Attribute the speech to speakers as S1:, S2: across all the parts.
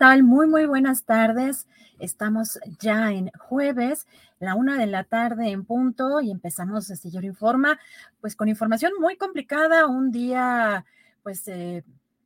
S1: tal? Muy, muy buenas tardes. Estamos ya en jueves, la una de la tarde en punto y empezamos Señor Informa, pues con información muy complicada, un día pues eh,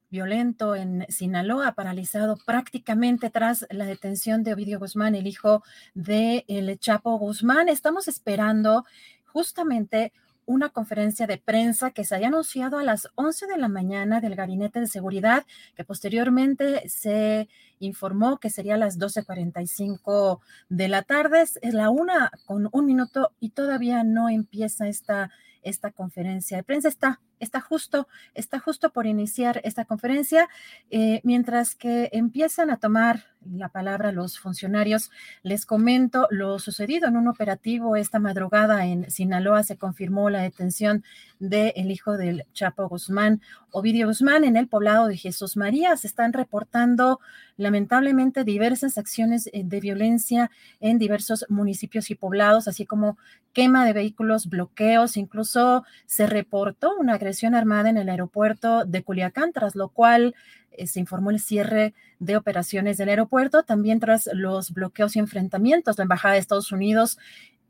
S1: violento en Sinaloa, paralizado prácticamente tras la detención de Ovidio Guzmán, el hijo de el Chapo Guzmán. Estamos esperando justamente una conferencia de prensa que se había anunciado a las 11 de la mañana del Gabinete de Seguridad, que posteriormente se informó que sería a las 12.45 de la tarde. Es la una con un minuto y todavía no empieza esta, esta conferencia de prensa. Está está justo, está justo por iniciar esta conferencia, eh, mientras que empiezan a tomar la palabra los funcionarios. Les comento lo sucedido en un operativo esta madrugada en Sinaloa. Se confirmó la detención del hijo del Chapo Guzmán, Ovidio Guzmán, en el poblado de Jesús María. Se están reportando lamentablemente diversas acciones eh, de violencia en diversos municipios y poblados, así como quema de vehículos, bloqueos, incluso se reportó una agresión armada en el aeropuerto de Culiacán, tras lo cual eh, se informó el cierre de operaciones del aeropuerto. También tras los bloqueos y enfrentamientos, la Embajada de Estados Unidos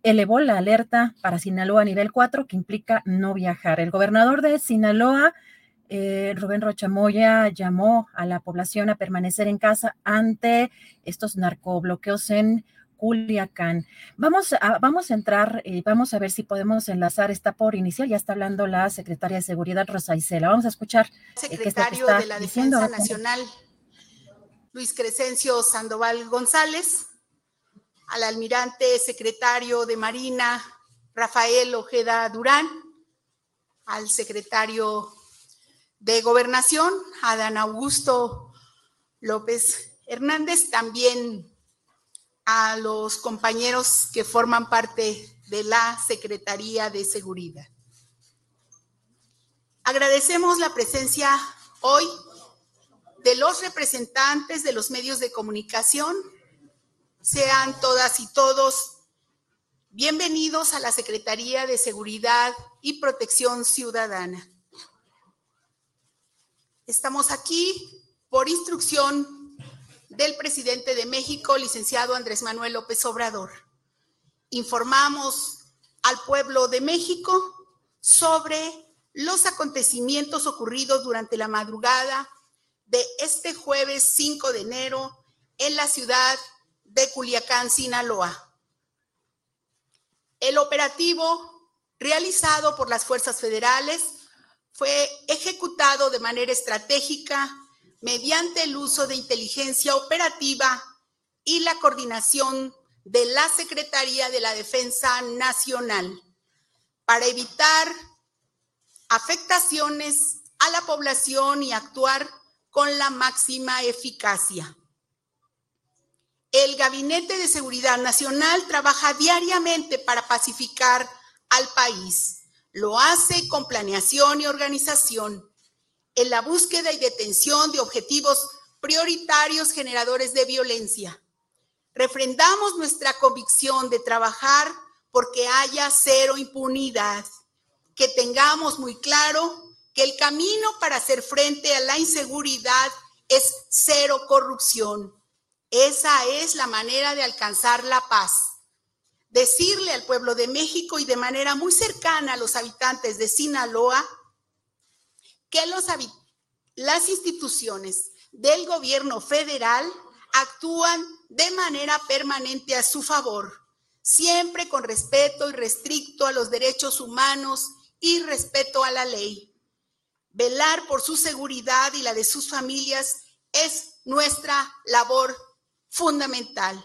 S1: elevó la alerta para Sinaloa a nivel 4, que implica no viajar. El gobernador de Sinaloa, eh, Rubén Rochamoya, llamó a la población a permanecer en casa ante estos narcobloqueos en Culiacán. Vamos a, vamos a entrar y vamos a ver si podemos enlazar. Está por iniciar, ya está hablando la secretaria de Seguridad, Rosa Isela. Vamos a escuchar.
S2: Eh, secretario de la Defensa Nacional, Luis Crescencio Sandoval González, al almirante secretario de Marina, Rafael Ojeda Durán, al secretario de Gobernación, Adán Augusto López Hernández, también a los compañeros que forman parte de la Secretaría de Seguridad. Agradecemos la presencia hoy de los representantes de los medios de comunicación. Sean todas y todos bienvenidos a la Secretaría de Seguridad y Protección Ciudadana. Estamos aquí por instrucción del presidente de México, licenciado Andrés Manuel López Obrador. Informamos al pueblo de México sobre los acontecimientos ocurridos durante la madrugada de este jueves 5 de enero en la ciudad de Culiacán, Sinaloa. El operativo realizado por las fuerzas federales fue ejecutado de manera estratégica mediante el uso de inteligencia operativa y la coordinación de la Secretaría de la Defensa Nacional para evitar afectaciones a la población y actuar con la máxima eficacia. El Gabinete de Seguridad Nacional trabaja diariamente para pacificar al país. Lo hace con planeación y organización en la búsqueda y detención de objetivos prioritarios generadores de violencia. Refrendamos nuestra convicción de trabajar porque haya cero impunidad, que tengamos muy claro que el camino para hacer frente a la inseguridad es cero corrupción. Esa es la manera de alcanzar la paz. Decirle al pueblo de México y de manera muy cercana a los habitantes de Sinaloa que las instituciones del gobierno federal actúan de manera permanente a su favor siempre con respeto y restricto a los derechos humanos y respeto a la ley. Velar por su seguridad y la de sus familias es nuestra labor fundamental.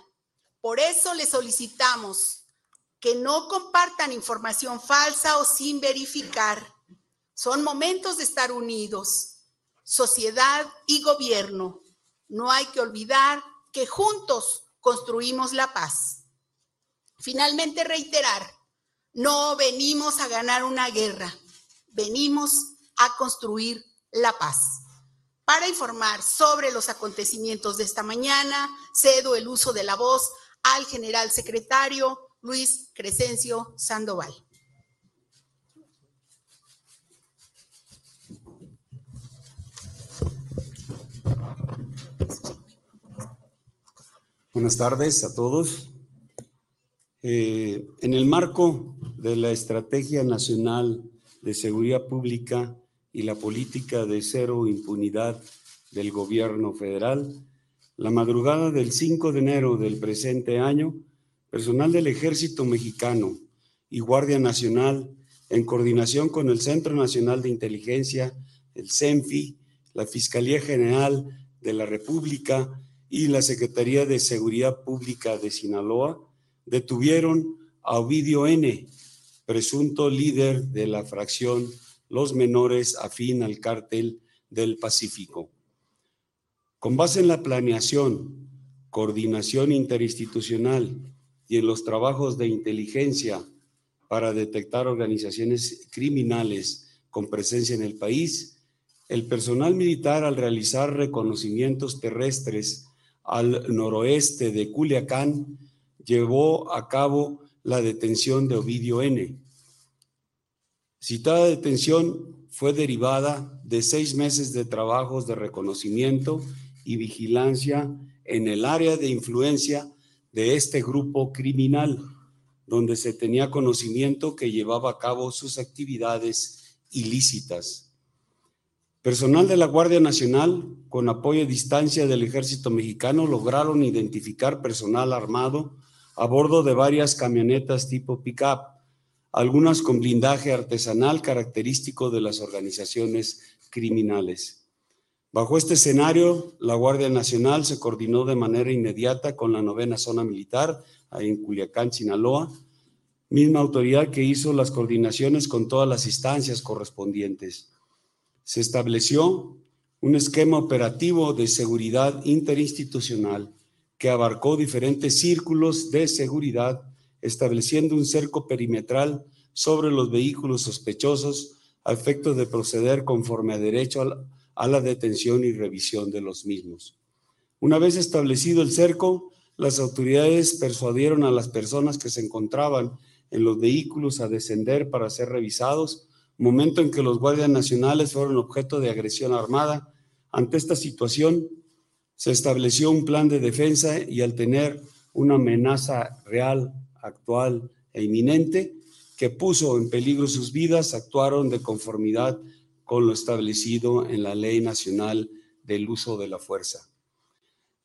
S2: Por eso le solicitamos que no compartan información falsa o sin verificar. Son momentos de estar unidos, sociedad y gobierno. No hay que olvidar que juntos construimos la paz. Finalmente reiterar, no venimos a ganar una guerra, venimos a construir la paz. Para informar sobre los acontecimientos de esta mañana, cedo el uso de la voz al general secretario Luis Crescencio Sandoval.
S3: Buenas tardes a todos. Eh, en el marco de la Estrategia Nacional de Seguridad Pública y la política de cero impunidad del gobierno federal, la madrugada del 5 de enero del presente año, personal del Ejército Mexicano y Guardia Nacional, en coordinación con el Centro Nacional de Inteligencia, el CENFI, la Fiscalía General de la República y la Secretaría de Seguridad Pública de Sinaloa, detuvieron a Ovidio N., presunto líder de la fracción Los Menores afín al cártel del Pacífico. Con base en la planeación, coordinación interinstitucional y en los trabajos de inteligencia para detectar organizaciones criminales con presencia en el país, el personal militar al realizar reconocimientos terrestres al noroeste de Culiacán llevó a cabo la detención de Ovidio N. Citada detención fue derivada de seis meses de trabajos de reconocimiento y vigilancia en el área de influencia de este grupo criminal, donde se tenía conocimiento que llevaba a cabo sus actividades ilícitas. Personal de la Guardia Nacional, con apoyo a distancia del ejército mexicano, lograron identificar personal armado a bordo de varias camionetas tipo pickup, algunas con blindaje artesanal característico de las organizaciones criminales. Bajo este escenario, la Guardia Nacional se coordinó de manera inmediata con la novena zona militar en Culiacán, Sinaloa, misma autoridad que hizo las coordinaciones con todas las instancias correspondientes. Se estableció un esquema operativo de seguridad interinstitucional que abarcó diferentes círculos de seguridad, estableciendo un cerco perimetral sobre los vehículos sospechosos a efecto de proceder conforme a derecho a la, detención y revisión de los mismos. Una vez establecido el cerco, las autoridades persuadieron a las personas que se encontraban en los vehículos a descender para ser revisados, momento en que los guardias nacionales fueron objeto de agresión armada. Ante esta situación, se estableció un plan de defensa y al tener una amenaza real, actual e inminente que puso en peligro sus vidas, actuaron de conformidad con lo establecido en la Ley Nacional del Uso de la Fuerza.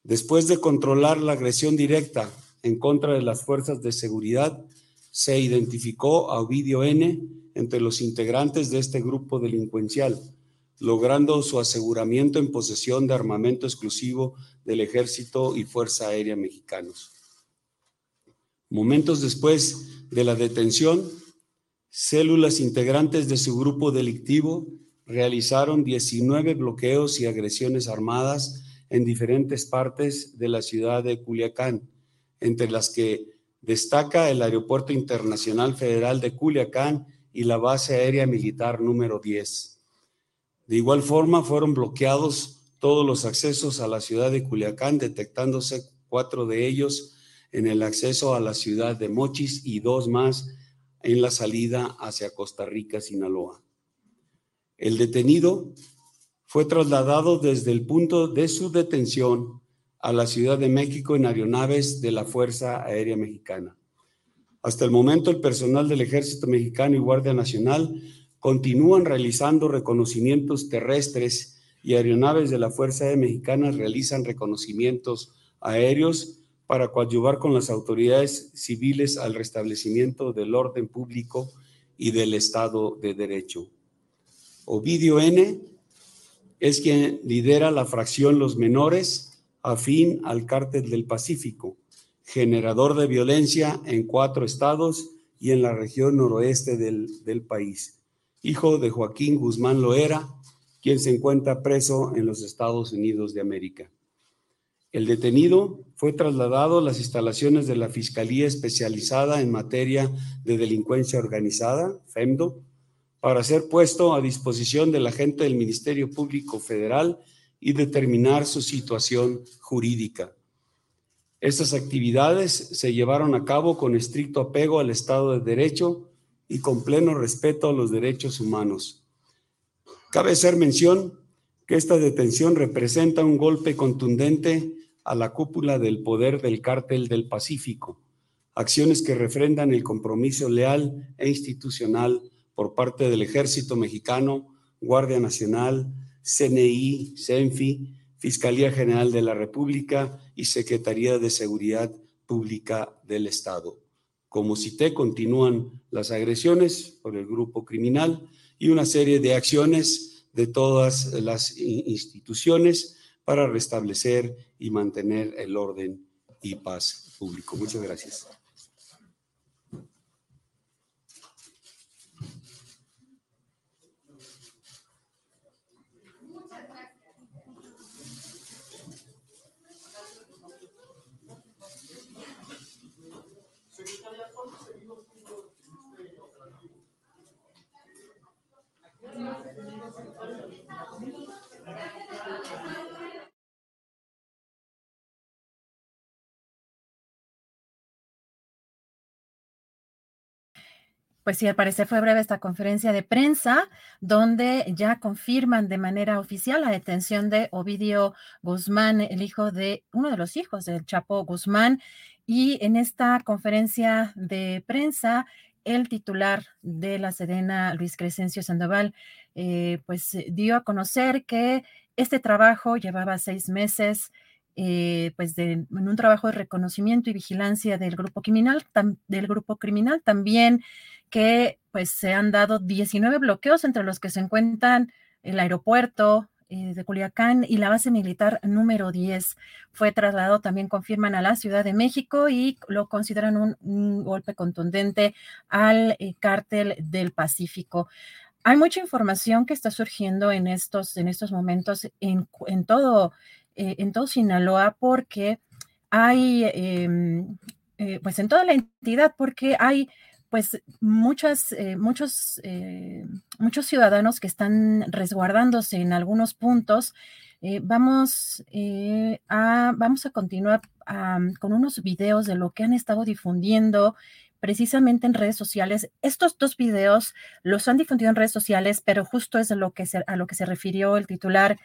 S3: Después de controlar la agresión directa en contra de las fuerzas de seguridad, se identificó a Ovidio N. entre los integrantes de este grupo delincuencial logrando su aseguramiento en posesión de armamento exclusivo del Ejército y Fuerza Aérea Mexicanos. Momentos después de la detención, células integrantes de su grupo delictivo realizaron 19 bloqueos y agresiones armadas en diferentes partes de la ciudad de Culiacán, entre las que destaca el Aeropuerto Internacional Federal de Culiacán y la base aérea militar número 10. De igual forma, fueron bloqueados todos los accesos a la ciudad de Culiacán, detectándose cuatro de ellos en el acceso a la ciudad de Mochis y dos más en la salida hacia Costa Rica, Sinaloa. El detenido fue trasladado desde el punto de su detención a la Ciudad de México en aeronaves de la Fuerza Aérea Mexicana. Hasta el momento, el personal del Ejército Mexicano y Guardia Nacional continúan realizando reconocimientos terrestres y aeronaves de la Fuerza Aérea Mexicana realizan reconocimientos aéreos para coadyuvar con las autoridades civiles al restablecimiento del orden público y del Estado de Derecho. Ovidio N. es quien lidera la fracción Los Menores afín al cártel del Pacífico, generador de violencia en cuatro estados y en la región noroeste del, país. Hijo de Joaquín Guzmán Loera, quien se encuentra preso en los Estados Unidos de América. El detenido fue trasladado a las instalaciones de la Fiscalía Especializada en Materia de Delincuencia Organizada, FEMDO, para ser puesto a disposición del agente del Ministerio Público Federal y determinar su situación jurídica. Estas actividades se llevaron a cabo con estricto apego al Estado de Derecho y con pleno respeto a los derechos humanos. Cabe hacer mención que esta detención representa un golpe contundente a la cúpula del poder del cártel del Pacífico, acciones que refrendan el compromiso leal e institucional por parte del Ejército Mexicano, Guardia Nacional, CNI, CENFI, Fiscalía General de la República y Secretaría de Seguridad Pública del Estado. Como cité, continúan las agresiones por el grupo criminal y una serie de acciones de todas las instituciones para restablecer y mantener el orden y paz público. Muchas gracias.
S1: Pues sí, al parecer fue breve esta conferencia de prensa donde ya confirman de manera oficial la detención de Ovidio Guzmán, el hijo de uno de los hijos del Chapo Guzmán. Y en esta conferencia de prensa, el titular de la Sedena, Luis Crescencio Sandoval, eh, pues dio a conocer que este trabajo llevaba seis meses. Eh, pues en un trabajo de reconocimiento y vigilancia del grupo criminal, del grupo criminal también que pues se han dado 19 bloqueos entre los que se encuentran el aeropuerto eh, de Culiacán y la base militar número 10. Fue trasladado, también confirman, a la Ciudad de México y lo consideran un, golpe contundente al eh, cártel del Pacífico. Hay mucha información que está surgiendo en estos, en estos momentos en, todo, eh, en todo Sinaloa porque hay, em, pues en toda la entidad, porque hay pues muchas, eh, muchos, eh, muchos ciudadanos que están resguardándose en algunos puntos. Eh, vamos, a, vamos a continuar con unos videos de lo que han estado difundiendo precisamente en redes sociales. Estos dos videos los han difundido en redes sociales, pero justo es lo que a lo que se refirió el titular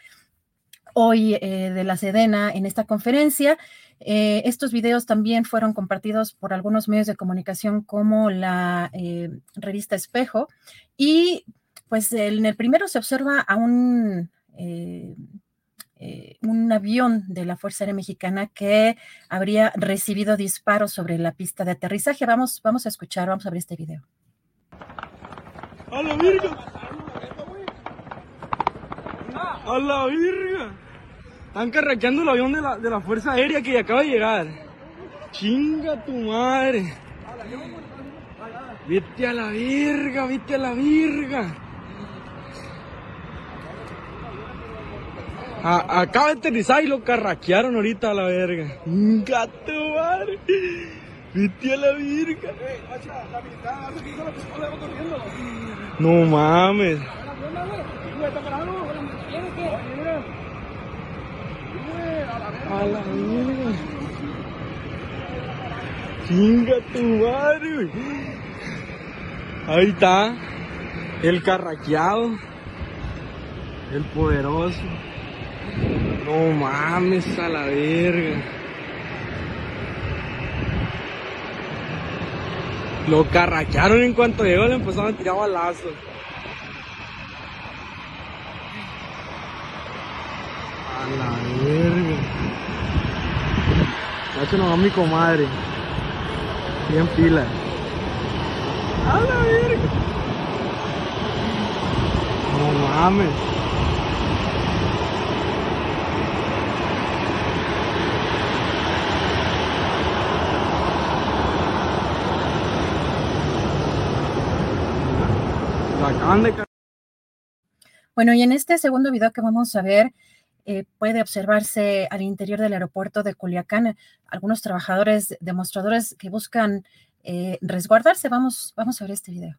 S1: hoy eh, de la Sedena en esta conferencia. Eh, estos videos también fueron compartidos por algunos medios de comunicación como la eh, revista Espejo y pues en el primero se observa a un, avión de la Fuerza Aérea Mexicana que habría recibido disparos sobre la pista de aterrizaje. Vamos, vamos a escuchar, vamos a ver este video.
S4: ¡A la! ¡A la virga! Están carraqueando el avión de la, de la Fuerza Aérea que acaba de llegar. Chinga tu madre. Vete a la virga, vete a la virga. acaba de aterrizar y lo carraquearon ahorita a la verga. Gato, madre. Viste a la virga. No mames. A la virga. Chinga tu madre, Ahí está. El carraqueado. El poderoso. No mames a la verga. Lo carraquearon en cuanto llegó, le empezaron a tirar balazos. A la verga. Se nos va mi comadre. Bien pila. A la verga. No mames.
S1: Bueno, y en este segundo video que vamos a ver, eh, puede observarse al interior del aeropuerto de Culiacán algunos trabajadores demostradores que buscan eh, resguardarse. Vamos, vamos a ver este video.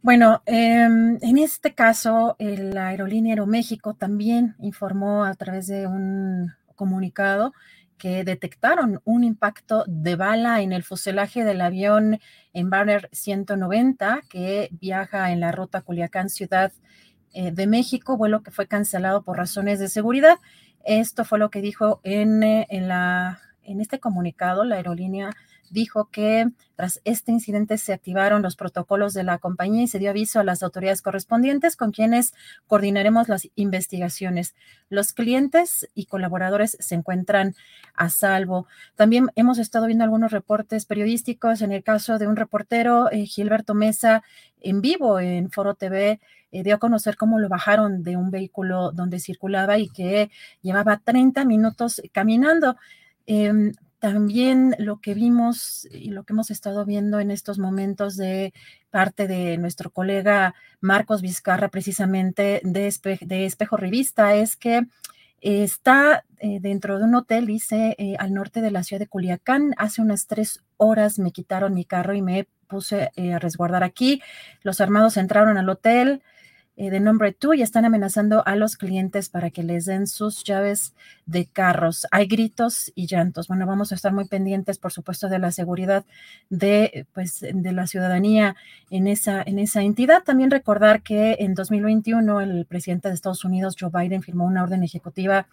S1: Bueno, em, en este caso, la aerolínea Aeroméxico también informó a través de un comunicado que detectaron un impacto de bala en el fuselaje del avión Embraer 190 que viaja en la ruta Culiacán Ciudad eh, de México, vuelo que fue cancelado por razones de seguridad. Esto fue lo que dijo en, eh, en, la, en este comunicado la aerolínea dijo que tras este incidente se activaron los protocolos de la compañía y se dio aviso a las autoridades correspondientes con quienes coordinaremos las investigaciones. Los clientes y colaboradores se encuentran a salvo. También hemos estado viendo algunos reportes periodísticos en el caso de un reportero, eh, Gilberto Mesa, en vivo en Foro TV, eh, dio a conocer cómo lo bajaron de un vehículo donde circulaba y que llevaba 30 minutos caminando. Em, también lo que vimos y lo que hemos estado viendo en estos momentos de parte de nuestro colega Marcos Vizcarra, precisamente de, Espejo Revista, es que está eh, dentro de un hotel, dice, eh, al norte de la ciudad de Culiacán. Hace unas tres horas me quitaron mi carro y me puse eh, a resguardar aquí. Los armados entraron al hotel, eh, de nombre tú y están amenazando a los clientes para que les den sus llaves de carros. Hay gritos y llantos. Bueno, vamos a estar muy pendientes, por supuesto, de la seguridad de, pues, de la ciudadanía en esa, en esa entidad. También recordar que en 2021 el presidente de Estados Unidos, Joe Biden, firmó una orden ejecutiva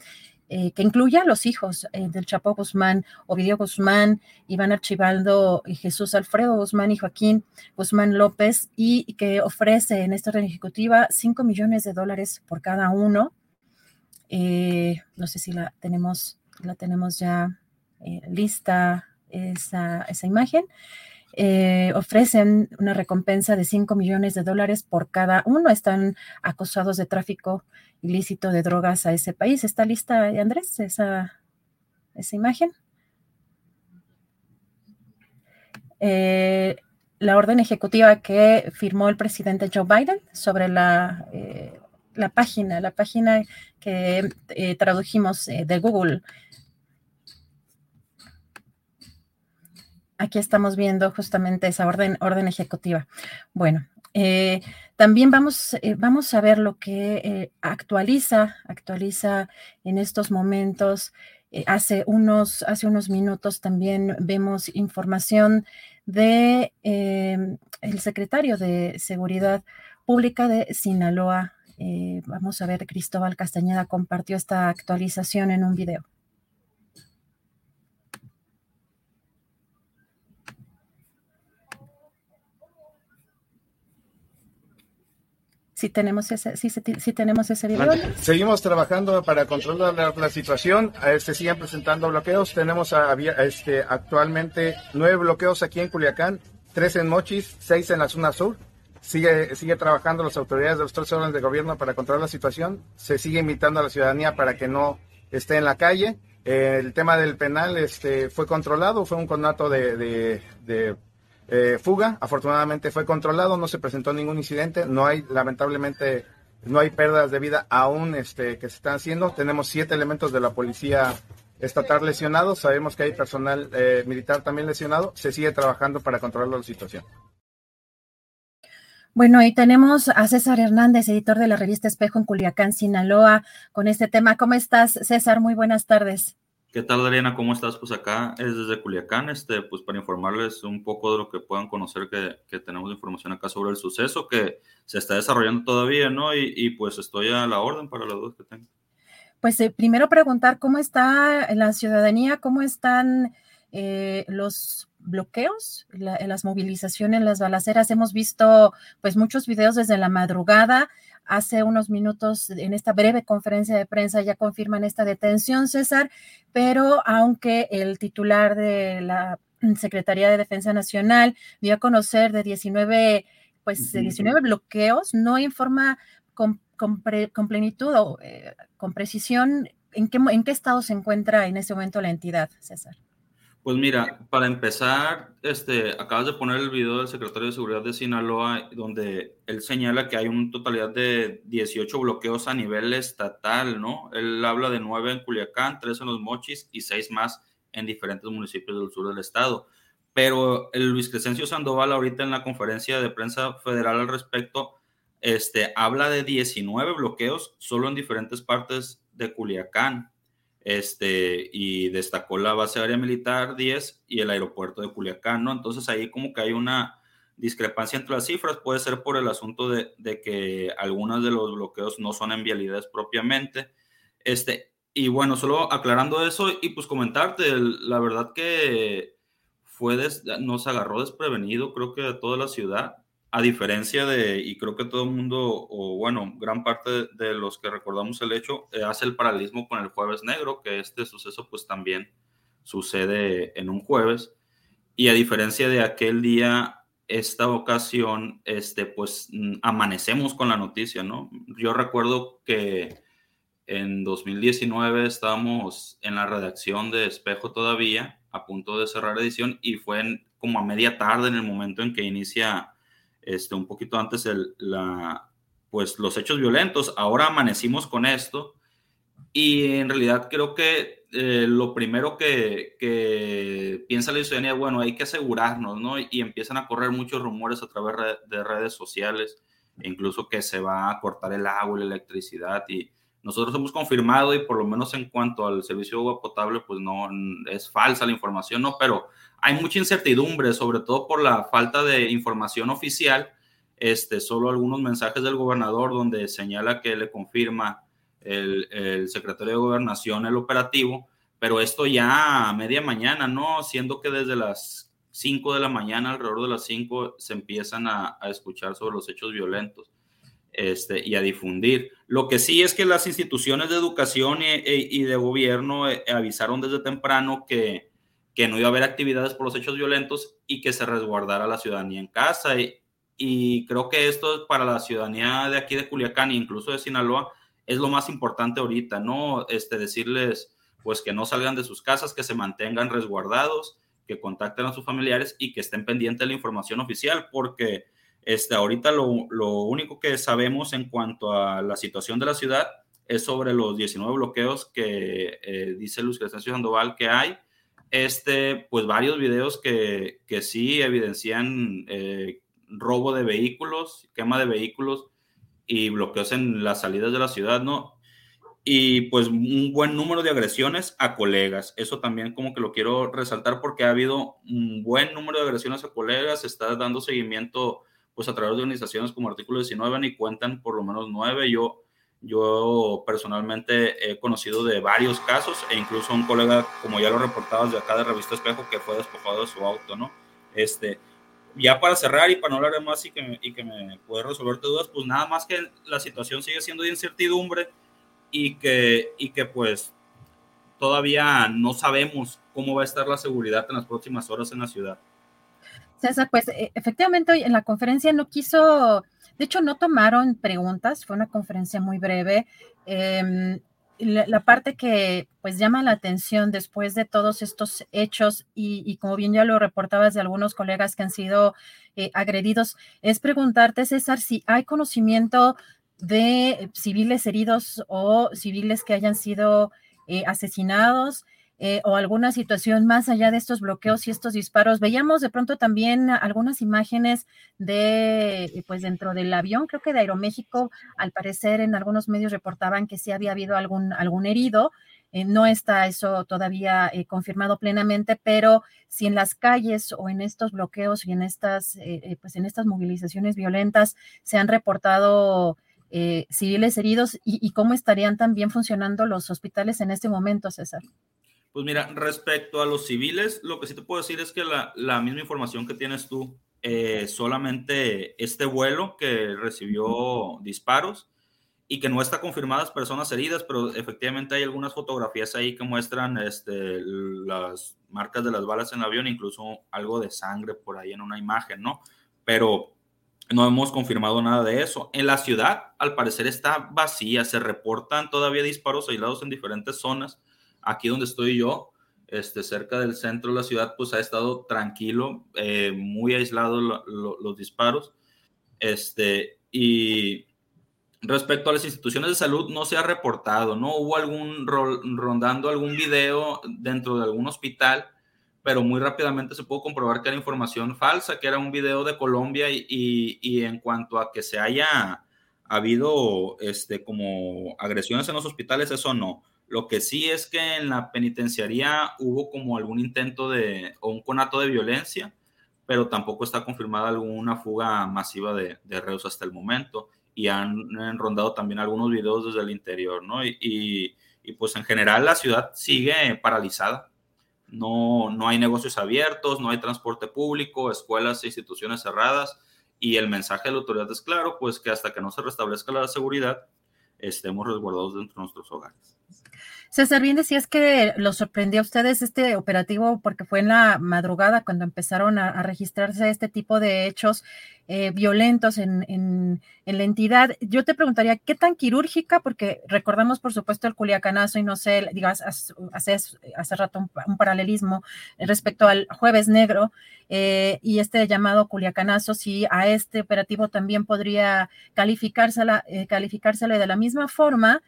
S1: eh, que incluya a los hijos eh, del Chapo Guzmán, Ovidio Guzmán, Iván Archibaldo, y Jesús Alfredo Guzmán y Joaquín Guzmán López, y que ofrece en esta orden ejecutiva 5 millones de dólares por cada uno. Eh, no sé si la tenemos, la tenemos ya lista esa, esa imagen. ofrecen una recompensa de 5 millones de dólares por cada uno. Están acusados de tráfico ilícito de drogas a ese país. ¿Está lista, Andrés, esa, esa imagen? Eh, la orden ejecutiva que firmó el presidente Joe Biden sobre la, eh, la página, la página que eh, tradujimos de Google. Aquí estamos viendo justamente esa orden, orden ejecutiva. Bueno, eh, también vamos, eh, vamos a ver lo que eh, actualiza, actualiza en estos momentos. hace, unos, hace unos minutos también vemos información de el secretario de Seguridad Pública de Sinaloa. vamos a ver, Cristóbal Castañeda compartió esta actualización en un video. Si tenemos ese, si, tenemos ese video.
S5: Seguimos trabajando para controlar la, situación. Se siguen presentando bloqueos. Tenemos este, actualmente nueve bloqueos aquí en Culiacán, tres en Mochis, seis en la zona sur. sigue, sigue trabajando las autoridades de los tres órdenes de gobierno para controlar la situación. Se sigue invitando a la ciudadanía para que no esté en la calle. El tema del penal este, fue controlado, fue un conato de, eh, fuga. Afortunadamente fue controlado, no se presentó ningún incidente. No hay, lamentablemente, no hay pérdidas de vida aún este, que se están haciendo. Tenemos siete elementos de la policía estatal lesionados. Sabemos que hay personal eh, militar también lesionado. Se sigue trabajando para controlar la situación.
S1: Bueno, y tenemos a César Hernández, editor de la revista Espejo en Culiacán, Sinaloa, con este tema. ¿Cómo estás, César? Muy buenas tardes.
S6: ¿Qué tal, Adriana? ¿Cómo estás? Pues acá es desde Culiacán, este, pues para informarles un poco de lo que puedan conocer, que, tenemos información acá sobre el suceso que se está desarrollando todavía, ¿no? Y, pues estoy a la orden para las dudas que tengo.
S1: Pues eh, primero preguntar cómo está la ciudadanía, cómo están eh, los bloqueos, las movilizaciones, las balaceras. Hemos visto pues muchos videos desde la madrugada. Hace unos minutos en esta breve conferencia de prensa ya confirman esta detención, César, pero aunque el titular de la Secretaría de Defensa Nacional dio a conocer de 19, pues 19 bloqueos, no informa con, plenitud o eh, con precisión en qué, en qué estado se encuentra en este momento la entidad, César.
S6: Pues mira, para empezar, este, acabas de poner el video del secretario de Seguridad de Sinaloa, donde él señala que hay una totalidad de 18 bloqueos a nivel estatal, ¿no? Él habla de 9 en Culiacán, 3 en Los Mochis y 6 más en diferentes municipios del sur del estado. Pero el Luis Crescencio Sandoval ahorita en la conferencia de prensa federal al respecto, este, habla de 19 bloqueos solo en diferentes partes de Culiacán este, y destacó la base aérea militar 10 y el aeropuerto de Culiacán, ¿no? Entonces ahí como que hay una discrepancia entre las cifras, puede ser por el asunto de, que algunos de los bloqueos no son en vialidades propiamente. Este, y bueno, solo aclarando eso y pues comentarte, la verdad que fue nos agarró desprevenido, creo que de toda la ciudad a diferencia de, y creo que todo el mundo, o bueno, gran parte de, los que recordamos el hecho, eh, hace el paralelismo con el jueves negro, que este suceso pues también sucede en un jueves. Y a diferencia de aquel día, esta ocasión, este, pues mm, amanecemos con la noticia, ¿no? Yo recuerdo que en 2019 estábamos en la redacción de Espejo todavía, a punto de cerrar edición, y fue como a media tarde en el momento en que inicia este, un poquito antes el, la, pues, los hechos violentos. Ahora amanecimos con esto y en realidad creo que eh, lo primero que, que, piensa la ciudadanía, bueno, hay que asegurarnos, ¿no? Y empiezan a correr muchos rumores a través de redes sociales, incluso que se va a cortar el agua y la electricidad y nosotros hemos confirmado y por lo menos en cuanto al servicio de agua potable, pues no es falsa la información, ¿no? Pero hay mucha incertidumbre, sobre todo por la falta de información oficial. Este, solo algunos mensajes del gobernador donde señala que le confirma el, el secretario de gobernación el operativo, pero esto ya a media mañana, ¿no? Siendo que desde las 5 de la mañana, alrededor de las 5, se empiezan a, a escuchar sobre los hechos violentos. Este, y a difundir. Lo que sí es que las instituciones de educación y, de gobierno eh, avisaron desde temprano que, que, no iba a haber actividades por los hechos violentos y que se resguardara la ciudadanía en casa. Y, y creo que esto para la ciudadanía de aquí de Culiacán e incluso de Sinaloa es lo más importante ahorita, ¿no? Este, decirles pues que no salgan de sus casas, que se mantengan resguardados, que contacten a sus familiares y que estén pendientes de la información oficial, porque este, ahorita lo, único que sabemos en cuanto a la situación de la ciudad es sobre los 19 bloqueos que eh, dice Luis Crescencio Sandoval que hay. Este, pues varios videos que, que sí evidencian eh, robo de vehículos, quema de vehículos y bloqueos en las salidas de la ciudad, ¿no? Y pues un buen número de agresiones a colegas. Eso también como que lo quiero resaltar porque ha habido un buen número de agresiones a colegas, se está dando seguimiento pues a través de organizaciones como Artículo 19 y cuentan por lo menos nueve. Yo, yo personalmente he conocido de varios casos e incluso un colega, como ya lo reportabas de acá de Revista Espejo, que fue despojado de su auto, ¿no? Este, ya para cerrar y para no hablar más y que, me, y que me puedas resolverte dudas, pues nada más que la situación sigue siendo de incertidumbre y que, y que pues todavía no sabemos cómo va a estar la seguridad en las próximas horas en la ciudad.
S1: César, pues e, efectivamente hoy en la conferencia no quiso, de hecho no tomaron preguntas, fue una conferencia muy breve. Em, la, parte que pues llama la atención después de todos estos hechos y, como bien ya lo reportabas de algunos colegas que han sido eh, agredidos, es preguntarte, César, si hay conocimiento de civiles heridos o civiles que hayan sido eh, asesinados eh, o alguna situación más allá de estos bloqueos y estos disparos. Veíamos de pronto también algunas imágenes de, pues dentro del avión, creo que de Aeroméxico, al parecer en algunos medios reportaban que sí había habido algún, algún herido. Eh, no está eso todavía eh, confirmado plenamente, pero si en las calles o en estos bloqueos y en estas, pues en estas movilizaciones violentas se han reportado civiles heridos y cómo estarían también funcionando los hospitales en este momento, César.
S6: Pues mira, respecto a los civiles, lo que sí te puedo decir es que la, misma información que tienes tú, eh, solamente este vuelo que recibió disparos y que no está confirmadas personas heridas, pero efectivamente hay algunas fotografías ahí que muestran este, las marcas de las balas en el avión, incluso algo de sangre por ahí en una imagen, ¿no? Pero no hemos confirmado nada de eso. En la ciudad, al parecer, está vacía, se reportan todavía disparos aislados en diferentes zonas aquí donde estoy yo, este, cerca del centro de la ciudad, pues ha estado tranquilo, eh, muy aislado los disparos. Este, y respecto a las instituciones de salud, no se ha reportado, ¿no? Hubo algún rondando algún video dentro de algún hospital, pero muy rápidamente se pudo comprobar que era información falsa, que era un video de Colombia y, y en cuanto a que se haya habido este, como agresiones en los hospitales, eso no lo que sí es que en la penitenciaría hubo como algún intento de, o un conato de violencia, pero tampoco está confirmada alguna fuga masiva de, reos hasta el momento. Y han, rondado también algunos videos desde el interior, ¿no? Y, y, pues en general la ciudad sigue paralizada. No, no hay negocios abiertos, no hay transporte público, escuelas e instituciones cerradas. Y el mensaje de la autoridad es claro, pues que hasta que no se restablezca la seguridad, estemos resguardados dentro de nuestros hogares.
S1: César, bien decías que lo sorprendió a ustedes este operativo porque fue en la madrugada cuando empezaron a, registrarse este tipo de hechos eh, violentos en, la entidad. Yo te preguntaría, ¿qué tan quirúrgica? Porque recordamos, por supuesto, el culiacanazo y no sé, digas, hace, hace rato un, paralelismo respecto al jueves negro eh, y este llamado culiacanazo, si a este operativo también podría calificársela, eh, calificársele de la misma forma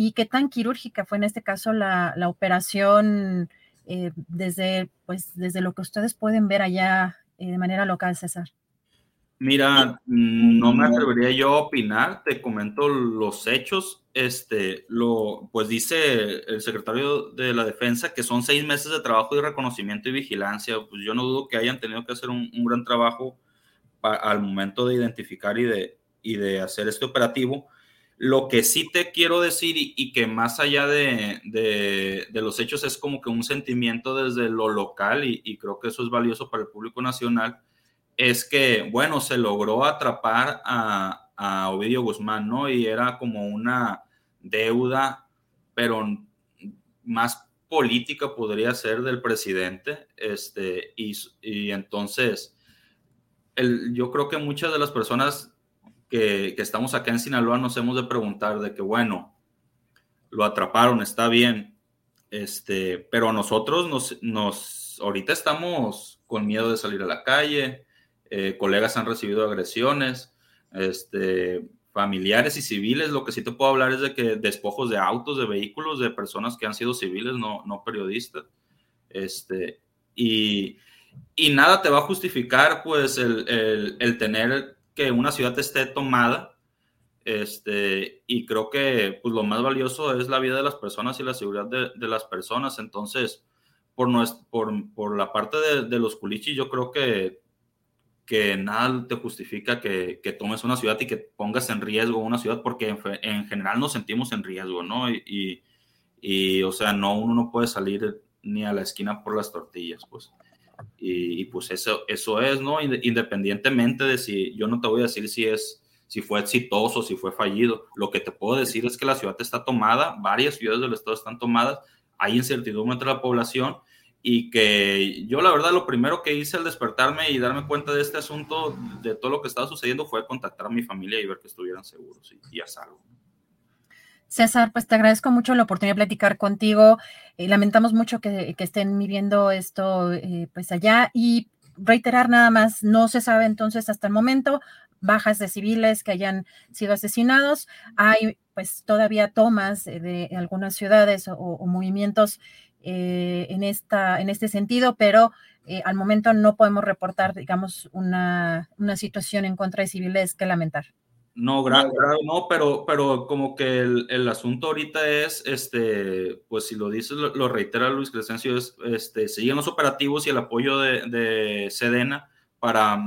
S1: y qué tan quirúrgica fue en este caso la, operación eh, desde, pues, desde lo que ustedes pueden ver allá eh, de manera local, César.
S6: Mira, no me atrevería yo a opinar, te comento los hechos. Este, lo, pues dice el secretario de la Defensa que son seis meses de trabajo de reconocimiento y vigilancia. Pues yo no dudo que hayan tenido que hacer un, gran trabajo al momento de identificar y de, y de hacer este operativo lo que sí te quiero decir y, que más allá de, los hechos es como que un sentimiento desde lo local y, creo que eso es valioso para el público nacional, es que, bueno, se logró atrapar a, a Ovidio Guzmán, ¿no? Y era como una deuda, pero más política podría ser del presidente, este, y, y entonces, el, yo creo que muchas de las personas que, estamos acá en Sinaloa nos hemos de preguntar de que, bueno, lo atraparon, está bien, este, pero nosotros nos, nos, ahorita estamos con miedo de salir a la calle, eh, colegas han recibido agresiones, este, familiares y civiles, lo que sí te puedo hablar es de que despojos de autos, de vehículos, de personas que han sido civiles, no, no periodistas, este, y, y nada te va a justificar, pues, el, el, el tener que una ciudad esté tomada. Este, y creo que pues, lo más valioso es la vida de las personas y la seguridad de, las personas. Entonces, por, por, por la parte de, los culichis, yo creo que, que nada te justifica que, que, tomes una ciudad y que pongas en riesgo una ciudad, porque en, general nos sentimos en riesgo, ¿no? Y, y, o sea, no, uno no puede salir ni a la esquina por las tortillas, pues. Y, pues eso, eso es, ¿no? Independientemente de si, yo no te voy a decir si es, si fue exitoso, si fue fallido. Lo que te puedo decir es que la ciudad está tomada, varias ciudades del estado están tomadas, hay incertidumbre entre la población y que yo la verdad lo primero que hice al despertarme y darme cuenta de este asunto, de todo lo que estaba sucediendo, fue contactar a mi familia y ver que estuvieran seguros y, a salvo.
S1: César, pues te agradezco mucho la oportunidad de platicar contigo. Eh, lamentamos mucho que, estén viviendo esto eh, pues allá y reiterar nada más, no se sabe entonces hasta el momento bajas de civiles que hayan sido asesinados. Hay pues todavía tomas de algunas ciudades o, movimientos eh, en, esta, en este sentido, pero al momento no podemos reportar, digamos, una, una situación en contra de civiles que lamentar.
S6: No, grave, no, pero, pero como que el, asunto ahorita es, este, pues si lo dices, lo, reitera Luis Crescencio, es, este, siguen los operativos y el apoyo de, Sedena para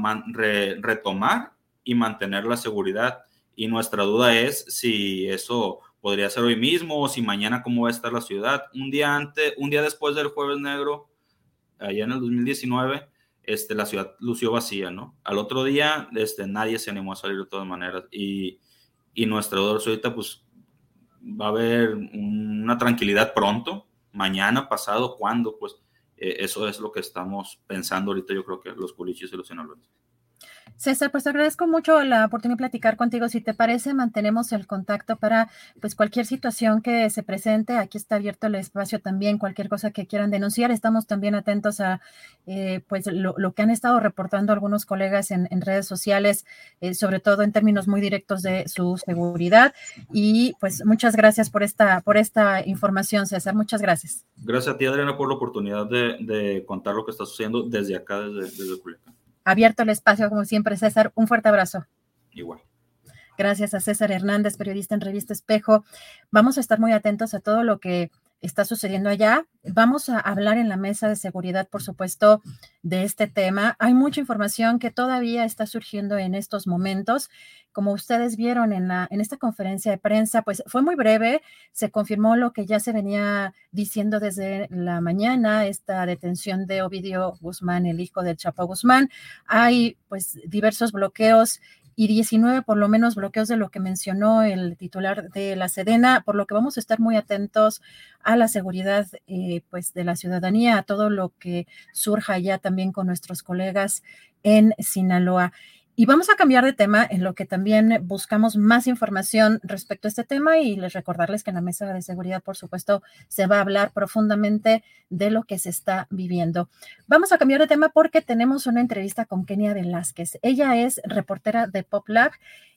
S6: retomar y mantener la seguridad. Y nuestra duda es si eso podría ser hoy mismo o si mañana cómo va a estar la ciudad. Un día antes, un día después del Jueves Negro, allá en el 2019, este, la ciudad lució vacía, ¿no? Al otro día, este, nadie se animó a salir de todas maneras y, y nuestra dorso ahorita, pues, va a haber una tranquilidad pronto, mañana, pasado, cuándo, pues, eh, eso es lo que estamos pensando ahorita, yo creo que los culichis y los sinaloenses.
S1: César, pues agradezco mucho la oportunidad de platicar contigo. Si te parece, mantenemos el contacto para pues cualquier situación que se presente. Aquí está abierto el espacio también, cualquier cosa que quieran denunciar. Estamos también atentos a eh, pues lo, que han estado reportando algunos colegas en, redes sociales, eh, sobre todo en términos muy directos de su seguridad. Y pues muchas gracias por esta, por esta información, César. Muchas gracias.
S6: Gracias a ti, Adriana, por la oportunidad de, contar lo que está sucediendo desde acá, desde, desde Culiacán
S1: abierto el espacio, como siempre, César. Un fuerte abrazo.
S6: Igual.
S1: Gracias a César Hernández, periodista en Revista Espejo. Vamos a estar muy atentos a todo lo que está sucediendo allá. Vamos a hablar en la mesa de seguridad, por supuesto, de este tema. Hay mucha información que todavía está surgiendo en estos momentos. Como ustedes vieron en, esta conferencia de prensa, pues fue muy breve. Se confirmó lo que ya se venía diciendo desde la mañana, esta detención de Ovidio Guzmán, el hijo del Chapo Guzmán. Hay pues diversos bloqueos y 19 por lo menos bloqueos de lo que mencionó el titular de la Sedena, por lo que vamos a estar muy atentos a la seguridad eh, pues de la ciudadanía, a todo lo que surja ya también con nuestros colegas en Sinaloa. Y vamos a cambiar de tema en lo que también buscamos más información respecto a este tema y les recordarles que en la mesa de seguridad, por supuesto, se va a hablar profundamente de lo que se está viviendo. Vamos a cambiar de tema porque tenemos una entrevista con Kenia Velázquez. Ella es reportera de PopLab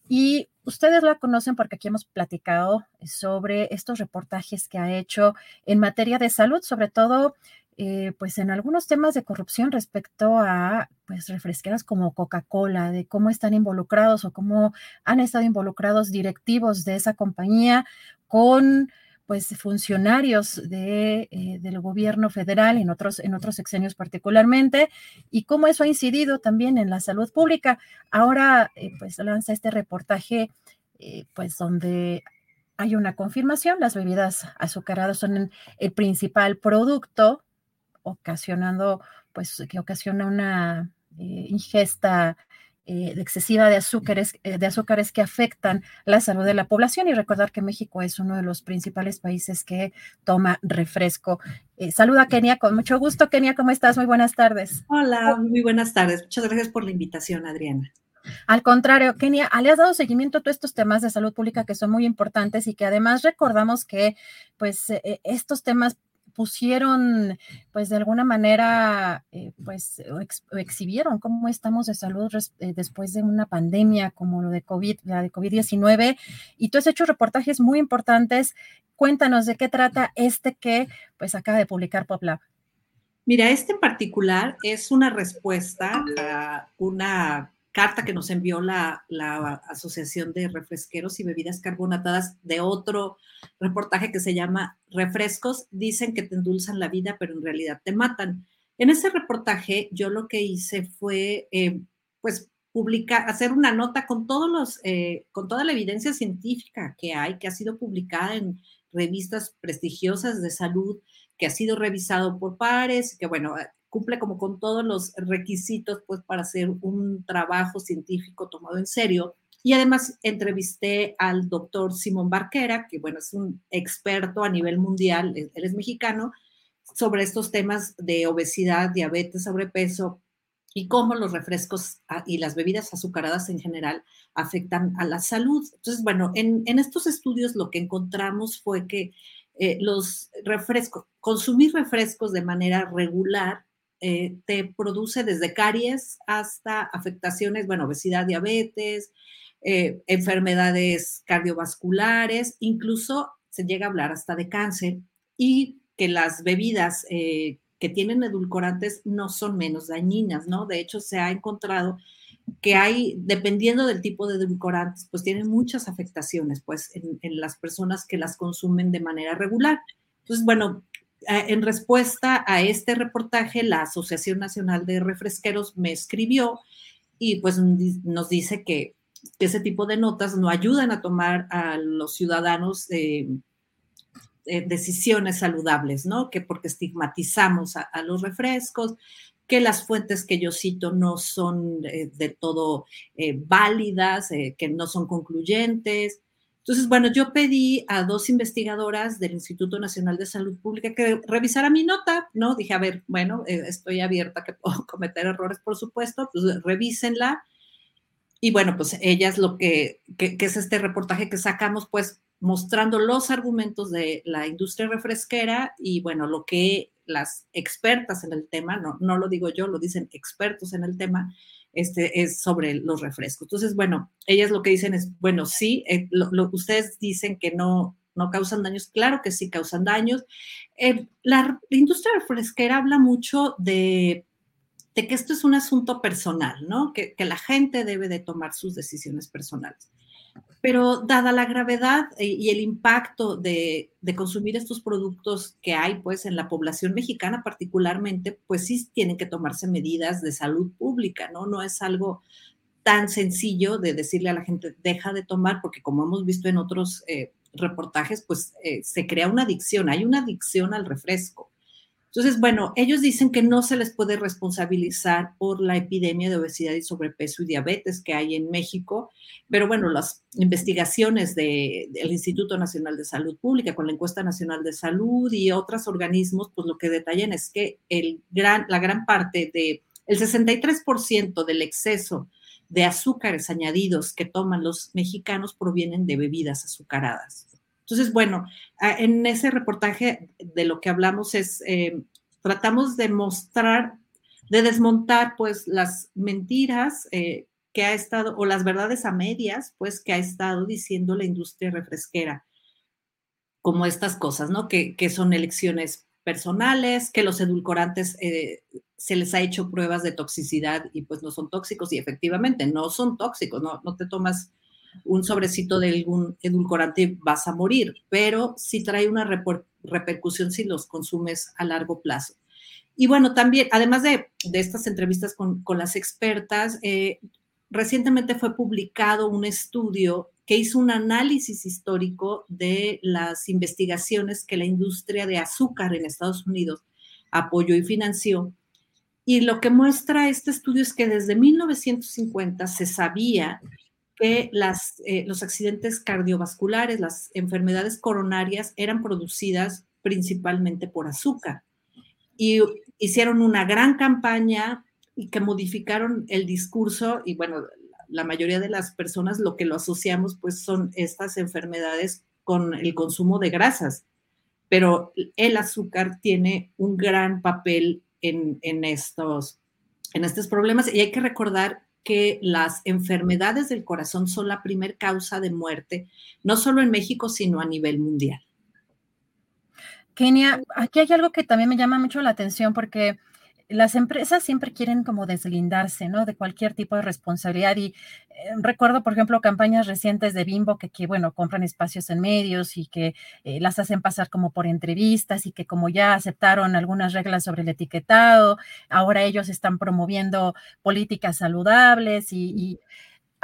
S1: y ustedes la conocen porque aquí hemos platicado sobre estos reportajes que ha hecho en materia de salud, sobre todo eh, pues en algunos temas de corrupción respecto a pues refresqueras como Coca-Cola, de cómo están involucrados o cómo han estado involucrados directivos de esa compañía con pues funcionarios de, eh, del gobierno federal en otros, en otros sexenios particularmente, y cómo eso ha incidido también en la salud pública. Ahora, eh, pues lanza este reportaje, pues donde hay una confirmación, las bebidas azucaradas son el principal producto ocasionando, pues que ocasiona una eh, ingesta eh, excesiva de azúcares, eh, de azúcares que afectan la salud de la población y recordar que México es uno de los principales países que toma refresco. saluda Kenia, con mucho gusto. Kenia, ¿cómo estás? Muy buenas tardes.
S7: Hola, muy buenas tardes. Muchas gracias por la invitación, Adriana.
S1: Al contrario, Kenia, le has dado seguimiento a todos estos temas de salud pública que son muy importantes y que además recordamos que pues estos temas pusieron, pues de alguna manera, eh, pues exhibieron cómo estamos de salud eh, después de una pandemia como lo de COVID, la de COVID-19, y tú has hecho reportajes muy importantes. Cuéntanos de qué trata este que pues acaba de publicar PopLab.
S7: Mira, este en particular es una respuesta a una carta que nos envió la, Asociación de Refresqueros y Bebidas Carbonatadas de otro reportaje que se llama Refrescos, dicen que te endulzan la vida, pero en realidad te matan. En ese reportaje yo lo que hice fue, eh, pues, publicar, hacer una nota con todos los, eh, con toda la evidencia científica que hay, que ha sido publicada en revistas prestigiosas de salud, que ha sido revisado por pares, que bueno, cumple como con todos los requisitos pues para hacer un trabajo científico tomado en serio. Y además entrevisté al doctor Simón Barquera, que bueno, es un experto a nivel mundial, él es mexicano, sobre estos temas de obesidad, diabetes, sobrepeso y cómo los refrescos y las bebidas azucaradas en general afectan a la salud. Entonces, bueno, en, estos estudios lo que encontramos fue que eh, los refrescos, consumir refrescos de manera regular eh, te produce desde caries hasta afectaciones, bueno, obesidad, diabetes, eh, enfermedades cardiovasculares, incluso se llega a hablar hasta de cáncer y que las bebidas eh, que tienen edulcorantes no son menos dañinas, ¿no? De hecho, se ha encontrado que hay, dependiendo del tipo de edulcorantes, pues tienen muchas afectaciones, pues, en, las personas que las consumen de manera regular. Entonces, bueno, en respuesta a este reportaje, la Asociación Nacional de Refresqueros me escribió y pues nos dice que, ese tipo de notas no ayudan a tomar a los ciudadanos eh, eh, decisiones saludables, ¿no? Que porque estigmatizamos a, los refrescos, que las fuentes que yo cito no son eh, de todo eh, válidas, que no son concluyentes. Entonces, bueno, yo pedí a dos investigadoras del Instituto Nacional de Salud Pública que revisara mi nota, ¿no? Dije, a ver, bueno, estoy abierta que puedo cometer errores, por supuesto, pues revísenla. Y bueno, pues ellas lo que, que, que es este reportaje que sacamos, pues mostrando los argumentos de la industria refresquera y bueno, lo que las expertas en el tema, no, no lo digo yo, lo dicen expertos en el tema, este, es sobre los refrescos. Entonces, bueno, ellas lo que dicen es, bueno, sí, eh, ustedes dicen que no, no causan daños, claro que sí causan daños. Eh, la, industria refresquera habla mucho de, de, que esto es un asunto personal, ¿no? Que, que la gente debe de tomar sus decisiones personales. Pero dada la gravedad eh, y el impacto de, consumir estos productos que hay pues en la población mexicana particularmente, pues sí tienen que tomarse medidas de salud pública, ¿no? No es algo tan sencillo de decirle a la gente, deja de tomar, porque como hemos visto en otros eh, reportajes, pues eh, se crea una adicción, hay una adicción al refresco. Entonces, bueno, ellos dicen que no se les puede responsabilizar por la epidemia de obesidad y sobrepeso y diabetes que hay en México, pero bueno, las investigaciones del Instituto Nacional de Salud Pública con la encuesta nacional de salud y otros organismos, pues lo que detallan es que el gran, la gran parte de el 63% del exceso de azúcares añadidos que toman los mexicanos provienen de bebidas azucaradas. Entonces, bueno, en ese reportaje de lo que hablamos es, eh, tratamos de mostrar, de desmontar pues las mentiras eh, que ha estado, o las verdades a medias, pues que ha estado diciendo la industria refresquera, como estas cosas, ¿no? Que, son elecciones personales, que los edulcorantes eh, se les ha hecho pruebas de toxicidad y pues no son tóxicos y efectivamente no son tóxicos, no, no te tomas un sobrecito de algún edulcorante vas a morir, pero sí trae una repercusión si los consumes a largo plazo. Y bueno, también, además de, estas entrevistas con, las expertas, eh, recientemente fue publicado un estudio que hizo un análisis histórico de las investigaciones que la industria de azúcar en Estados Unidos apoyó y financió. Y lo que muestra este estudio es que desde 1950 se sabía que eh, los accidentes cardiovasculares, las enfermedades coronarias eran producidas principalmente por azúcar. Y hicieron una gran campaña y que modificaron el discurso y bueno, la mayoría de las personas lo que lo asociamos pues son estas enfermedades con el consumo de grasas, pero el azúcar tiene un gran papel en estos, en estos problemas y hay que recordar que las enfermedades del corazón son la primer causa de muerte, no solo en México, sino a nivel mundial.
S1: Kenia, aquí hay algo que también me llama mucho la atención porque las empresas siempre quieren como deslindarse, ¿no? De cualquier tipo de responsabilidad. Y eh, recuerdo, por ejemplo, campañas recientes de Bimbo que, que bueno, compran espacios en medios y que eh, las hacen pasar como por entrevistas y que como ya aceptaron algunas reglas sobre el etiquetado, ahora ellos están promoviendo políticas saludables y, y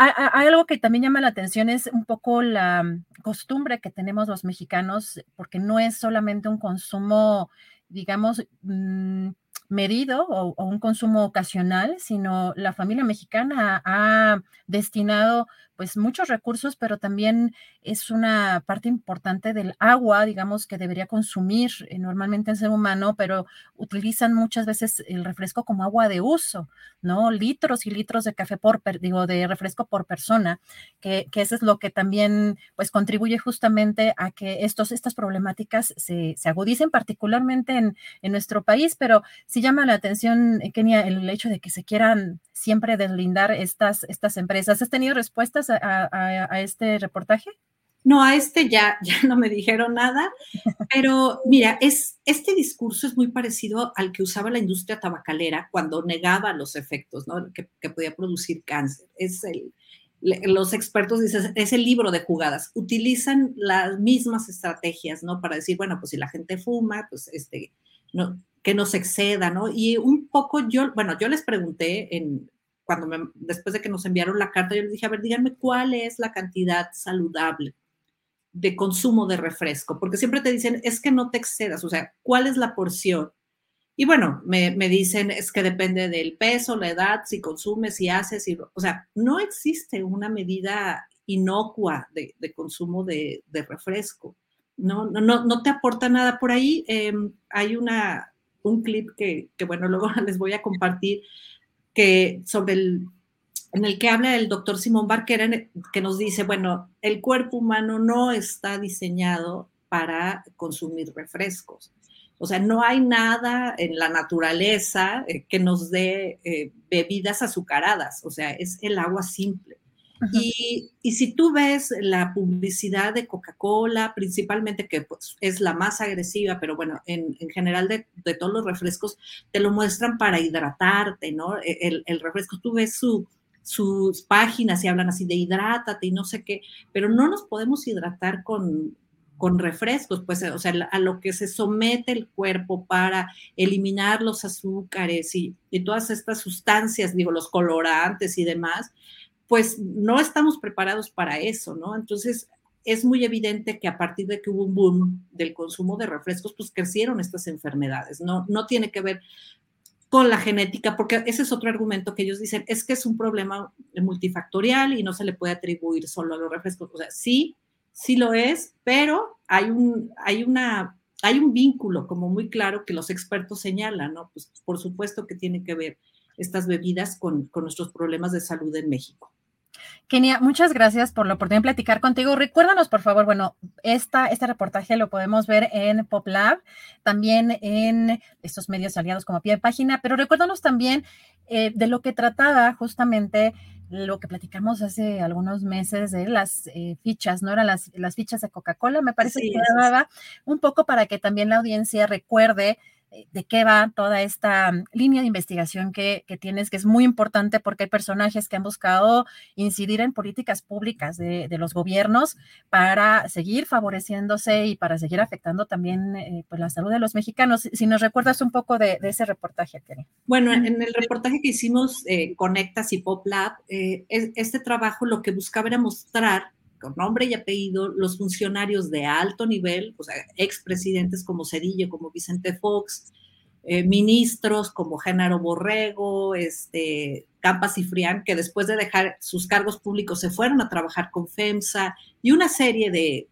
S1: hay, algo que también llama la atención, es un poco la costumbre que tenemos los mexicanos, porque no es solamente un consumo, digamos, mm, medido o, un consumo ocasional, sino la familia mexicana ha destinado pues muchos recursos, pero también es una parte importante del agua, digamos, que debería consumir eh, normalmente el ser humano, pero utilizan muchas veces el refresco como agua de uso, ¿no? Litros y litros de café por, digo, de refresco por persona, que, que eso es lo que también, pues, contribuye justamente a que estos, estas problemáticas se, agudicen, particularmente en, en, nuestro país, pero sí llama la atención, eh, Kenia, el hecho de que se quieran siempre deslindar estas, estas empresas. ¿Has tenido respuestas a, este reportaje?
S7: No, a este ya, ya no me dijeron nada, pero mira, es, este discurso es muy parecido al que usaba la industria tabacalera cuando negaba los efectos ¿no? que, podía producir cáncer. Es el, los expertos dicen, es el libro de jugadas. Utilizan las mismas estrategias, ¿no? Para decir, bueno, pues si la gente fuma, pues este, no, que no se exceda, ¿no? Y un poco yo, bueno, yo les pregunté en, cuando me, después de que nos enviaron la carta, yo les dije, a ver, díganme cuál es la cantidad saludable de consumo de refresco, porque siempre te dicen, es que no te excedas, o sea, ¿cuál es la porción? Y bueno, me, me dicen, es que depende del peso, la edad, si consumes, si haces, si, o sea, no existe una medida inocua de, consumo de, refresco. No, no, no, te aporta nada por ahí. Em, hay una, un clip que, bueno, luego les voy a compartir que sobre el, en el que habla el doctor Simón Barquera, que nos dice, bueno, el cuerpo humano no está diseñado para consumir refrescos. O sea, no hay nada en la naturaleza eh, que nos dé eh, bebidas azucaradas, o sea, es el agua simple. Y, y, si tú ves la publicidad de Coca-Cola, principalmente que pues, es la más agresiva, pero bueno, en, en general de, de, todos los refrescos, te lo muestran para hidratarte, ¿no? E, el, el refresco, tú ves su, sus páginas y hablan así de hidrátate y no sé qué, pero no nos podemos hidratar con, con refrescos, pues, o sea, a lo que se somete el cuerpo para eliminar los azúcares y, y todas estas sustancias, digo, los colorantes y demás, pues no estamos preparados para eso, ¿no? Entonces, es muy evidente que a partir de que hubo un boom del consumo de refrescos, pues crecieron estas enfermedades. No, no tiene que ver con la genética, porque ese es otro argumento que ellos dicen, es que es un problema multifactorial y no se le puede atribuir solo a los refrescos. O sea, sí, sí lo es, pero hay un, hay una, hay un vínculo como muy claro que los expertos señalan, ¿no? Pues por supuesto que tiene que ver estas bebidas con, con nuestros problemas de salud en México.
S1: Kenia, muchas gracias por la oportunidad de platicar contigo. Recuérdanos, por favor, bueno, esta, este reportaje lo podemos ver en PopLab, también en estos medios aliados como pie de página, pero recuérdanos también eh, de lo que trataba justamente lo que platicamos hace algunos meses de las eh, fichas, ¿no? Eran las, las fichas de Coca-Cola, me parece sí, que daba un poco para que también la audiencia recuerde de qué va toda esta mm, línea de investigación que, que, tienes, que es muy importante porque hay personajes que han buscado incidir en políticas públicas de, de los gobiernos para seguir favoreciéndose y para seguir afectando también eh, pues la salud de los mexicanos. Si nos recuerdas un poco de, de ese reportaje, Kenny.
S7: Bueno, en el reportaje que hicimos, eh, Conectas y Pop Lab, eh, este trabajo lo que buscaba era mostrar con nombre y apellido, los funcionarios de alto nivel, o sea, expresidentes como Cedillo, como Vicente Fox, eh, ministros como Genaro Borrego, este, Campas y Frián, que después de dejar sus cargos públicos se fueron a trabajar con FEMSA y una serie de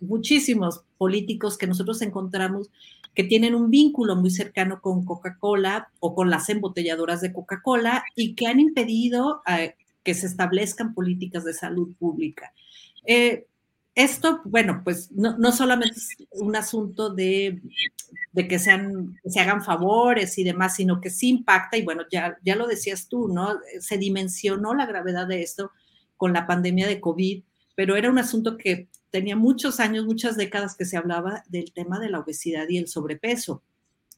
S7: muchísimos políticos que nosotros encontramos que tienen un vínculo muy cercano con Coca-Cola o con las embotelladoras de Coca-Cola y que han impedido eh, que se establezcan políticas de salud pública. Eh, esto, bueno, pues no, no, solamente es un asunto de, de que, sean, que se hagan favores y demás, sino que sí impacta, y bueno, ya, ya lo decías tú, ¿no? Se dimensionó la gravedad de esto con la pandemia de COVID, pero era un asunto que tenía muchos años, muchas décadas que se hablaba del tema de la obesidad y el sobrepeso.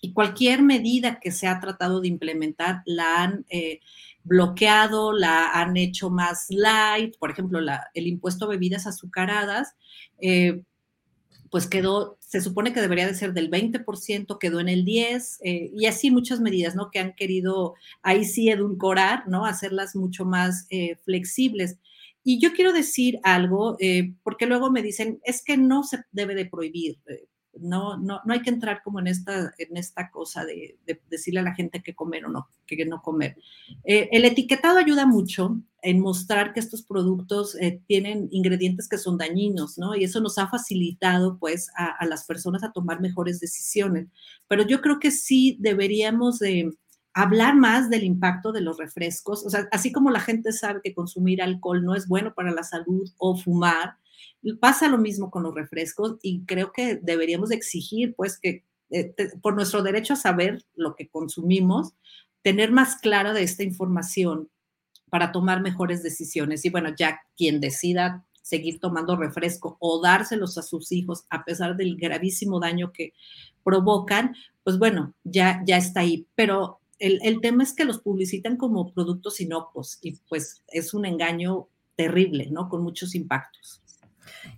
S7: Y cualquier medida que se ha tratado de implementar la han eh, bloqueado, la han hecho más light, por ejemplo, el impuesto a bebidas azucaradas, eh, pues quedó, se supone que debería de ser del 20%, quedó en el 10%, eh, y así muchas medidas, ¿no? Que han querido ahí sí edulcorar, ¿no? Hacerlas mucho más eh, flexibles. Y yo quiero decir algo, porque luego me dicen, es que no se debe de prohibir. No, no, no hay que entrar como en esta, en esta cosa de, decirle a la gente qué comer o no, qué no comer. Eh, el etiquetado ayuda mucho en mostrar que estos productos eh, tienen ingredientes que son dañinos, ¿no? Y eso nos ha facilitado, pues, a, a, las personas a tomar mejores decisiones. Pero yo creo que sí deberíamos de hablar más del impacto de los refrescos. O sea, así como la gente sabe que consumir alcohol no es bueno para la salud o fumar, Pasa lo mismo con los refrescos y creo que deberíamos exigir, pues, que eh, por nuestro derecho a saber lo que consumimos, tener más clara de esta información para tomar mejores decisiones. Y bueno, ya quien decida seguir tomando refresco o dárselos a sus hijos a pesar del gravísimo daño que provocan, pues bueno, ya, ya está ahí. Pero el, el tema es que los publicitan como productos inocuos y pues es un engaño terrible, ¿no? Con muchos impactos.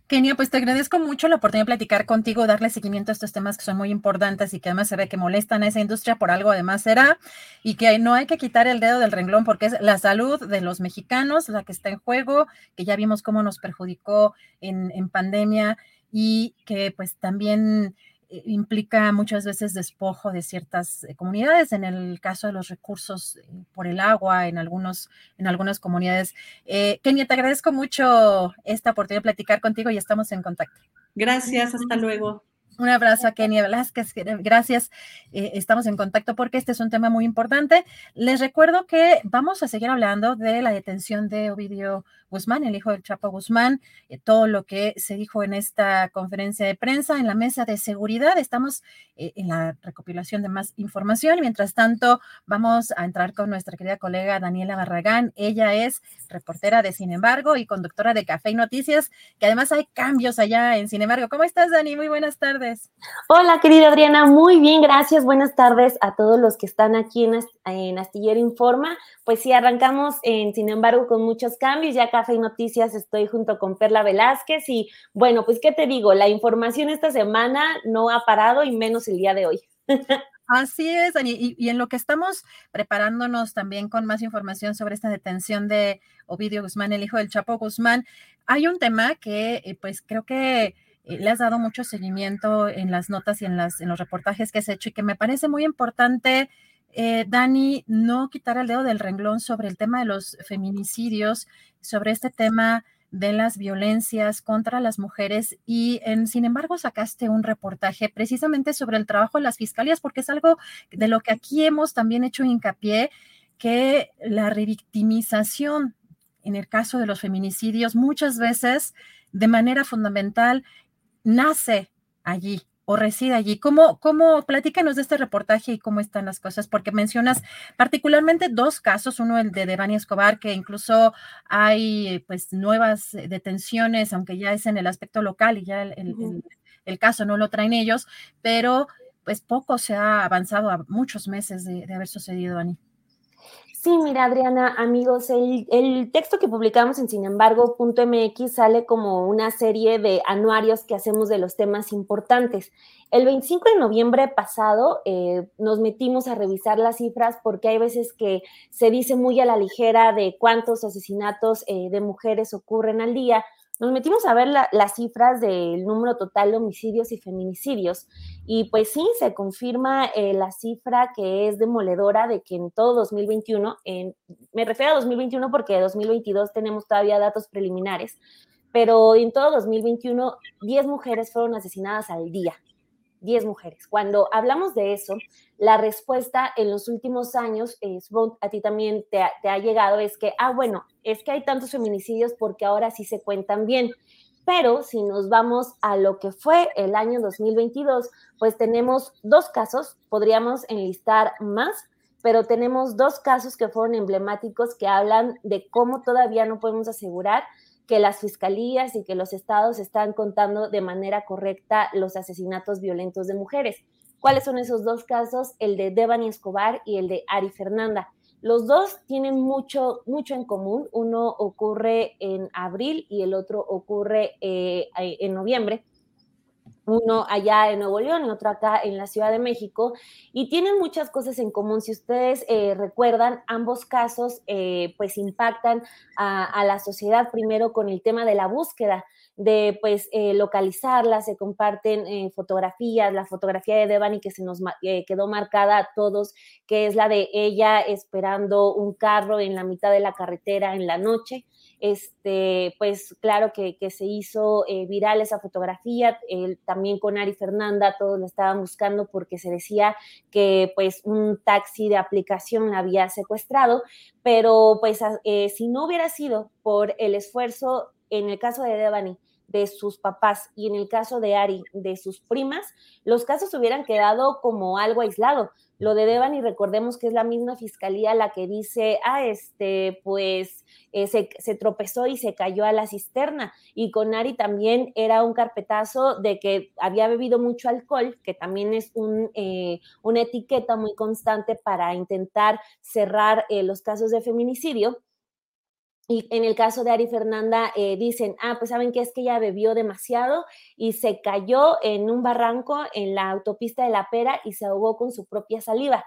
S1: Kenia, pues te agradezco mucho la oportunidad de platicar contigo, darle seguimiento a estos temas que son muy importantes y que además se ve que molestan a esa industria por algo además será y que no hay que quitar el dedo del renglón porque es la salud de los mexicanos la que está en juego, que ya vimos cómo nos perjudicó en, en pandemia y que pues también implica muchas veces despojo de ciertas eh, comunidades, en el caso de los recursos eh, por el agua, en, algunos, en algunas comunidades. Kenia, te agradezco mucho esta oportunidad de platicar contigo y estamos en contacto.
S7: Gracias, hasta luego.
S1: Un abrazo a Kenia Velázquez. Gracias. Eh, estamos en contacto porque este es un tema muy importante. Les recuerdo que vamos a seguir hablando de la detención de Ovidio Guzmán, el hijo del Chapo Guzmán, eh, todo lo que se dijo en esta conferencia de prensa en la mesa de seguridad. Estamos eh, en la recopilación de más información mientras tanto vamos a entrar con nuestra querida colega Daniela Barragán. Ella es reportera de Sin embargo y conductora de Café y Noticias, que además hay cambios allá en Sin embargo. ¿Cómo estás, Dani? Muy buenas tardes.
S8: Hola, querida Adriana, muy bien, gracias. Buenas tardes a todos los que están aquí en, Astillero Informa. Pues sí, arrancamos, en, sin embargo, con muchos cambios. Ya Noticias estoy junto con Perla Velázquez y bueno, pues qué te digo, la información esta semana no ha parado y menos el día de hoy.
S1: Así es. Y, y, en lo que estamos preparándonos también con más información sobre esta detención de Ovidio Guzmán, el hijo del Chapo Guzmán, hay un tema que eh, pues creo que eh, le has dado mucho seguimiento en las notas y en, las, en los reportajes que has hecho y que me parece muy importante, eh, Dani, no quitar el dedo del renglón sobre el tema de los feminicidios, sobre este tema de las violencias contra las mujeres y en, sin embargo sacaste un reportaje precisamente sobre el trabajo de las fiscalías porque es algo de lo que aquí hemos también hecho hincapié que la revictimización en el caso de los feminicidios muchas veces de manera fundamental nace allí o reside allí. ¿Cómo, cómo, platícanos de este reportaje y cómo están las cosas? Porque mencionas particularmente dos casos, uno el de Devani Escobar, que incluso hay pues nuevas detenciones, aunque ya es en el aspecto local y ya el, caso no lo traen ellos, pero pues poco se ha avanzado a muchos meses de, de haber sucedido, Ani.
S8: Sí, mira, Adriana, amigos, el, texto que publicamos en sin embargo.mx sale como una serie de anuarios que hacemos de los temas importantes. El 25 de noviembre pasado eh, nos metimos a revisar las cifras porque hay veces que se dice muy a la ligera de cuántos asesinatos eh, de mujeres ocurren al día, nos metimos a ver las cifras del número total de homicidios y feminicidios y pues sí, se confirma eh, la cifra que es demoledora de que en todo 2021, en, me refiero a 2021 porque en 2022 tenemos todavía datos preliminares, pero en todo 2021 10 mujeres fueron asesinadas al día 10 mujeres. Cuando hablamos de eso, la respuesta en los últimos años, es a ti también te ha, llegado, es que, ah, bueno, es que hay tantos feminicidios porque ahora sí se cuentan bien. Pero si nos vamos a lo que fue el año 2022, pues tenemos dos casos, podríamos enlistar más, pero tenemos dos casos que fueron emblemáticos que hablan de cómo todavía no podemos asegurar que las fiscalías y que los estados están contando de manera correcta los asesinatos violentos de mujeres. ¿Cuáles son esos dos casos? El de Devani Escobar y el de Ari Fernanda. Los dos tienen mucho, mucho en común. Uno ocurre en abril y el otro ocurre eh, en noviembre uno allá en Nuevo León y otro acá en la Ciudad de México, y tienen muchas cosas en común. Si ustedes eh, recuerdan, ambos casos eh, pues impactan a, la sociedad primero con el tema de la búsqueda de pues eh, localizarla, se comparten fotografías, la fotografía de Devani que se nos quedó marcada a todos, que es la de ella esperando un carro en la mitad de la carretera en la noche este, pues claro que, se hizo eh, viral esa fotografía, también con Ari Fernanda, todos la estaban buscando porque se decía que pues un taxi de aplicación la había secuestrado, pero pues eh, si no hubiera sido por el esfuerzo en el caso de Devani, de sus papás y en el caso de Ari, de sus primas, los casos hubieran quedado como algo aislado. Lo de Devani, recordemos que es la misma fiscalía la que dice, ah, este, pues eh, se, tropezó y se cayó a la cisterna. Y con Ari también era un carpetazo de que había bebido mucho alcohol, que también es un, eh, una etiqueta muy constante para intentar cerrar eh, los casos de feminicidio. Y en el caso de Ari Fernanda, dicen, ah, pues saben que es que ella bebió demasiado y se cayó en un barranco en la autopista de La Pera y se ahogó con su propia saliva.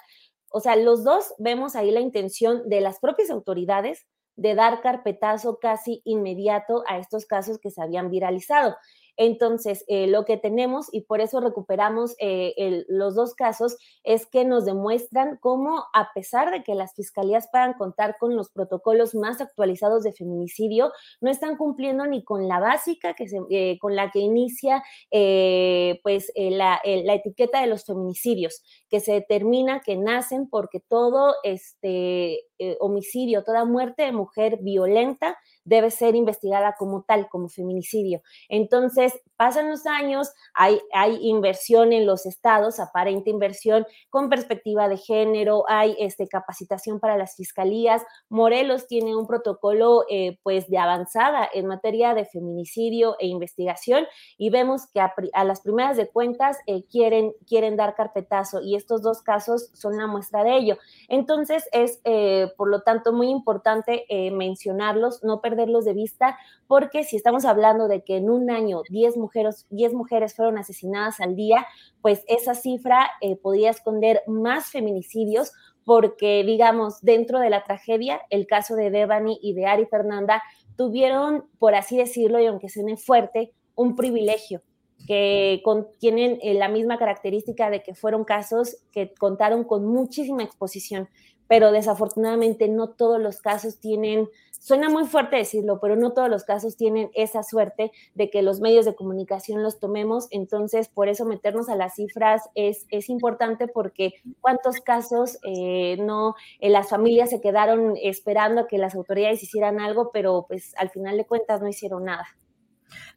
S8: O sea, los dos vemos ahí la intención de las propias autoridades de dar carpetazo casi inmediato a estos casos que se habían viralizado. Entonces, eh, lo que tenemos, y por eso recuperamos eh, los dos casos, es que nos demuestran cómo, a pesar de que las fiscalías puedan contar con los protocolos más actualizados de feminicidio, no están cumpliendo ni con la básica, que eh, con la que inicia pues, la, la, etiqueta de los feminicidios, que se determina que nacen porque todo este homicidio, toda muerte de mujer violenta, debe ser investigada como tal, como feminicidio. Entonces, pasan los años, hay, hay inversión en los estados, aparente inversión con perspectiva de género, hay este, capacitación para las fiscalías. Morelos tiene un protocolo eh, pues de avanzada en materia de feminicidio e investigación y vemos que a, las primeras de cuentas eh, quieren, quieren dar carpetazo y estos dos casos son la muestra de ello. Entonces, es eh, por lo tanto muy importante mencionarlos, no perderlos de vista, porque si estamos hablando de que en un año 10 mujeres, 10 mujeres fueron asesinadas al día, pues esa cifra eh, podría esconder más feminicidios porque, digamos, dentro de la tragedia, el caso de Devani y de Ari Fernanda tuvieron, por así decirlo, y aunque suene fuerte, un privilegio que tienen eh, la misma característica de que fueron casos que contaron con muchísima exposición, pero desafortunadamente no todos los casos tienen, suena muy fuerte decirlo, pero no todos los casos tienen esa suerte de que los medios de comunicación los tomemos, entonces por eso meternos a las cifras es, es importante porque cuántos casos eh, no, eh, las familias se quedaron esperando a que las autoridades hicieran algo, pero pues al final de cuentas no hicieron nada.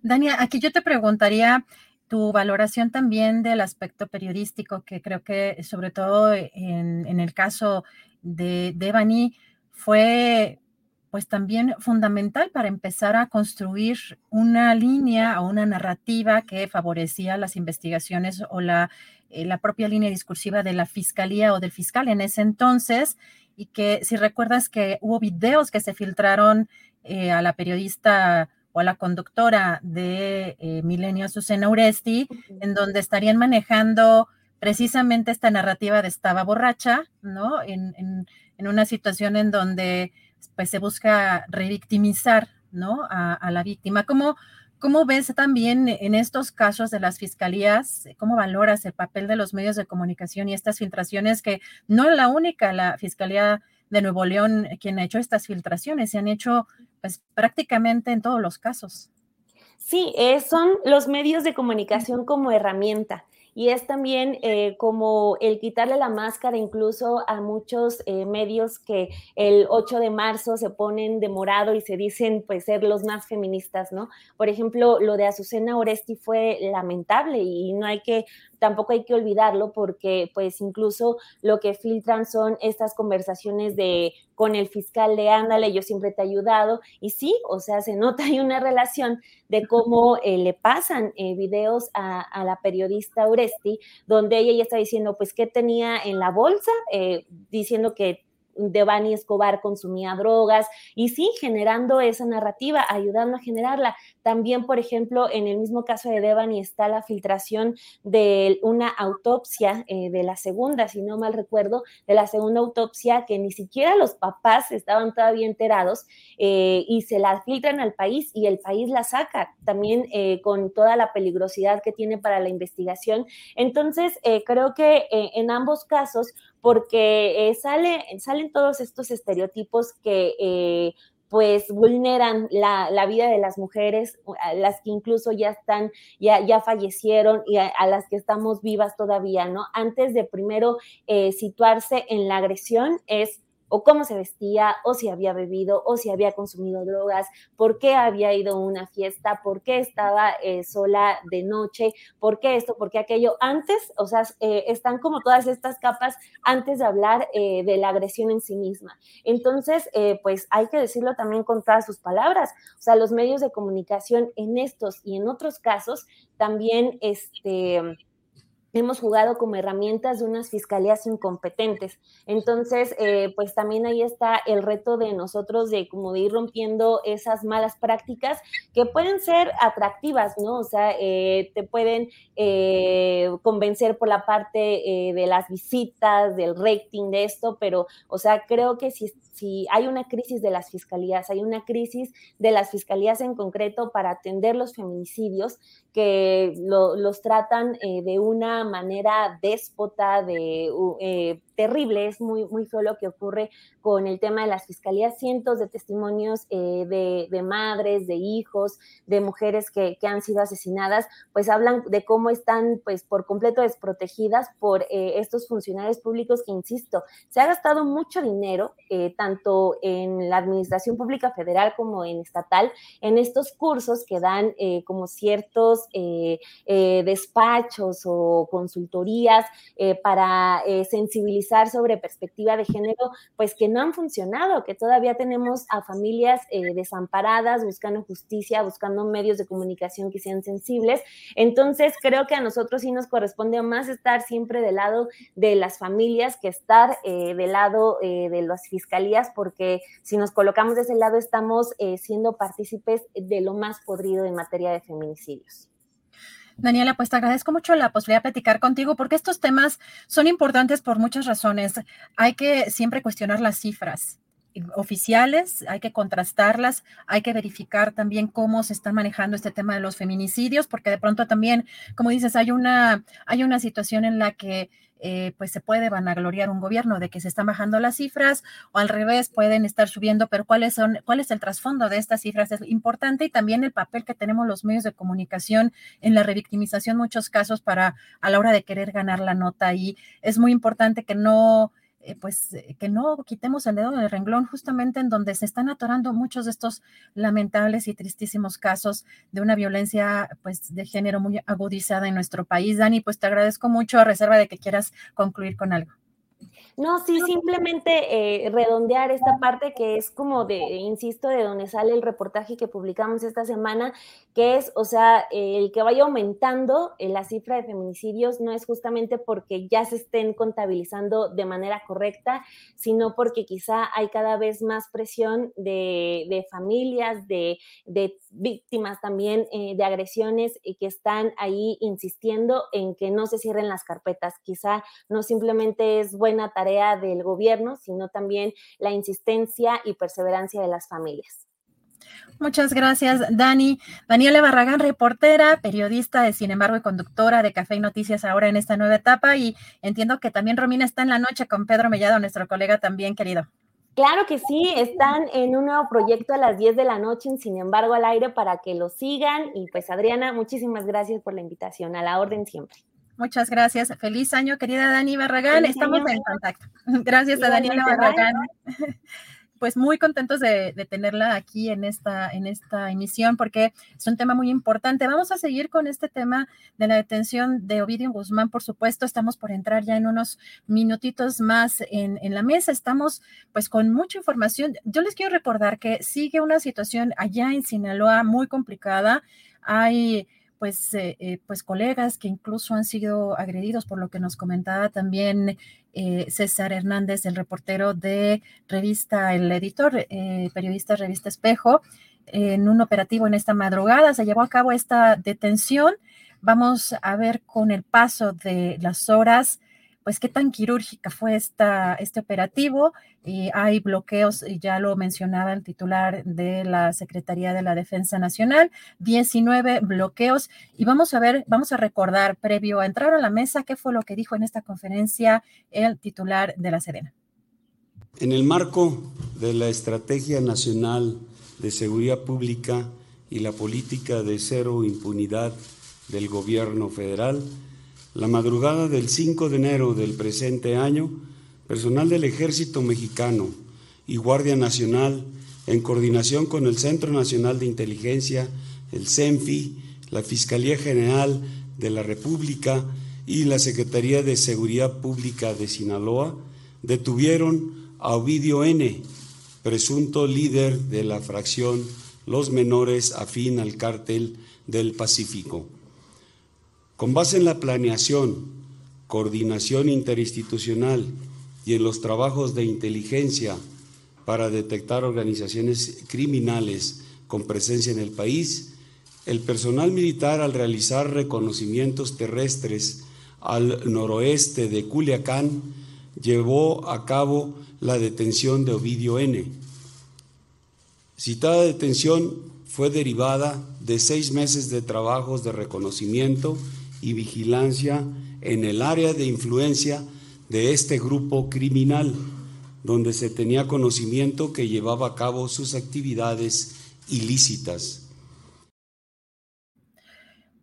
S1: Dania, aquí yo te preguntaría tu valoración también del aspecto periodístico, que creo que sobre todo en, en el caso de Devani fue pues también fundamental para empezar a construir una línea o una narrativa que favorecía las investigaciones o la, eh, la propia línea discursiva de la fiscalía o del fiscal en ese entonces. Y que si recuerdas que hubo videos que se filtraron eh, a la periodista o a la conductora de eh, Milenio Susana Uresti, en donde estarían manejando precisamente esta narrativa de estaba borracha, ¿no? En, una situación en donde pues se busca revictimizar, ¿no? A, la víctima. ¿Cómo, ¿Cómo ves también en estos casos de las fiscalías, cómo valoras el papel de los medios de comunicación y estas filtraciones que no es la única, la Fiscalía de Nuevo León quien ha hecho estas filtraciones, se han hecho pues prácticamente en todos los casos.
S8: Sí, eh, son los medios de comunicación como herramienta y es también eh, como el quitarle la máscara incluso a muchos eh, medios que el 8 de marzo se ponen de morado y se dicen pues ser los más feministas, ¿no? Por ejemplo, lo de Azucena Oresti fue lamentable y no hay que tampoco hay que olvidarlo porque pues incluso lo que filtran son estas conversaciones de con el fiscal de ándale, yo siempre te he ayudado y sí, o sea, se nota hay una relación de cómo eh, le pasan eh, videos a, la periodista Uresti donde ella ya está diciendo pues qué tenía en la bolsa, eh, diciendo que Devani Escobar consumía drogas y sí, generando esa narrativa, ayudando a generarla. También, por ejemplo, en el mismo caso de Devani está la filtración de una autopsia eh, de la segunda, si no mal recuerdo, de la segunda autopsia que ni siquiera los papás estaban todavía enterados eh, y se la filtran al país y el país la saca también eh, con toda la peligrosidad que tiene para la investigación. Entonces, creo que en ambos casos, porque sale, salen todos estos estereotipos que pues vulneran la, vida de las mujeres, las que incluso ya están, ya, ya fallecieron y a, las que estamos vivas todavía, ¿no? Antes de primero eh, situarse en la agresión es o cómo se vestía, o si había bebido, o si había consumido drogas, por qué había ido a una fiesta, por qué estaba eh, sola de noche, por qué esto, por qué aquello. Antes, o sea, eh, están como todas estas capas antes de hablar eh, de la agresión en sí misma. Entonces, pues hay que decirlo también con todas sus palabras. O sea, los medios de comunicación en estos y en otros casos también, este hemos jugado como herramientas de unas fiscalías incompetentes. Entonces, eh, pues también ahí está el reto de nosotros de como de ir rompiendo esas malas prácticas que pueden ser atractivas, ¿no? O sea, eh, te pueden eh, convencer por la parte de las visitas, del rating de esto, pero, o sea, creo que si, si hay una crisis de las fiscalías, hay una crisis de las fiscalías en concreto para atender los feminicidios que los tratan de una manera déspota, de, eh, terrible, es muy, muy feo lo que ocurre con el tema de las fiscalías, cientos de testimonios eh, de, madres, de hijos, de mujeres que, han sido asesinadas, pues hablan de cómo están pues por completo desprotegidas por eh, estos funcionarios públicos que, insisto, se ha gastado mucho dinero, tanto en la administración pública federal como en estatal, en estos cursos que dan como ciertos despachos o consultorías para sensibilizar sobre perspectiva de género, pues que no han funcionado, que todavía tenemos a familias eh, desamparadas buscando justicia, buscando medios de comunicación que sean sensibles. Entonces, creo que a nosotros sí nos corresponde más estar siempre del lado de las familias que estar eh, del lado eh, de las fiscalías, porque si nos colocamos de ese lado estamos siendo partícipes de lo más podrido en materia de feminicidios.
S1: Daniela, pues te agradezco mucho la posibilidad de platicar contigo porque estos temas son importantes por muchas razones. Hay que siempre cuestionar las cifras oficiales, hay que contrastarlas, hay que verificar también cómo se está manejando este tema de los feminicidios, porque de pronto también, como dices, hay una, hay una situación en la que eh, pues se puede vanagloriar un gobierno de que se están bajando las cifras o al revés pueden estar subiendo, pero cuáles son, cuál es el trasfondo de estas cifras es importante y también el papel que tenemos los medios de comunicación en la revictimización, muchos casos para a la hora de querer ganar la nota y es muy importante que no pues eh, que no quitemos el dedo del renglón justamente en donde se están atorando muchos de estos lamentables y tristísimos casos de una violencia pues de género muy agudizada en nuestro país. Dani, pues te agradezco mucho a reserva de que quieras concluir con algo.
S8: No, sí, simplemente eh, redondear esta parte que es como de, insisto, de donde sale el reportaje que publicamos esta semana, que es, o sea, el que vaya aumentando eh, la cifra de feminicidios no es justamente porque ya se estén contabilizando de manera correcta, sino porque quizá hay cada vez más presión de, familias, de, víctimas también eh, de agresiones que están ahí insistiendo en que no se cierren las carpetas. Quizá no simplemente es buena tarea del gobierno, sino también la insistencia y perseverancia de las familias.
S1: Muchas gracias, Dani. Daniela Barragán, reportera, periodista de Sin embargo y conductora de Café y Noticias ahora en esta nueva etapa. Y entiendo que también Romina está en la noche con Pedro Mellado, nuestro colega también querido.
S8: Claro que sí, están en un nuevo proyecto a las 10 de la noche, sin embargo, al aire para que lo sigan. Y pues, Adriana, muchísimas gracias por la invitación. A la orden siempre.
S1: Muchas gracias. Feliz año, querida Dani Barragán. Estamos en contacto. Gracias a Daniela Barragán. Pues muy contentos de, tenerla aquí en esta, en esta emisión porque es un tema muy importante. Vamos a seguir con este tema de la detención de Ovidio Guzmán, por supuesto. Estamos por entrar ya en unos minutitos más en, en la mesa. Estamos pues con mucha información. Yo les quiero recordar que sigue una situación allá en Sinaloa muy complicada. Hay pues, eh, eh, pues colegas que incluso han sido agredidos, por lo que nos comentaba también eh, César Hernández, el reportero de revista, el editor, periodista de revista Espejo, en un operativo en esta madrugada. Se llevó a cabo esta detención. Vamos a ver con el paso de las horas pues qué tan quirúrgica fue esta, este operativo. Y hay bloqueos, y ya lo mencionaba el titular de la Secretaría de la Defensa Nacional, 19 bloqueos. Y vamos a ver, vamos a recordar previo a entrar a la mesa qué fue lo que dijo en esta conferencia el titular de la Serena.
S3: En el marco de la Estrategia Nacional de Seguridad Pública y la política de cero impunidad del gobierno federal, la madrugada del 5 de enero del presente año, personal del Ejército Mexicano y Guardia Nacional, en coordinación con el Centro Nacional de Inteligencia, el CENFI, la Fiscalía General de la República y la Secretaría de Seguridad Pública de Sinaloa, detuvieron a Ovidio N., presunto líder de la fracción Los Menores afín al cártel del Pacífico. Con base en la planeación, coordinación interinstitucional y en los trabajos de inteligencia para detectar organizaciones criminales con presencia en el país, el personal militar al realizar reconocimientos terrestres al noroeste de Culiacán llevó a cabo la detención de Ovidio N. Citada detención fue derivada de seis meses de trabajos de reconocimiento y vigilancia en el área de influencia de este grupo criminal, donde se tenía conocimiento que llevaba a cabo sus actividades ilícitas.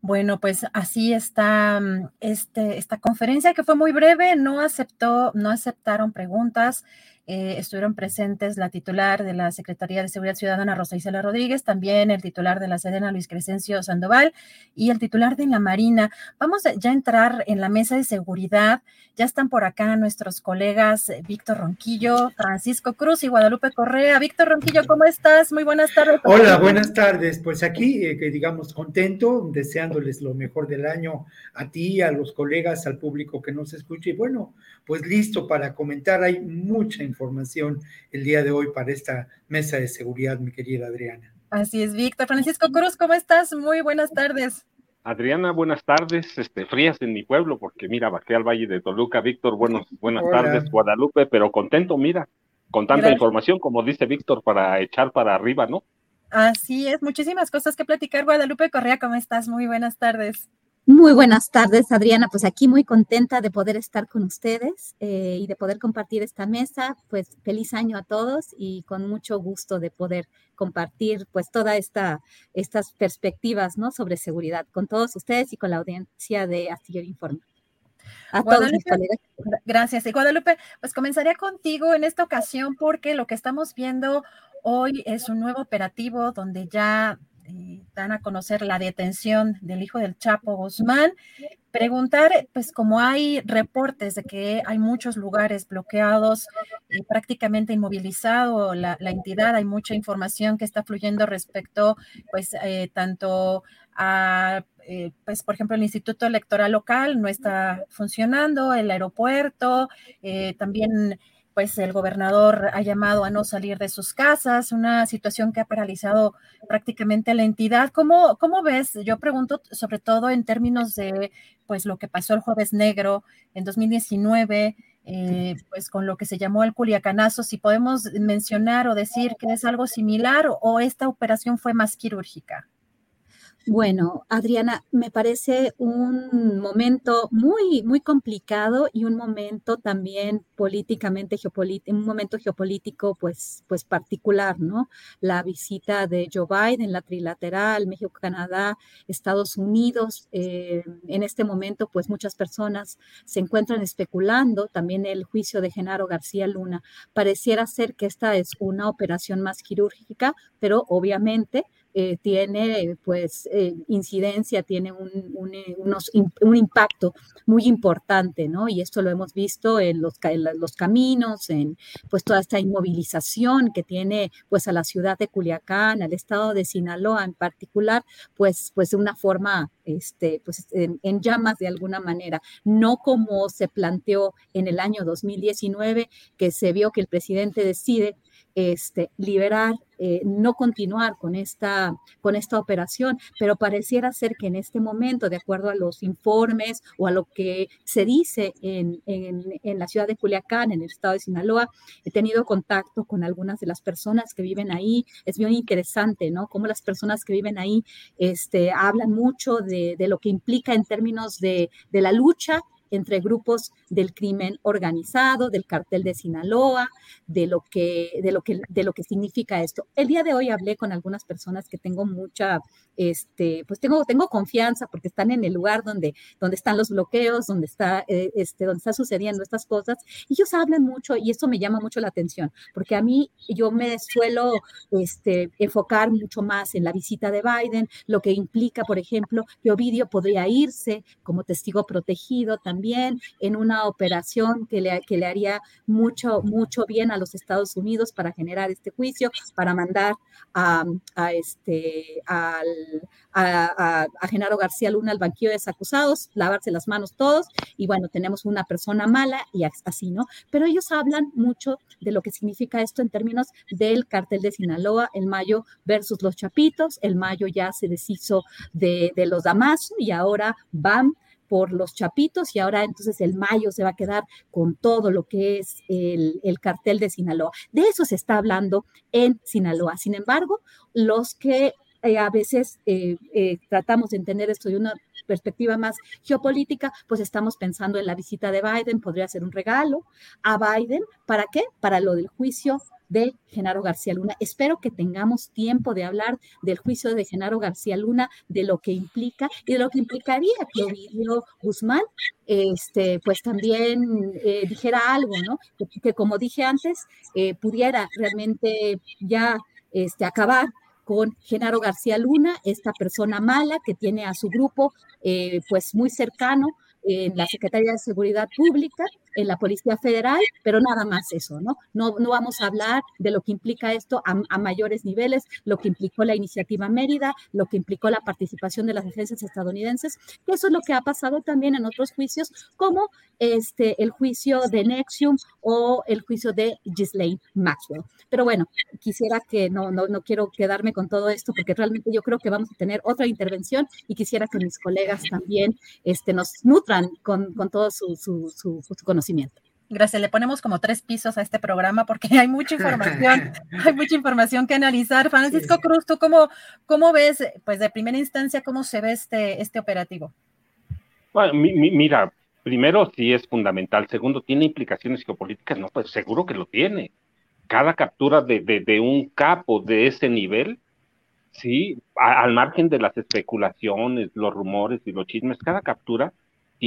S1: Bueno, pues así está mm, este, esta conferencia que fue muy breve, no aceptó, no aceptaron preguntas. Eh, estuvieron presentes la titular de la Secretaría de Seguridad Ciudadana, Rosa Isela Rodríguez, también el titular de la Sedena, Luis Crescencio Sandoval, y el titular de la Marina. Vamos ya a entrar en la mesa de seguridad. Ya están por acá nuestros colegas eh, Víctor Ronquillo, Francisco Cruz y Guadalupe Correa. Víctor Ronquillo, ¿cómo estás? Muy buenas tardes.
S9: Hola, buenas tardes. Pues aquí, eh, digamos, contento, deseándoles lo mejor del año a ti, a los colegas, al público que nos escuche. Y bueno, pues listo para comentar. Hay mucha información información el día de hoy para esta mesa de seguridad, mi querida Adriana.
S1: Así es, Víctor. Francisco Cruz, ¿cómo estás? Muy buenas tardes.
S10: Adriana, buenas tardes, este, frías en mi pueblo, porque mira, bajé al Valle de Toluca, Víctor, buenos, buenas tardes, Guadalupe, pero contento, mira, con tanta información, como dice Víctor, para echar para arriba, ¿no?
S1: Así es, muchísimas cosas que platicar. Guadalupe Correa, ¿cómo estás? Muy buenas tardes.
S11: Muy buenas tardes, Adriana. Pues aquí muy contenta de poder estar con ustedes eh, y de poder compartir esta mesa. Pues feliz año a todos y con mucho gusto de poder compartir pues toda esta estas perspectivas, ¿no? Sobre seguridad con todos ustedes y con la audiencia de Astillero Informe.
S1: A todos. Gracias. Y Guadalupe, pues comenzaría contigo en esta ocasión porque lo que estamos viendo hoy es un nuevo operativo donde ya eh, dan a conocer la detención del hijo del Chapo Guzmán. Preguntar, pues como hay reportes de que hay muchos lugares bloqueados, y prácticamente inmovilizado la, entidad, hay mucha información que está fluyendo respecto, pues, eh, tanto a eh, pues, por ejemplo, el Instituto Electoral Local no está funcionando, el aeropuerto, también pues el gobernador ha llamado a no salir de sus casas, una situación que ha paralizado prácticamente la entidad. ¿Cómo, cómo ves? Yo pregunto sobre todo en términos de pues lo que pasó el jueves negro en 2019, eh, pues con lo que se llamó el Culiacanazo, si podemos mencionar o decir que es algo similar o esta operación fue más quirúrgica.
S11: Bueno, Adriana, me parece un momento muy, muy complicado y un momento también políticamente geopolítico, un momento geopolítico pues, pues particular, ¿no? La visita de Joe Biden, la trilateral, México, Canadá, Estados Unidos. Eh, en este momento, pues muchas personas se encuentran especulando, también el juicio de Genaro García Luna. Pareciera ser que esta es una operación más quirúrgica, pero obviamente eh, tiene pues eh, incidencia, tiene un, unos, un, impacto muy importante, ¿no? Y esto lo hemos visto en los, los caminos, en pues toda esta inmovilización que tiene pues a la ciudad de Culiacán, al estado de Sinaloa en particular, pues, pues de una forma este, pues, en, en, llamas de alguna manera, no como se planteó en el año 2019, que se vio que el presidente decide este, liberar, eh, no continuar con esta, con esta operación, pero pareciera ser que en este momento, de acuerdo a los informes o a lo que se dice en, en, la ciudad de Culiacán, en el estado de Sinaloa, he tenido contacto con algunas de las personas que viven ahí. Es bien interesante, ¿no? Cómo las personas que viven ahí este, hablan mucho de, de lo que implica en términos de, de la lucha entre grupos del crimen organizado, del cartel de Sinaloa, de lo que, de lo que, de lo que significa esto. El día de hoy hablé con algunas personas que tengo mucha, este, pues tengo, tengo confianza porque están en el lugar donde, donde están los bloqueos, donde está, eh, este, donde está sucediendo estas cosas. Y ellos hablan mucho y esto me llama mucho la atención, porque a mí yo me suelo este, enfocar mucho más en la visita de Biden, lo que implica, por ejemplo, que Ovidio podría irse como testigo protegido también en una operación que le, que le haría mucho, mucho bien a los Estados Unidos para generar este juicio, para mandar a, este, al a, Genaro García Luna al banquillo de desacusados, lavarse las manos todos, y bueno, tenemos una persona mala y así, ¿no? Pero ellos hablan mucho de lo que significa esto en términos del cartel de Sinaloa, el Mayo versus los Chapitos, el Mayo ya se deshizo de, de los Damaso y ahora van por los chapitos y ahora entonces el mayo se va a quedar con todo lo que es el, el, cartel de Sinaloa. De eso se está hablando en Sinaloa. Sin embargo, los que eh, a veces eh, eh, tratamos de entender esto de una perspectiva más geopolítica, pues estamos pensando en la visita de Biden, podría ser un regalo a Biden. ¿Para qué? Para lo del juicio de Genaro García Luna. Espero que tengamos tiempo de hablar del juicio de Genaro García Luna, de lo que implica y de lo que implicaría que Ovidio Guzmán, este, pues también dijera algo, ¿no? Que, como dije antes, pudiera realmente ya este, acabar con Genaro García Luna, esta persona mala que tiene a su grupo eh, pues muy cercano en la Secretaría de Seguridad Pública, en la Policía Federal, pero nada más eso, ¿no? No, no vamos a hablar de lo que implica esto a, mayores niveles, lo que implicó la iniciativa Mérida, lo que implicó la participación de las agencias estadounidenses, que eso es lo que ha pasado también en otros juicios, como este, el juicio de Nexium o el juicio de Ghislaine Maxwell. Pero bueno, quisiera que no, no, no quiero quedarme con todo esto porque realmente yo creo que vamos a tener otra intervención y quisiera que mis colegas también este, nos nutran con, con todo su, su, su, su conocimiento
S1: Gracias, le ponemos como tres pisos a este programa porque hay mucha información, hay mucha información que analizar. Francisco Cruz, ¿tú cómo, cómo ves, pues de primera instancia, cómo se ve este, este operativo?
S10: Bueno, mira, primero sí es fundamental, segundo, ¿tiene implicaciones geopolíticas? No, pues seguro que lo tiene. Cada captura de, de, un capo de ese nivel, sí, al margen de las especulaciones, los rumores y los chismes, cada captura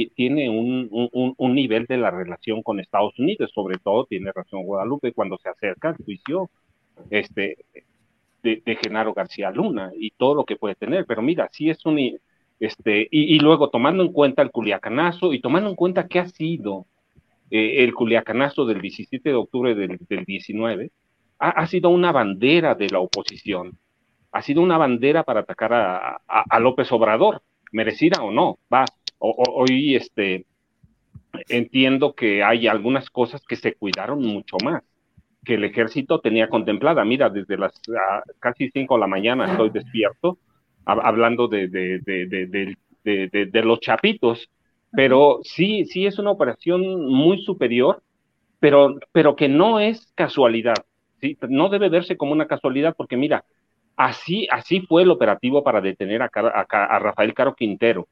S10: tiene un, un, nivel de la relación con Estados Unidos, sobre todo tiene razón Guadalupe cuando se acerca al juicio este, de, Genaro García Luna y todo lo que puede tener, pero mira, sí es un, este, y, luego tomando en cuenta el culiacanazo y tomando en cuenta que ha sido eh, el culiacanazo del 17 de octubre del, del 19, ha, ha, sido una bandera de la oposición, ha sido una bandera para atacar a, a, a López Obrador, merecida o no, va, hoy este, entiendo que hay algunas cosas que se cuidaron mucho más que el ejército tenía contemplada. Mira, desde las ah, casi 5 de la mañana estoy despierto hablando de, de, de, de, los chapitos, pero sí, sí es una operación muy superior, pero, pero que no es casualidad, ¿sí? no debe verse como una casualidad, porque mira, así, así fue el operativo para detener a, a, a Rafael Caro Quintero,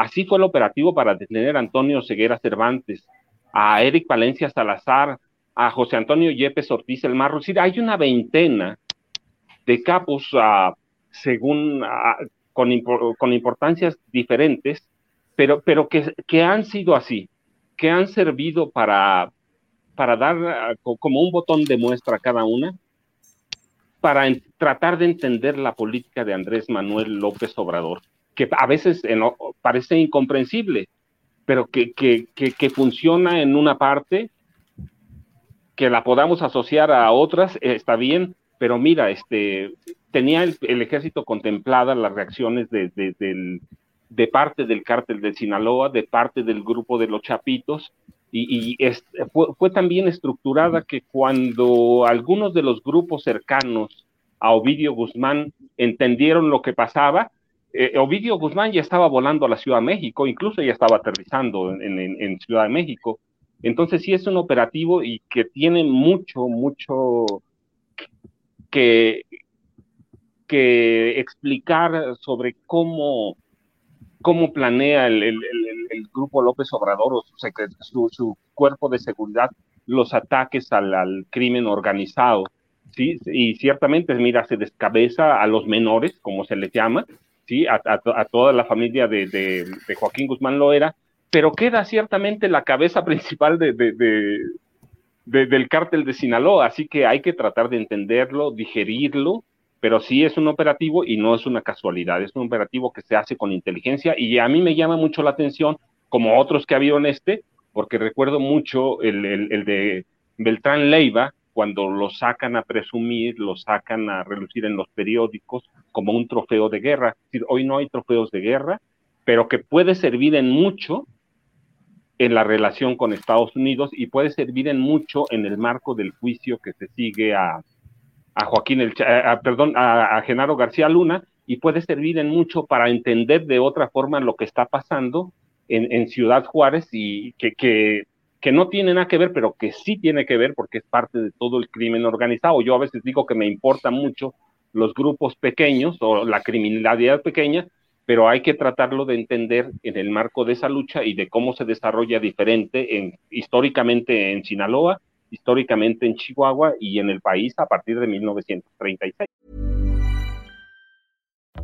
S10: Así fue el operativo para detener a Antonio Ceguera Cervantes, a Eric Palencia Salazar, a José Antonio Yepes Ortiz El Marro. hay una veintena de capos ah, según ah, con, importancias diferentes, pero, pero que, que, han sido así, que han servido para, para dar ah, como un botón de muestra a cada una para tratar de entender la política de Andrés Manuel López Obrador, que a veces parece incomprensible, pero que, que, que, funciona en una parte, que la podamos asociar a otras, eh, está bien, pero mira, este, tenía el, ejército contemplada las reacciones de, de, parte del cártel de Sinaloa, de parte del grupo de los Chapitos, y, fue, fue, también estructurada que cuando algunos de los grupos cercanos a Ovidio Guzmán entendieron lo que pasaba, eh, Ovidio Guzmán ya estaba volando a la Ciudad de México, incluso ya estaba aterrizando en, Ciudad de México. Entonces sí es un operativo y que tiene mucho, mucho que, explicar sobre cómo, cómo planea el, grupo López Obrador o su, cuerpo de seguridad los ataques al, crimen organizado. ¿sí? Y ciertamente, mira, se descabeza a los menores, como se les llama, ¿sí? a, toda la familia de, Joaquín Guzmán Loera, pero queda ciertamente la cabeza principal de, del cártel de Sinaloa, así que hay que tratar de entenderlo, digerirlo, pero sí es un operativo y no es una casualidad, es un operativo que se hace con inteligencia y a mí me llama mucho la atención, como otros que ha habido en este, porque recuerdo mucho el, el de Beltrán Leiva, cuando lo sacan a presumir, lo sacan a relucir en los periódicos como un trofeo de guerra. Es decir, hoy no hay trofeos de guerra, pero que puede servir en mucho en la relación con Estados Unidos y puede servir en mucho en el marco del juicio que se sigue a, a Joaquín, el, perdón, a, Genaro García Luna y puede servir en mucho para entender de otra forma lo que está pasando en, en Ciudad Juárez y que, que que no tiene nada que ver, pero que sí tiene que ver porque es parte de todo el crimen organizado. Yo a veces digo que me importan mucho los grupos pequeños o la criminalidad pequeña, pero hay que tratarlo de entender en el marco de esa lucha y de cómo se desarrolla diferente en, históricamente en Sinaloa, históricamente en Chihuahua y en el país a partir de 1936.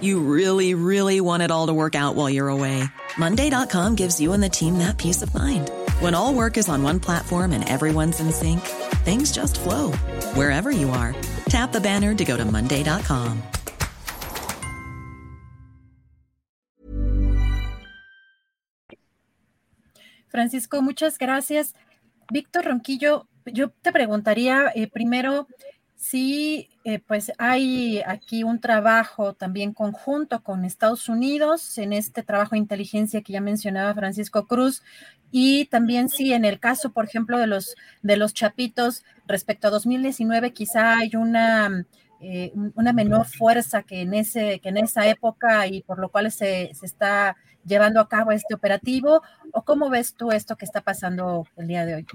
S12: You really, really want it all to work out while you're away. Monday.com gives you and the team that peace of mind. When all work is on one platform and everyone's in sync, things just flow wherever you are. Tap the banner to go to Monday.com.
S1: Francisco, muchas gracias. Víctor Ronquillo, yo te preguntaría eh, primero. Sí, eh, pues hay aquí un trabajo también conjunto con Estados Unidos en este trabajo de inteligencia que ya mencionaba Francisco Cruz y también sí en el caso, por ejemplo, de los de los chapitos respecto a 2019 quizá hay una eh, una menor fuerza que en ese que en esa época y por lo cual se, se está llevando a cabo este operativo o cómo ves tú esto que está pasando el día de hoy.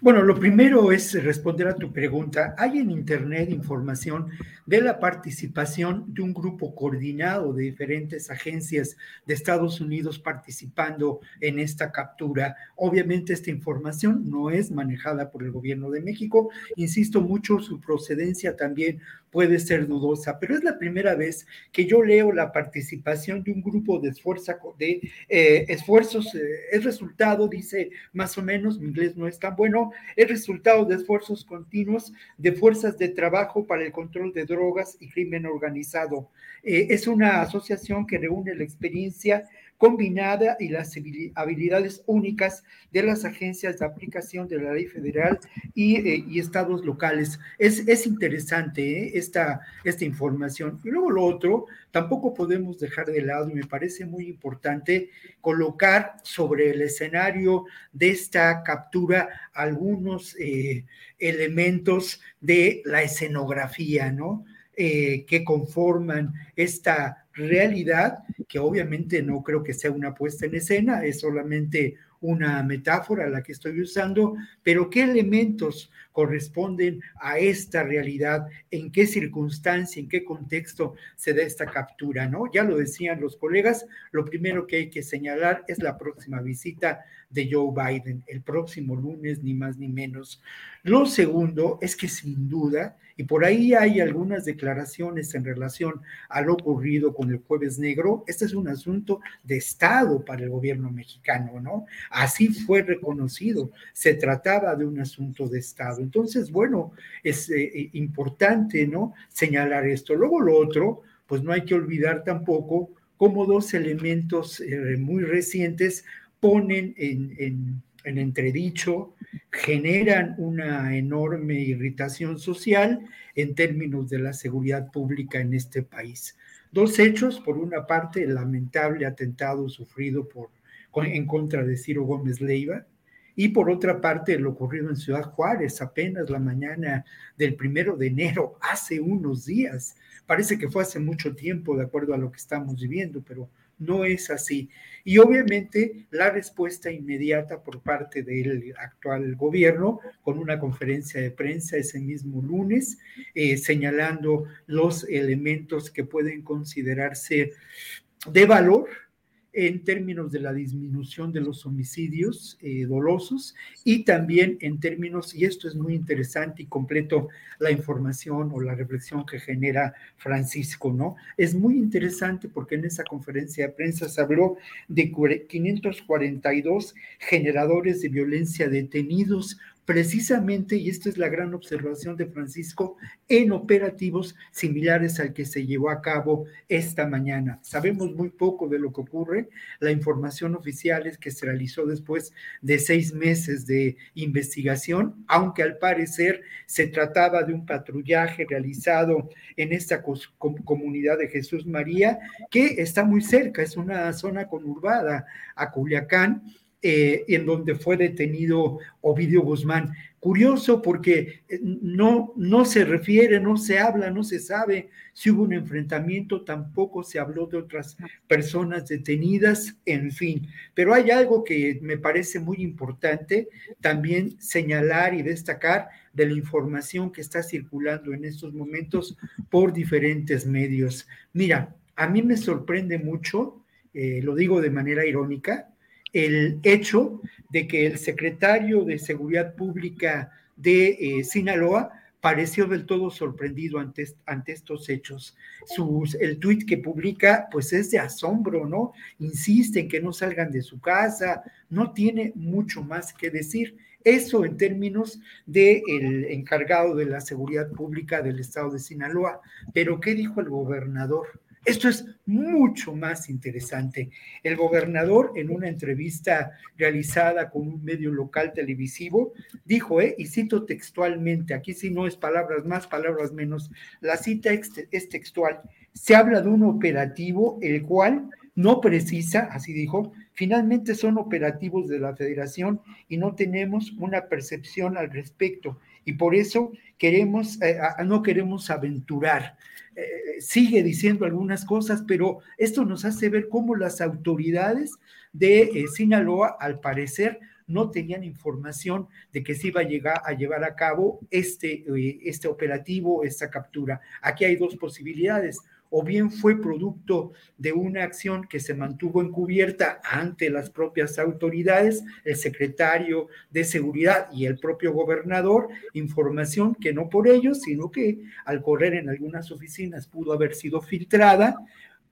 S9: Bueno, lo primero es responder a tu pregunta. Hay en Internet información de la participación de un grupo coordinado de diferentes agencias de Estados Unidos participando en esta captura. Obviamente esta información no es manejada por el gobierno de México. Insisto mucho, su procedencia también puede ser dudosa, pero es la primera vez que yo leo la participación de un grupo de, de eh, esfuerzos. Eh, es resultado, dice más o menos, mi inglés no es tan bueno, es resultado de esfuerzos continuos de fuerzas de trabajo para el control de drogas y crimen organizado. Eh, es una asociación que reúne la experiencia combinada y las habilidades únicas de las agencias de aplicación de la ley federal y, eh, estados locales. Es, es interesante ¿eh? esta, esta información. Y luego lo otro, tampoco podemos dejar de lado, y me parece muy importante, colocar sobre el escenario de esta captura algunos eh, elementos de la escenografía, ¿no? que conforman esta realidad, que obviamente no creo que sea una puesta en escena, es solamente una metáfora la que estoy usando, pero qué elementos corresponden a esta realidad, en qué circunstancia, en qué contexto se da esta captura, ¿no? Ya lo decían los colegas, lo primero que hay que señalar es la próxima visita de Joe Biden, el próximo lunes, ni más ni menos. Lo segundo es que sin duda, y por ahí hay algunas declaraciones en relación a lo ocurrido con el jueves negro, este es un asunto de Estado para el gobierno mexicano, ¿no? Así fue reconocido, se trataba de un asunto de Estado. Entonces, bueno, es eh, eh, importante, ¿no? Señalar esto. Luego lo otro, pues no hay que olvidar tampoco cómo dos elementos eh, muy recientes ponen en, entredicho, generan una enorme irritación social en términos de la seguridad pública en este país. Dos hechos, por una parte, el lamentable atentado sufrido en contra de Ciro Gómez Leiva, y por otra parte, lo ocurrido en Ciudad Juárez apenas la mañana del primero de enero, hace unos días. Parece que fue hace mucho tiempo, de acuerdo a lo que estamos viviendo, pero no es así. Y obviamente la respuesta inmediata por parte del actual gobierno con una conferencia de prensa ese mismo lunes, eh, señalando los elementos que pueden considerarse de valor en términos de la disminución de los homicidios eh, dolosos y también en términos, y esto es muy interesante y completo la información o la reflexión que genera Francisco, ¿no? Es muy interesante porque en esa conferencia de prensa se habló de 542 generadores de violencia detenidos precisamente, y esta es la gran observación de Francisco, en operativos similares al que se llevó a cabo esta mañana. Sabemos muy poco de lo que ocurre. La información oficial es que se realizó después de seis meses de investigación, aunque al parecer se trataba de un patrullaje realizado en esta comunidad de Jesús María, que está muy cerca, es una zona conurbada a Culiacán eh, en donde fue detenido Ovidio Guzmán. Curioso porque eh, no, no se refiere, no se habla, no se sabe si hubo un enfrentamiento, tampoco se habló de otras personas detenidas, en fin. Pero hay algo que me parece muy importante también señalar y destacar de la información que está circulando en estos momentos por diferentes medios. Mira, a mí me sorprende mucho, eh, lo digo de manera irónica, el hecho de que el secretario de Seguridad Pública de eh, Sinaloa pareció del todo sorprendido ante, ante estos hechos. el tuit que publica, pues es de asombro, ¿no? Insiste en que no salgan de su casa, no tiene mucho más que decir. Eso en términos del el encargado de la seguridad pública del estado de Sinaloa. Pero, ¿qué dijo el gobernador? Esto es mucho más interesante. El gobernador, en una entrevista realizada con un medio local televisivo, dijo, eh, y cito textualmente, aquí sí no es palabras más, palabras menos, la cita es textual, se habla de un operativo el cual no precisa, así dijo, finalmente son operativos de la federación y no tenemos una percepción al respecto y por eso queremos, eh, no queremos aventurar. Eh, sigue diciendo algunas cosas, pero esto nos hace ver cómo las autoridades de eh, Sinaloa, al parecer, no tenían información de que se iba a llegar a llevar a cabo este, este operativo, esta captura. Aquí hay dos posibilidades o bien fue producto de una acción que se mantuvo encubierta ante las propias autoridades, el secretario de Seguridad y el propio gobernador, información que no por ellos, sino que al correr en algunas oficinas pudo haber sido filtrada,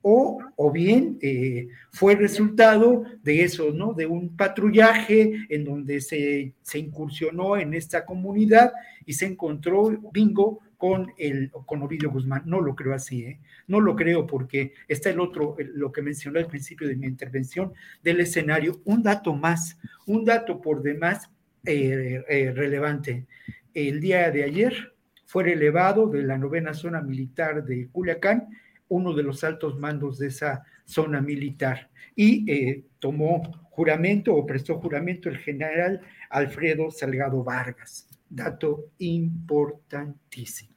S9: o, o, bien eh, fue resultado de eso, ¿no? De un patrullaje en donde se, se, incursionó en esta comunidad y se encontró bingo con, el, con Ovidio Guzmán. No lo creo así, ¿eh? No lo creo porque está el otro, lo que mencioné al principio de mi intervención, del escenario. Un dato más, un dato por demás eh, eh, relevante. El día de ayer fue relevado de la novena zona militar de Culiacán uno de los altos mandos de esa zona militar y eh, tomó juramento o prestó juramento el general Alfredo Salgado Vargas. Dato importantísimo.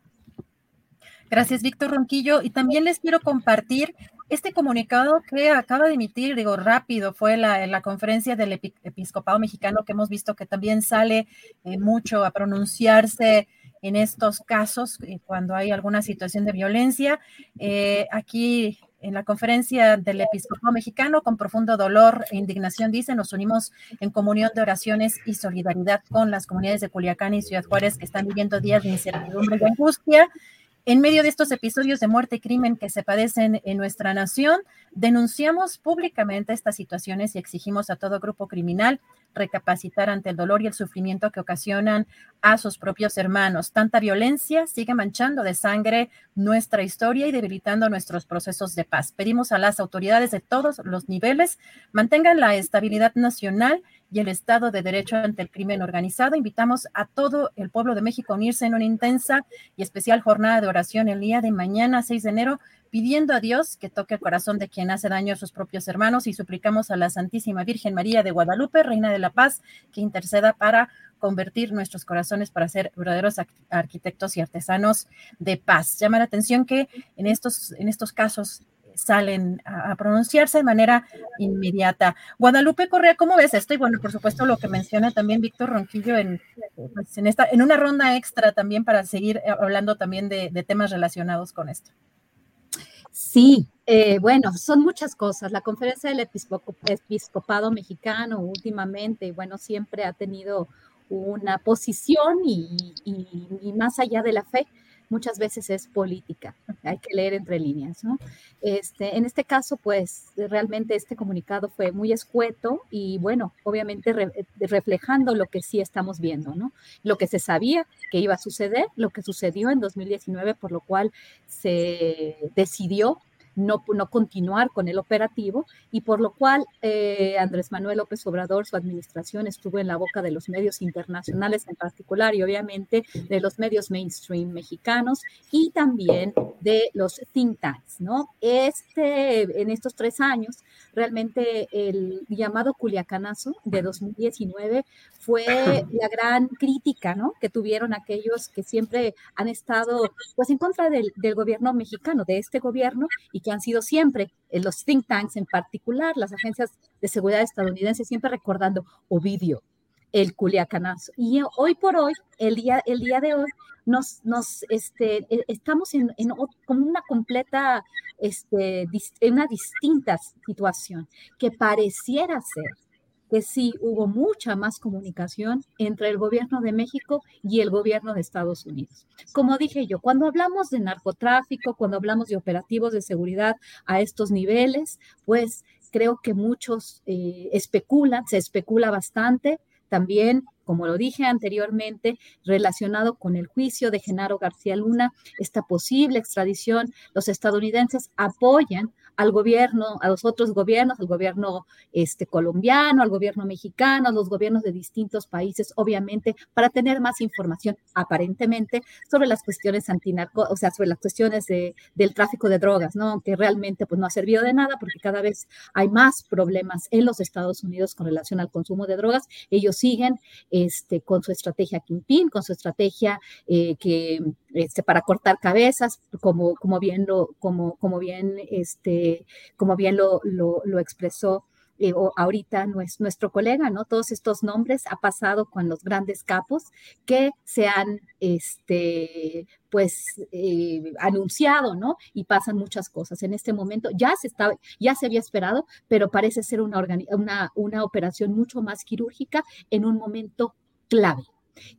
S1: Gracias, Víctor Ronquillo. Y también les quiero compartir este comunicado que acaba de emitir, digo, rápido, fue la, la conferencia del episcopado mexicano que hemos visto que también sale eh, mucho a pronunciarse en estos casos eh, cuando hay alguna situación de violencia. Eh, aquí en la conferencia del episcopado mexicano, con profundo dolor e indignación, dice, nos unimos en comunión de oraciones y solidaridad con las comunidades de Culiacán y Ciudad Juárez que están viviendo días de incertidumbre y angustia en medio de estos episodios de muerte y crimen que se padecen en nuestra nación, denunciamos públicamente estas situaciones y exigimos a todo grupo criminal recapacitar ante el dolor y el sufrimiento que ocasionan a sus propios hermanos. Tanta violencia sigue manchando de sangre nuestra historia y debilitando nuestros procesos de paz. Pedimos a las autoridades de todos los niveles mantengan la estabilidad nacional y el Estado de Derecho ante el crimen organizado. Invitamos a todo el pueblo de México a unirse en una intensa y especial jornada de oración el día de mañana, 6 de enero, pidiendo a Dios que toque el corazón de quien hace daño a sus propios hermanos y suplicamos a la Santísima Virgen María de Guadalupe, Reina de la Paz, que interceda para convertir nuestros corazones para ser verdaderos arquitectos y artesanos de paz. Llama la atención que en estos, en estos casos salen a, pronunciarse de manera inmediata. Guadalupe Correa, ¿cómo ves esto? Y bueno, por supuesto, lo que menciona también Víctor Ronquillo en, pues, en, esta, en una ronda extra también para seguir hablando también de, temas relacionados con esto.
S11: Sí, eh, bueno, son muchas cosas. La conferencia del episcopado mexicano últimamente, bueno, siempre ha tenido una posición y, y más allá de la fe, muchas veces es política, hay que leer entre líneas, ¿no? Este, en este caso, pues realmente este comunicado fue muy escueto y bueno, obviamente reflejando lo que sí estamos viendo, ¿no? Lo que se sabía que iba a suceder, lo que sucedió en 2019, por lo cual se decidió no, no continuar con el operativo y por lo cual eh, Andrés Manuel López Obrador, su administración estuvo en la boca de los medios internacionales en particular y obviamente de los medios mainstream mexicanos y también de los think tanks, ¿no? Este, en estos tres años, realmente el llamado Culiacanazo de 2019 fue la gran crítica, ¿no? Que tuvieron aquellos que siempre han estado, pues, en contra del, del gobierno mexicano, de este gobierno y que han sido siempre los think tanks en particular, las agencias de seguridad estadounidenses, siempre recordando Ovidio, el culiacanazo. Y hoy por hoy, el día, el día de hoy, nos, nos este, e, estamos en, en como una completa, este, en una distinta situación que pareciera ser que sí hubo mucha más comunicación entre el gobierno de México y el gobierno de Estados Unidos. Como dije yo, cuando hablamos de narcotráfico, cuando hablamos de operativos de seguridad a estos niveles, pues creo que muchos eh, especulan, se especula bastante. También como lo dije anteriormente, relacionado con el juicio de Genaro García Luna, esta posible extradición, los estadounidenses apoyan al gobierno, a los otros gobiernos, al gobierno este, colombiano, al gobierno mexicano, a los gobiernos de distintos países, obviamente, para tener más información, aparentemente, sobre las cuestiones antinarco, o sea, sobre las cuestiones de, del tráfico de drogas, ¿no? Que realmente pues, no ha servido de nada porque cada vez hay más problemas en los Estados Unidos con relación al consumo de drogas. Ellos siguen este, con su estrategia Kingpin, con su estrategia eh, que, este, para cortar cabezas, como, como bien lo, como, como bien, este, como bien lo, expresó eh, ahorita nuestro colega, ¿no? Todos estos nombres ha pasado con los grandes capos que se han, este, pues, eh, anunciado, ¿no? Y pasan muchas cosas. En este momento ya se había esperado, pero parece ser una, una operación mucho más quirúrgica en un momento clave.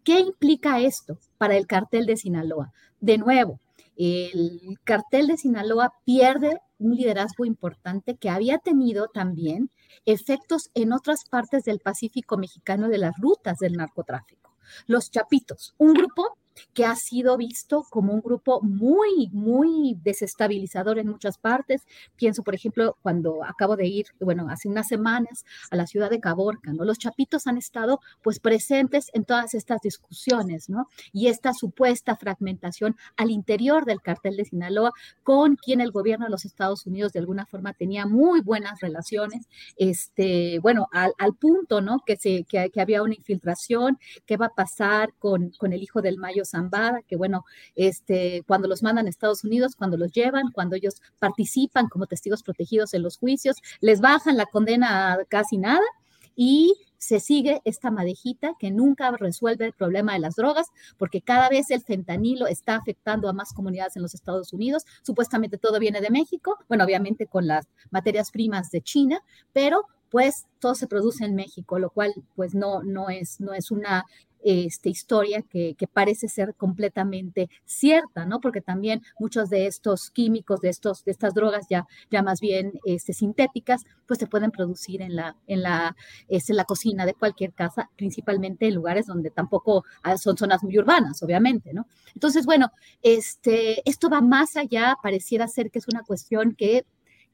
S11: ¿Qué implica esto para el cartel de Sinaloa? De nuevo, el cartel de Sinaloa pierde un liderazgo importante que había tenido también efectos en otras partes del Pacífico mexicano de las rutas del narcotráfico. Los Chapitos, un grupo que ha sido visto como un grupo muy, muy desestabilizador en muchas partes. Pienso, por ejemplo, cuando acabo de ir, bueno, hace unas semanas a la ciudad de Caborca, ¿no? Los chapitos han estado pues presentes en todas estas discusiones, ¿no? Y esta supuesta fragmentación al interior del cartel de Sinaloa con quien el gobierno de los Estados Unidos de alguna forma tenía muy buenas relaciones, este, bueno, al, punto, ¿no? Que, se, que, había una infiltración, qué va a pasar con, con el hijo del Mayo Zambada, que bueno, este, cuando los mandan a Estados Unidos, cuando los llevan, cuando ellos participan como testigos protegidos en los juicios, les bajan la condena a casi nada y se sigue esta madejita que nunca resuelve el problema de las drogas, porque cada vez el fentanilo está afectando a más comunidades en los Estados Unidos. Supuestamente todo viene de México, bueno, obviamente con las materias primas de China, pero pues todo se produce en México, lo cual pues no, no, es, no es una este, historia que, parece ser completamente cierta, ¿no? Porque también muchos de estos químicos, de, estos, de estas drogas ya, ya más bien este, sintéticas, pues se pueden producir en la, en, la, este, en la cocina de cualquier casa, principalmente en lugares donde tampoco ah, son zonas muy urbanas, obviamente, ¿no? Entonces, bueno, este, esto va más allá, pareciera ser que es una cuestión que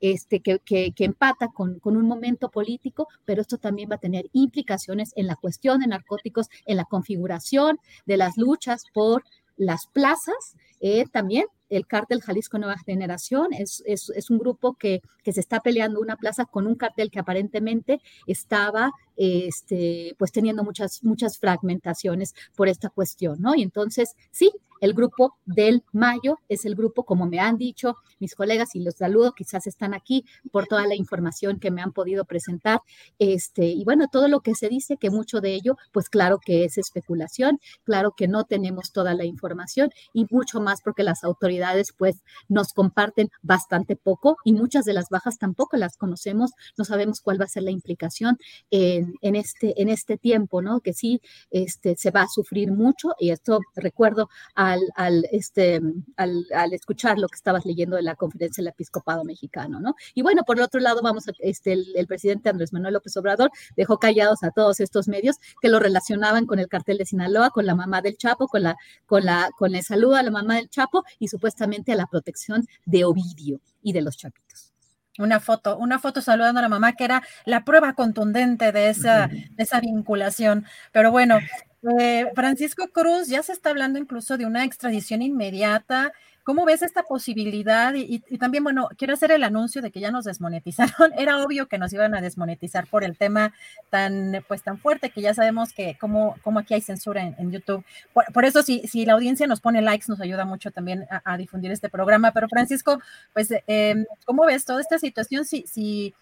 S11: este, que, empata con, un momento político, pero esto también va a tener implicaciones en la cuestión de narcóticos, en la configuración de las luchas por las plazas, eh, también el cártel Jalisco Nueva Generación es, es, un grupo que, que, se está peleando una plaza con un cartel que aparentemente estaba este, pues teniendo muchas, muchas fragmentaciones por esta cuestión, ¿no? Y entonces, sí, el grupo del Mayo es el grupo, como me han dicho mis colegas, y los saludo, quizás están aquí por toda la información que me han podido presentar. Este, y bueno, todo lo que se dice, que mucho de ello, pues claro que es especulación, claro que no tenemos toda la información y mucho más porque las autoridades pues nos comparten bastante poco y muchas de las bajas tampoco las conocemos, no sabemos cuál va a ser la implicación en, en este, en este tiempo, ¿no? Que sí este, se va a sufrir mucho y esto recuerdo a al, este, al, escuchar lo que estabas leyendo de la conferencia del episcopado mexicano, ¿no? Y bueno, por el otro lado, vamos a, este, el, presidente Andrés Manuel López Obrador dejó callados a todos estos medios que lo relacionaban con el cartel de Sinaloa, con la mamá del Chapo, con la, con la, con el saludo a la mamá del Chapo y supuestamente a la protección de Ovidio y de los chapitos.
S1: Una foto, una foto saludando a la mamá, que era la prueba contundente de esa, de esa vinculación. Pero bueno, eh, Francisco Cruz, ya se está hablando incluso de una extradición inmediata. ¿Cómo ves esta posibilidad? Y, también, bueno, quiero hacer el anuncio de que ya nos desmonetizaron. Era obvio que nos iban a desmonetizar por el tema tan, pues, tan fuerte que ya sabemos que como, como aquí hay censura en, YouTube. Por, eso, si, si la audiencia nos pone likes, nos ayuda mucho también a, difundir este programa. Pero, Francisco, pues, eh, ¿cómo ves toda esta situación? Si, si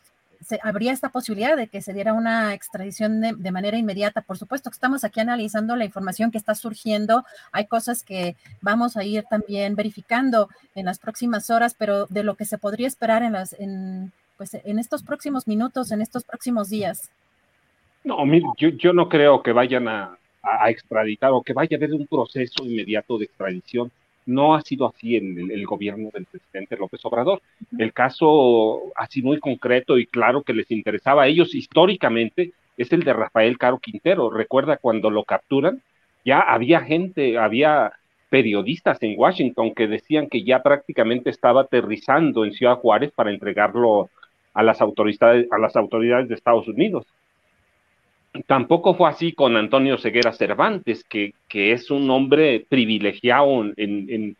S1: habría esta posibilidad de que se diera una extradición de, manera inmediata. Por supuesto que estamos aquí analizando la información que está surgiendo. Hay cosas que vamos a ir también verificando en las próximas horas, pero de lo que se podría esperar en, las, en, pues, en estos próximos minutos, en estos próximos días.
S10: No, mire, yo, yo no creo que vayan a, a extraditar o que vaya a haber un proceso inmediato de extradición no ha sido así en el, gobierno del presidente López Obrador. El caso así muy concreto y claro que les interesaba a ellos históricamente es el de Rafael Caro Quintero. Recuerda cuando lo capturan, ya había gente, había periodistas en Washington que decían que ya prácticamente estaba aterrizando en Ciudad Juárez para entregarlo a las autoridades, a las autoridades de Estados Unidos. Tampoco fue así con Antonio Ceguera Cervantes, que, es un hombre privilegiado en,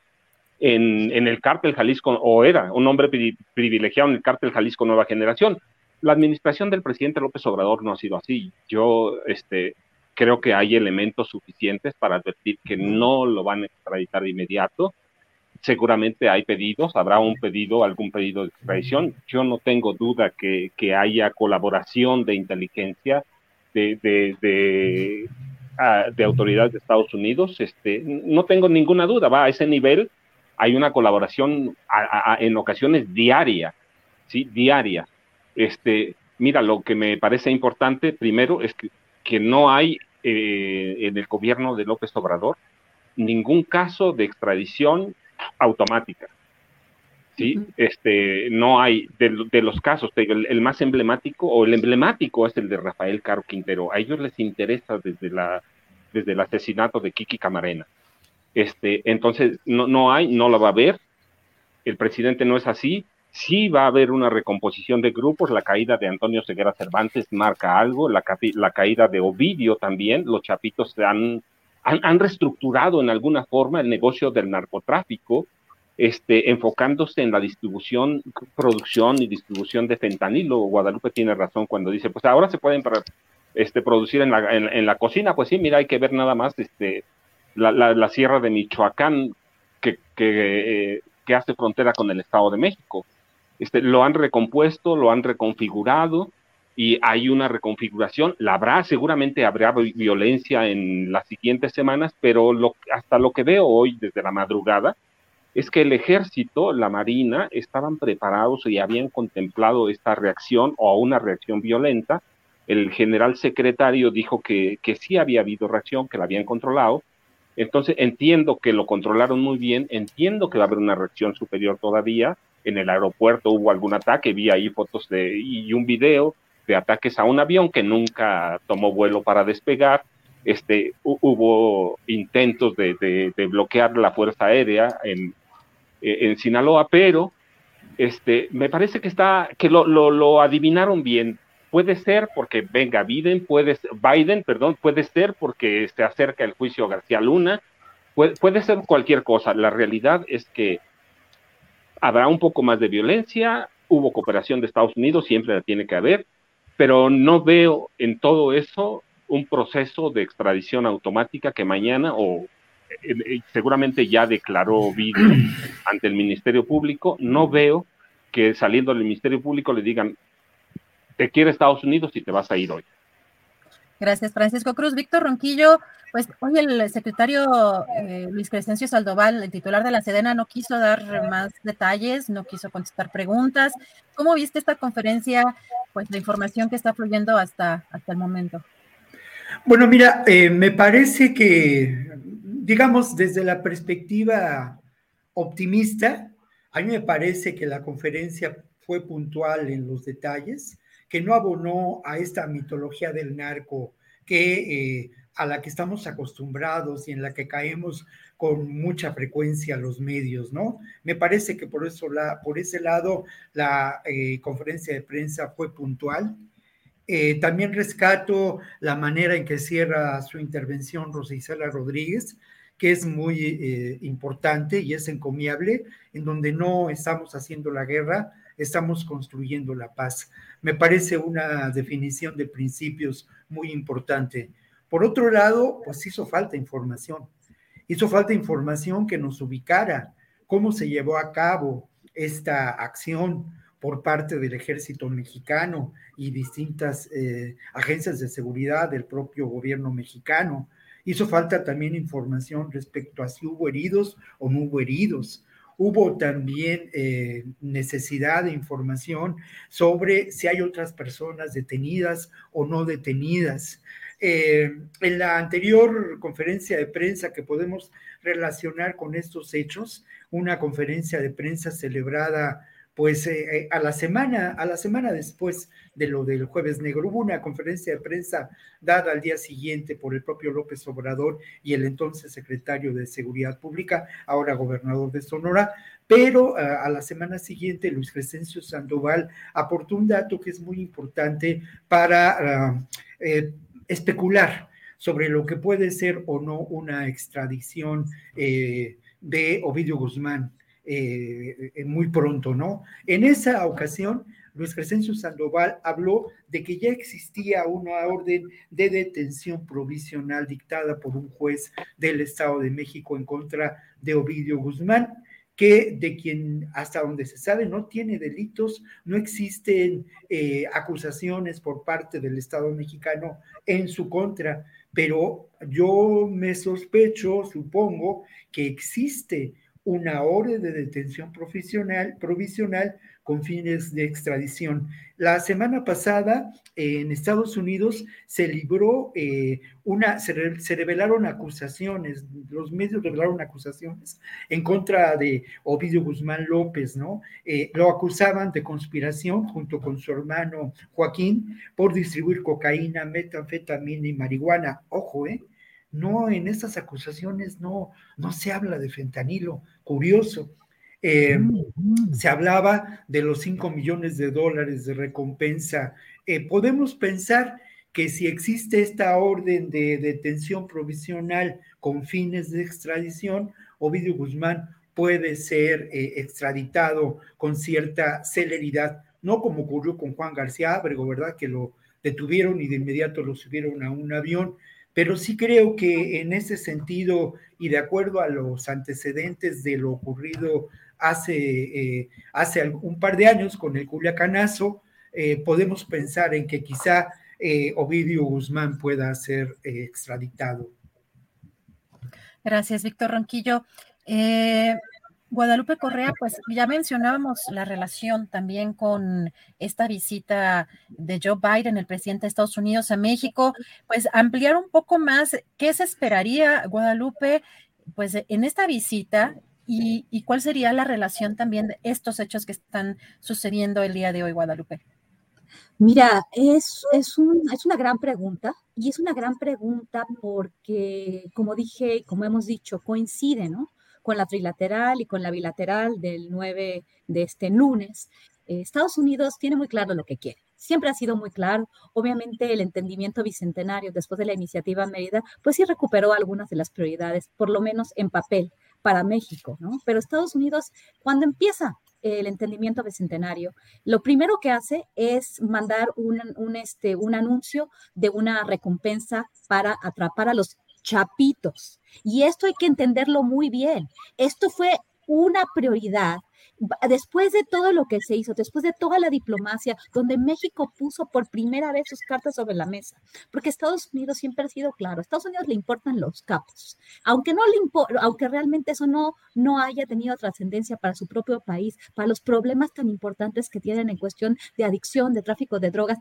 S10: el cártel Jalisco, o era un hombre privilegiado en el cártel Jalisco Nueva Generación. La administración del presidente López Obrador no ha sido así. Yo este, creo que hay elementos suficientes para advertir que no lo van a extraditar de inmediato. Seguramente hay pedidos, habrá un pedido, algún pedido de extradición. Yo no tengo duda que haya colaboración de inteligencia de, de, ah, de, de Estados Unidos, este, no tengo ninguna duda, va a ese nivel, hay una colaboración en ocasiones diaria, ¿sí? Diaria. Este, mira, lo que me parece importante primero es que, que no hay eh, en el gobierno de López Obrador ningún caso de extradición automática. ¿Sí? este, no hay, de, los casos, el, más emblemático o el emblemático es el de Rafael Caro Quintero. A ellos les interesa desde, la, desde el asesinato de Kiki Camarena. Este, entonces, no, no hay, no la va a haber. El presidente no es así. Sí va a haber una recomposición de grupos. La caída de Antonio Ceguera Cervantes marca algo. La, la caída de Ovidio también. Los chapitos han, han, han reestructurado en alguna forma el negocio del narcotráfico este, enfocándose en la distribución, producción y distribución de fentanilo. Guadalupe tiene razón cuando dice, pues ahora se pueden este, producir en la, cocina, pues sí, mira, hay que ver nada más este, la, sierra de Michoacán, que, que, hace frontera con el Estado de México. Este, lo han recompuesto, lo han reconfigurado y hay una reconfiguración. La habrá, seguramente habrá violencia en las siguientes semanas, pero hasta lo que veo hoy desde la madrugada es que el ejército, la marina, estaban preparados y habían contemplado esta reacción o una reacción violenta. El general secretario dijo que, que sí había habido reacción, que la habían controlado. Entonces entiendo que lo controlaron muy bien, entiendo que va a haber una reacción superior todavía. En el aeropuerto hubo algún ataque, vi ahí fotos de, y un video de ataques a un avión que nunca tomó vuelo para despegar. Este, hubo intentos de, de, bloquear la Fuerza Aérea en, en Sinaloa, pero este, me parece que está, que lo, lo, adivinaron bien. Puede ser porque venga Biden, puede, Biden, perdón, puede ser porque se acerca el juicio García Luna, puede, puede ser cualquier cosa. La realidad es que habrá un poco más de violencia, hubo cooperación de Estados Unidos, siempre la tiene que haber, pero no veo en todo eso un proceso de extradición automática que mañana o eh, eh, seguramente ya declaró Biden ante el Ministerio Público. No veo que saliendo del Ministerio Público le digan, te quiere Estados Unidos y te vas a ir hoy.
S1: Gracias, Francisco Cruz. Víctor Ronquillo, pues hoy el secretario eh, Luis Crescencio Saldoval, el titular de la Sedena, no quiso dar más detalles, no quiso contestar preguntas. ¿Cómo viste esta conferencia? Pues la información que está fluyendo hasta, hasta el momento.
S9: Bueno, mira, eh, me parece que, digamos, desde la perspectiva optimista, a mí me parece que la conferencia fue puntual en los detalles que no abonó a esta mitología del narco que eh, a la que estamos acostumbrados y en la que caemos con mucha frecuencia los medios, ¿no? Me parece que por, eso la, por ese lado la eh, conferencia de prensa fue puntual. Eh, también rescato la manera en que cierra su intervención Rosicela Rodríguez, que es muy importante y es encomiable, en donde no estamos haciendo la guerra, estamos construyendo la paz. Me parece una definición de principios muy importante. Por otro lado, pues hizo falta información. Hizo falta información que nos ubicara cómo se llevó a cabo esta acción por parte del ejército mexicano y distintas eh, agencias de seguridad del propio gobierno mexicano. Hizo falta también información respecto a si hubo heridos o no hubo heridos, Hubo también eh, necesidad de información sobre si hay otras personas detenidas o no detenidas. Eh, en la anterior conferencia de prensa que podemos relacionar con estos hechos, una conferencia de prensa celebrada pues eh, a la semana, a la semana después de lo del jueves negro, hubo una conferencia de prensa dada al día siguiente por el propio López Obrador y el entonces secretario de Seguridad Pública, ahora gobernador de Sonora, pero eh, a la semana siguiente Luis Crescencio Sandoval aportó un dato que es muy importante para ah, eh, especular sobre lo que puede ser o no una extradición de Ovidio Guzmán eh, muy pronto, ¿no? En esa ocasión, Luis Crescencio Sandoval habló de que ya existía una orden de detención provisional dictada por un juez del Estado de México en contra de Ovidio Guzmán, que de quien hasta donde se sabe no tiene delitos, no existen eh, acusaciones por parte del Estado mexicano en su contra, pero yo me sospecho, supongo, que existe una orden de detención provisional, provisional con fines de extradición. La semana pasada en Estados Unidos se libró eh, una, se, revelaron acusaciones, los medios revelaron acusaciones en contra de Ovidio Guzmán López, ¿no? Eh, lo acusaban de conspiración junto con su hermano Joaquín por distribuir cocaína, metanfetamina y marihuana. Ojo, ¿eh? No en estas acusaciones no, no se habla de fentanilo, curioso. Eh, mm. se hablaba de los 5 millones de dólares de recompensa. Eh, podemos pensar que si existe esta orden de detención provisional con fines de extradición, Ovidio Guzmán puede ser eh, extraditado con cierta celeridad, no como ocurrió con Juan García Abrego, ¿verdad? Que lo detuvieron y de inmediato lo subieron a un avión, pero sí creo que en ese sentido y de acuerdo a los antecedentes de lo ocurrido hace, eh, hace un par de años con el Culiacanazo, eh, podemos pensar en que quizá eh, Ovidio Guzmán pueda ser extraditado.
S1: Gracias, Víctor Ronquillo. Guadalupe Correa, pues ya mencionábamos la relación también con esta visita de Joe Biden, el presidente de Estados Unidos a México, pues ampliar un poco más qué se esperaría, Guadalupe, pues en esta visita y, y cuál sería la relación también de estos hechos que están sucediendo el día de hoy, Guadalupe.
S11: Mira, es, es, un, es una gran pregunta y es una gran pregunta porque, como dije, como hemos dicho, coincide, ¿no? Con la trilateral y con la bilateral del 9 de este lunes. Eh, Estados Unidos tiene muy claro lo que quiere. Siempre ha sido muy claro. Obviamente el entendimiento bicentenario después de la iniciativa Mérida, pues sí recuperó algunas de las prioridades, por lo menos en papel, para México, ¿no? Pero Estados Unidos, cuando empieza el entendimiento bicentenario, lo primero que hace es mandar un, este, un anuncio de una recompensa para atrapar a los chapitos. Y esto hay que entenderlo muy bien. Esto fue una prioridad después de todo lo que se hizo, después de toda la diplomacia, donde México puso por primera vez sus cartas sobre la mesa, porque Estados Unidos siempre ha sido claro, a Estados Unidos le importan los capos, aunque no le aunque realmente eso no, no haya tenido trascendencia para su propio país, para los problemas tan importantes que tienen en cuestión de adicción, de tráfico de drogas,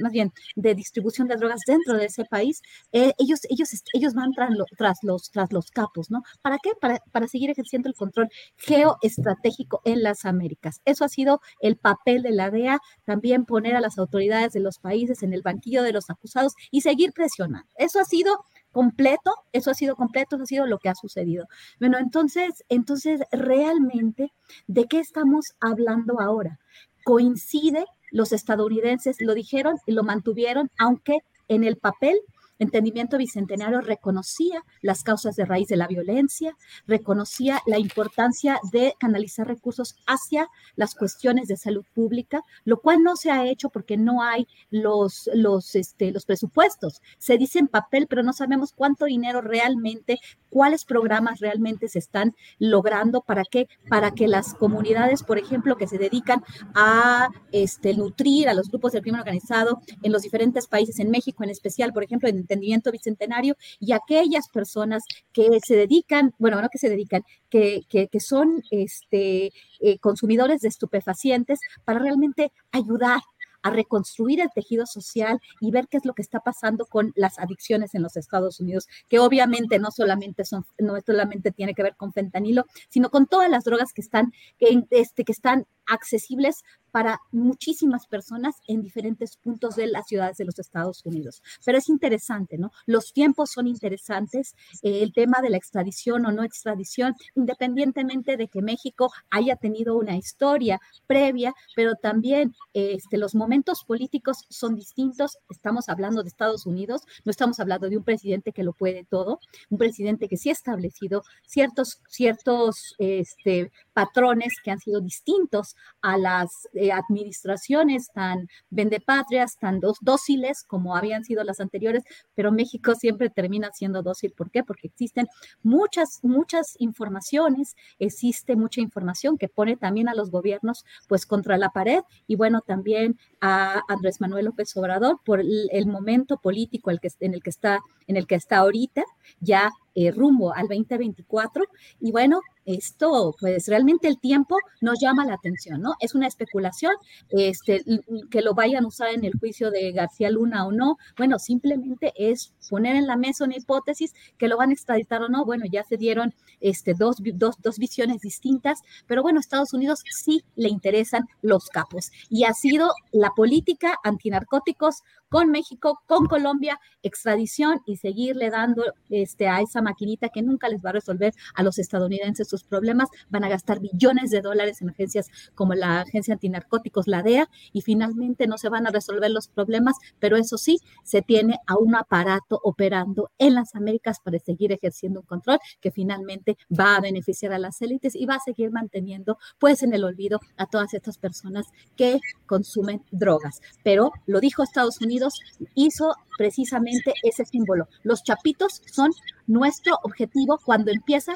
S11: más bien de distribución de drogas dentro de ese país, eh, ellos, ellos, ellos van tras, tras, los, tras los capos, ¿no? ¿Para qué? Para, para seguir ejerciendo el control geoestratégico en las Américas. Eso ha sido el papel de la DEA, también poner a las autoridades de los países en el banquillo de los acusados y seguir presionando. Eso ha sido completo, eso ha sido completo, eso ha sido lo que ha sucedido. Bueno, entonces, entonces realmente, ¿de qué estamos hablando ahora? Coincide, los estadounidenses lo dijeron y lo mantuvieron, aunque en el papel entendimiento bicentenario reconocía las causas de raíz de la violencia, reconocía la importancia de canalizar recursos hacia las cuestiones de salud pública, lo cual no se ha hecho porque no hay los, los, este, los presupuestos. Se dice en papel, pero no sabemos cuánto dinero realmente, cuáles programas realmente se están logrando, para qué, para que las comunidades, por ejemplo, que se dedican a este, nutrir a los grupos del crimen organizado en los diferentes países, en México en especial, por ejemplo, en entendimiento bicentenario y aquellas personas que se dedican, bueno, no que se dedican, que, que, son este, eh, consumidores de estupefacientes para realmente ayudar a reconstruir el tejido social y ver qué es lo que está pasando con las adicciones en los Estados Unidos, que obviamente no solamente son, no solamente tiene que ver con fentanilo, sino con todas las drogas que están, este, que están accesibles para muchísimas personas en diferentes puntos de las ciudades de los Estados Unidos. Pero es interesante, ¿no? Los tiempos son interesantes, eh, el tema de la extradición o no extradición, independientemente de que México haya tenido una historia previa, pero también este, los momentos políticos son distintos. Estamos hablando de Estados Unidos, no estamos hablando de un presidente que lo puede todo, un presidente que sí ha establecido ciertos, ciertos este, patrones que han sido distintos a las eh, administraciones tan vendepatrias, tan dóciles como habían sido las anteriores, pero México siempre termina siendo dócil. ¿Por qué? Porque existen muchas, muchas informaciones, existe mucha información que pone también a los gobiernos pues contra la pared y bueno, también a Andrés Manuel López Obrador por el, momento político el que, en, el que está, en el que está ahorita, ya eh, rumbo al 2024. Y bueno, esto, pues realmente el tiempo nos llama la atención, ¿no? Es una especulación, este, que lo vayan a usar en el juicio de García Luna o no. Bueno, simplemente es poner en la mesa una hipótesis que lo van a extraditar o no. Bueno, ya se dieron este, dos, dos, dos visiones distintas, pero bueno, Estados Unidos sí le interesan los capos. Y ha sido la política antinarcóticos con México, con Colombia, extradición y seguirle dando este, a esa maquinita que nunca les va a resolver a los estadounidenses sus problemas, van a gastar billones de dólares en agencias como la Agencia Antinarcóticos, la DEA, y finalmente no se van a resolver los problemas, pero eso sí, se tiene a un aparato operando en las Américas para seguir ejerciendo un control que finalmente va a beneficiar a las élites y va a seguir manteniendo pues en el olvido a todas estas personas que consumen drogas. Pero lo dijo Estados Unidos, hizo precisamente ese símbolo. Los chapitos son nuestro objetivo cuando empieza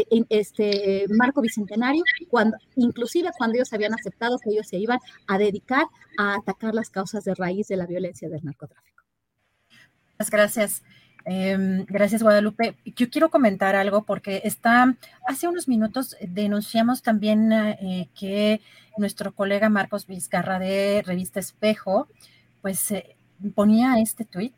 S11: eh, este marco bicentenario, cuando, inclusive cuando ellos habían aceptado que ellos se iban a dedicar a atacar las causas de raíz de la violencia del narcotráfico.
S1: Muchas gracias. Em, gracias, Guadalupe. Yo quiero comentar algo porque está, hace unos minutos denunciamos también eh, que nuestro colega Marcos Vizcarra de Revista Espejo, pues eh, ponía este tweet.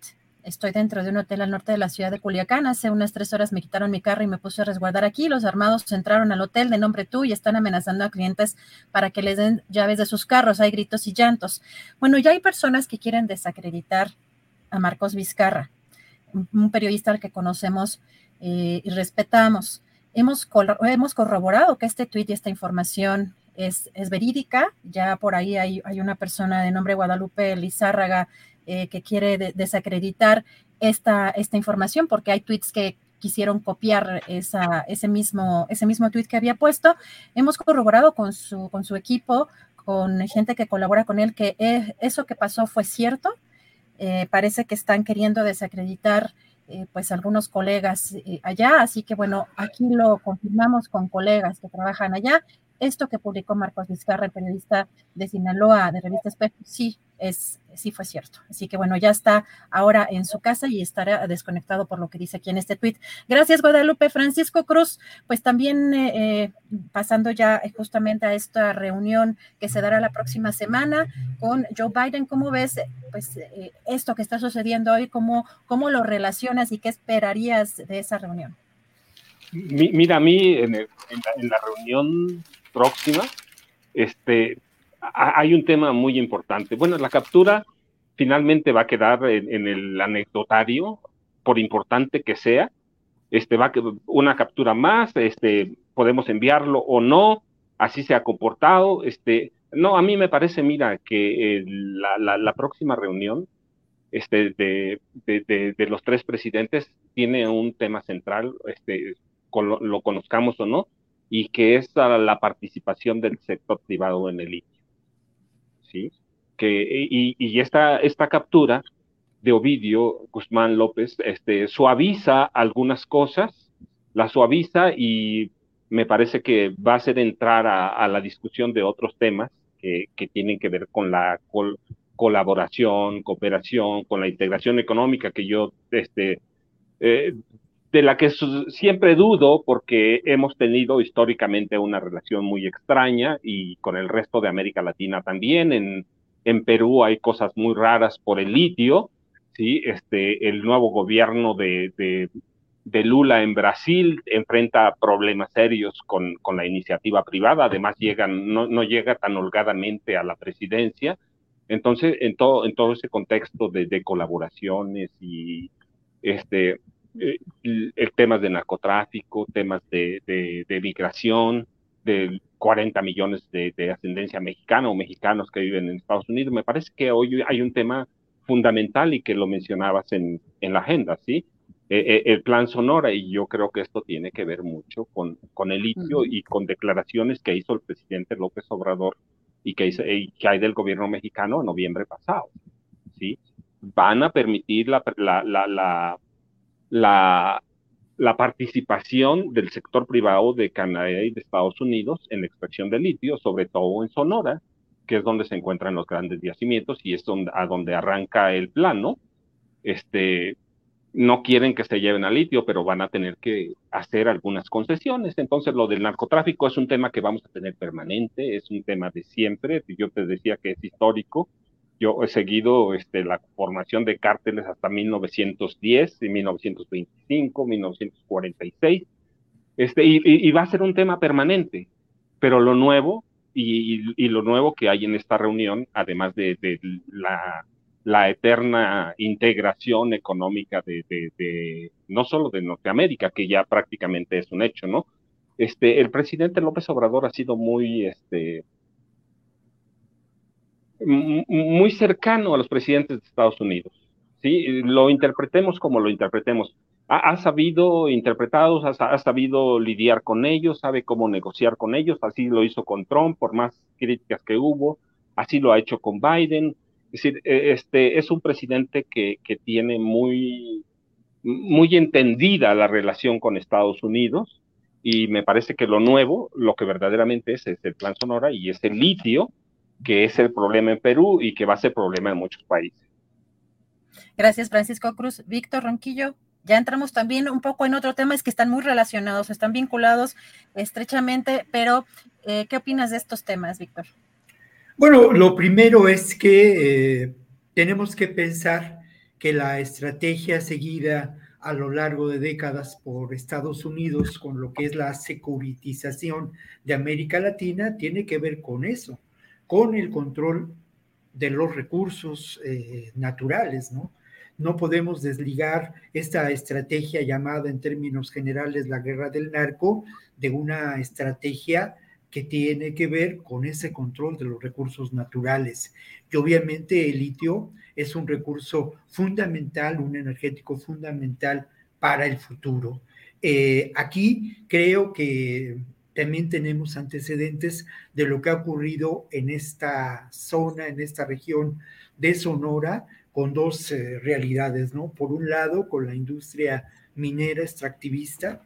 S1: Estoy dentro de un hotel al norte de la ciudad de Culiacán. Hace unas tres horas me quitaron mi carro y me puse a resguardar aquí. Los armados entraron al hotel de nombre tú y están amenazando a clientes para que les den llaves de sus carros. Hay gritos y llantos. Bueno, ya hay personas que quieren desacreditar a Marcos Vizcarra un periodista al que conocemos eh, y respetamos. Hemos, hemos corroborado que este tuit y esta información es, es verídica. Ya por ahí hay, hay, una persona de nombre Guadalupe Lizárraga eh, que quiere desacreditar esta, esta información porque hay tweets que quisieron copiar esa, ese, mismo, ese mismo tweet que había puesto. Hemos corroborado con su, con su equipo, con gente que colabora con él, que eh, eso que pasó fue cierto eh, parece que están queriendo desacreditar eh, pues algunos colegas eh, allá, así que bueno, aquí lo confirmamos con colegas que trabajan allá. Esto que publicó Marcos Vizcarra, el periodista de Sinaloa de Revista Espejo, sí, es, sí fue cierto. Así que bueno, ya está ahora en su casa y estará desconectado por lo que dice aquí en este tweet. Gracias, Guadalupe. Francisco Cruz, pues también eh, pasando ya justamente a esta reunión que se dará la próxima semana con Joe Biden, ¿cómo ves pues eh, esto que está sucediendo hoy? ¿Cómo, ¿Cómo lo relacionas y qué esperarías de esa reunión?
S10: Mira, a mí en la reunión próxima, este, hay un tema muy importante. Bueno, la captura finalmente va a quedar en, el anecdotario, por importante que sea. Este va a una captura más, este podemos enviarlo o no, así se ha comportado. Este, no, a mí me parece, mira, que eh, la, próxima reunión este, de, de, los tres presidentes tiene un tema central, este, lo, conozcamos o no, y que es la participación del sector privado en el litio. ¿sí? Que, y, esta, esta captura de Ovidio Guzmán López este, suaviza algunas cosas, la suaviza y me parece que va a hacer entrar a, la discusión de otros temas que, que tienen que ver con la colaboración, cooperación, con la integración económica que yo este, eh, de la que siempre dudo porque hemos tenido históricamente una relación muy extraña y con el resto de América Latina también. En, en Perú hay cosas muy raras por el litio, ¿sí? Este, el nuevo gobierno de, de, Lula en Brasil enfrenta problemas serios con, con la iniciativa privada, además llegan, no, no, llega tan holgadamente a la presidencia. Entonces, en todo, en todo ese contexto de, de colaboraciones y este, eh, el, temas de narcotráfico, temas de, de, migración, de 40 millones de, ascendencia mexicana o mexicanos que viven en Estados Unidos. Me parece que hoy hay un tema fundamental y que lo mencionabas en, en la agenda, ¿sí? Eh, eh, el plan Sonora, y yo creo que esto tiene que ver mucho con, con el litio y con declaraciones que hizo el presidente López Obrador y que, hizo, que hay del gobierno mexicano en noviembre pasado, ¿sí? Van a permitir la, la, la la, la participación del sector privado de Canadá y de Estados Unidos en la extracción de litio, sobre todo en Sonora, que es donde se encuentran los grandes yacimientos y es donde, a donde arranca el plano. Este, no quieren que se lleven a litio, pero van a tener que hacer algunas concesiones. Entonces, lo del narcotráfico es un tema que vamos a tener permanente, es un tema de siempre. Yo te decía que es histórico, yo he seguido este, la formación de cárteles hasta 1910, y 1925, 1946, este, y, va a ser un tema permanente. Pero lo nuevo, y, lo nuevo que hay en esta reunión, además de, la, eterna integración económica de, de, no solo de Norteamérica, que ya prácticamente es un hecho, ¿no? este, el presidente López Obrador ha sido muy, este, muy cercano a los presidentes de Estados Unidos. ¿sí? Lo interpretemos como lo interpretemos. Ha, sabido interpretarlos, ha, sabido lidiar con ellos, sabe cómo negociar con ellos, así lo hizo con Trump, por más críticas que hubo, así lo ha hecho con Biden. Es decir, e, este, es un presidente que, que tiene muy, muy entendida la relación con Estados Unidos y me parece que lo nuevo, lo que verdaderamente es, es el plan Sonora y es el litio, que es el problema en Perú y que va a ser problema en muchos países.
S1: Gracias, Francisco Cruz. Víctor Ronquillo, ya entramos también un poco en otro tema, es que están muy relacionados, están vinculados estrechamente, pero eh, ¿qué opinas de estos temas, Víctor?
S9: Bueno, lo primero es que eh, tenemos que pensar que la estrategia seguida a lo largo de décadas por Estados Unidos con lo que es la securitización de América Latina tiene que ver con eso con el control de los recursos eh, naturales, ¿no? No podemos desligar esta estrategia llamada en términos generales la guerra del narco de una estrategia que tiene que ver con ese control de los recursos naturales. Y obviamente el litio es un recurso fundamental, un energético fundamental para el futuro. Eh, aquí creo que también tenemos antecedentes de lo que ha ocurrido en esta zona, en esta región de Sonora, con dos eh, realidades, ¿no? Por un lado, con la industria minera extractivista,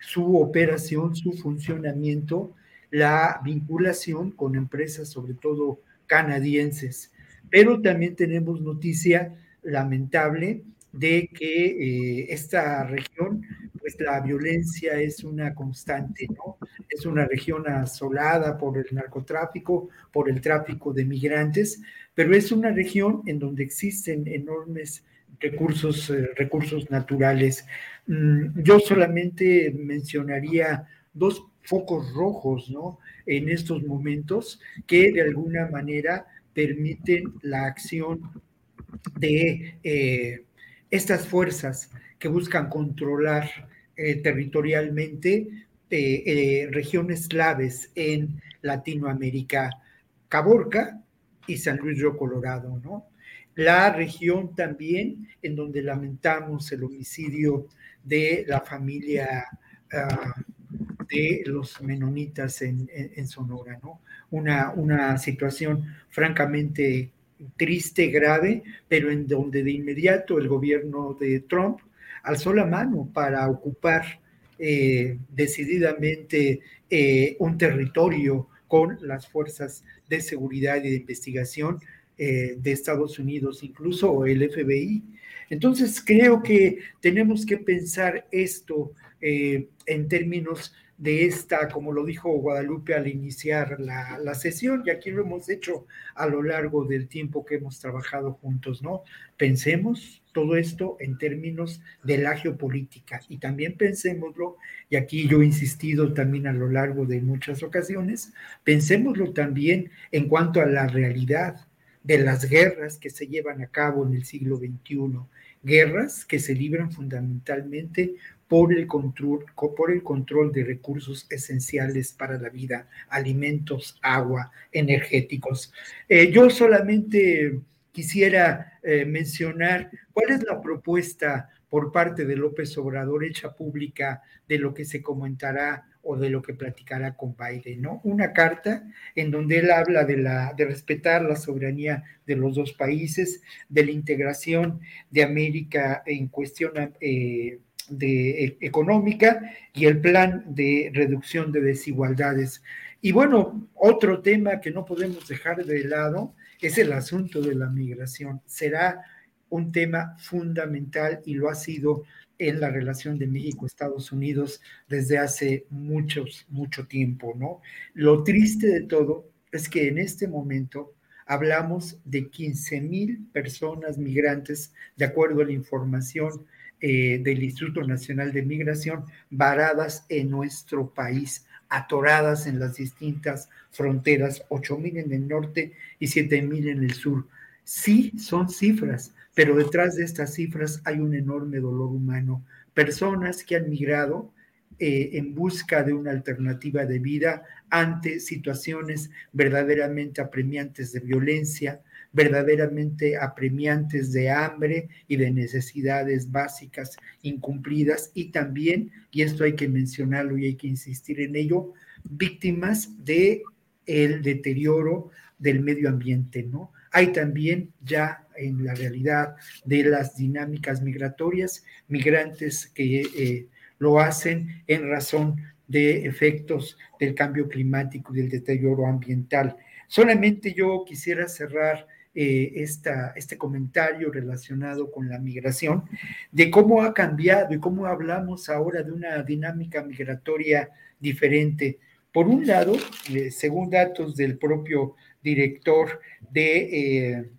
S9: su operación, su funcionamiento, la vinculación con empresas, sobre todo canadienses. Pero también tenemos noticia lamentable de que eh, esta región, la violencia es una constante, ¿no? Es una región asolada por el narcotráfico, por el tráfico de migrantes, pero es una región en donde existen enormes recursos, eh, recursos naturales. Mm, yo solamente mencionaría dos focos rojos, ¿no? En estos momentos que de alguna manera permiten la acción de eh, estas fuerzas que buscan controlar eh, territorialmente eh, eh, regiones claves en Latinoamérica, Caborca y San Luis Río Colorado, ¿no? La región también en donde lamentamos el homicidio de la familia ah, de los menonitas en, Sonora, ¿no? Una, una situación francamente triste, grave, pero en donde de inmediato el gobierno de Trump alzó la mano para ocupar eh, decididamente eh, un territorio con las fuerzas de seguridad y de investigación eh, de Estados Unidos, incluso el FBI. Entonces creo que tenemos que pensar esto en términos de esta, como lo dijo Guadalupe al iniciar la, sesión, y aquí lo hemos hecho a lo largo del tiempo que hemos trabajado juntos, ¿no? Pensemos todo esto en términos de la geopolítica y también pensémoslo, y aquí yo he insistido también a lo largo de muchas ocasiones, pensémoslo también en cuanto a la realidad de las guerras que se llevan a cabo en el siglo XXI, guerras que se libran fundamentalmente por el control, por el control de recursos esenciales para la vida, alimentos, agua, energéticos. Eh, yo solamente quisiera eh, mencionar cuál es la propuesta por parte de López Obrador hecha pública de lo que se comentará o de lo que platicará con Biden, ¿no? Una carta en donde él habla de, la, de respetar la soberanía de los dos países, de la integración de América en cuestión eh, de, e, económica y el plan de reducción de desigualdades. Y bueno, otro tema que no podemos dejar de lado es el asunto de la migración. Será un tema fundamental y lo ha sido en la relación de México-Estados Unidos desde hace muchos, mucho tiempo, ¿no? Lo triste de todo es que en este momento hablamos de 15 mil personas migrantes, de acuerdo a la información eh, del Instituto Nacional de Migración varadas en nuestro país, atoradas en las distintas fronteras, 8 mil en el norte y 7 mil en el sur. Sí, son cifras, pero detrás de estas cifras hay un enorme dolor humano. Personas que han migrado eh, en busca de una alternativa de vida ante situaciones verdaderamente apremiantes de violencia, verdaderamente apremiantes de hambre y de necesidades básicas incumplidas y también, y esto hay que mencionarlo y hay que insistir en ello, víctimas de el deterioro del medio ambiente, ¿no? Hay también ya en la realidad de las dinámicas migratorias, migrantes que eh, lo hacen en razón de efectos del cambio climático y del deterioro ambiental. Solamente yo quisiera cerrar eh, esta, este comentario relacionado con la migración, de cómo ha cambiado y cómo hablamos ahora de una dinámica migratoria diferente. Por un lado, eh, según datos del propio director de, eh,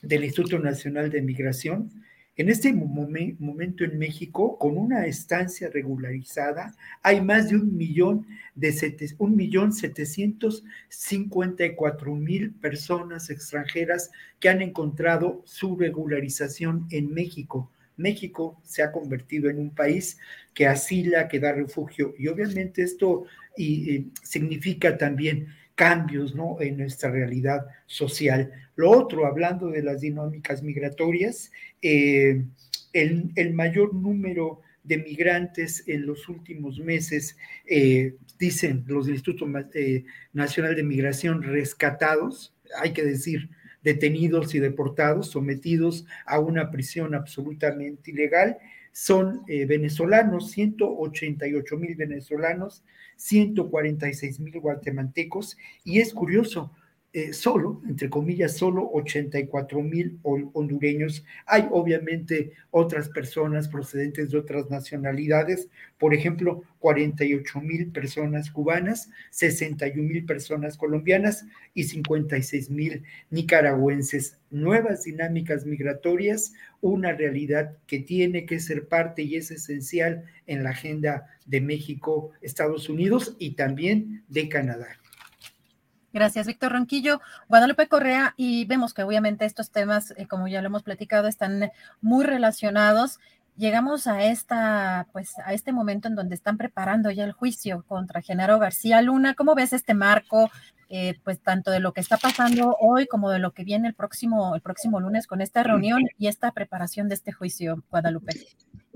S9: del Instituto Nacional de Migración, en este momento en México, con una estancia regularizada, hay más de un millón de un millón setecientos cincuenta y cuatro mil personas extranjeras que han encontrado su regularización en México. México se ha convertido en un país que asila, que da refugio, y obviamente esto y, significa también cambios ¿no? en nuestra realidad social. Lo otro, hablando de las dinámicas migratorias, eh, el, mayor número de migrantes en los últimos meses, eh, dicen los del Instituto eh, Nacional de Migración, rescatados, hay que decir, detenidos y deportados, sometidos a una prisión absolutamente ilegal, son venezolanos, 188 mil venezolanos, 146 mil guatemaltecos, y es curioso, eh, solo, entre comillas, solo 84 mil hondureños. Hay obviamente otras personas procedentes de otras nacionalidades, por ejemplo, 48 mil personas cubanas, 61 mil personas colombianas y 56 mil nicaragüenses. Nuevas dinámicas migratorias, una realidad que tiene que ser parte y es esencial en la agenda de México, Estados Unidos y también de Canadá.
S1: Gracias, Víctor Ronquillo. Guadalupe Correa, y vemos que obviamente estos temas, eh, como ya lo hemos platicado, están muy relacionados. Llegamos a esta, pues, a este momento en donde están preparando ya el juicio contra Genaro García Luna. ¿Cómo ves este marco? Eh, pues tanto de lo que está pasando hoy como de lo que viene el próximo, el próximo lunes con esta reunión y esta preparación de este juicio, Guadalupe.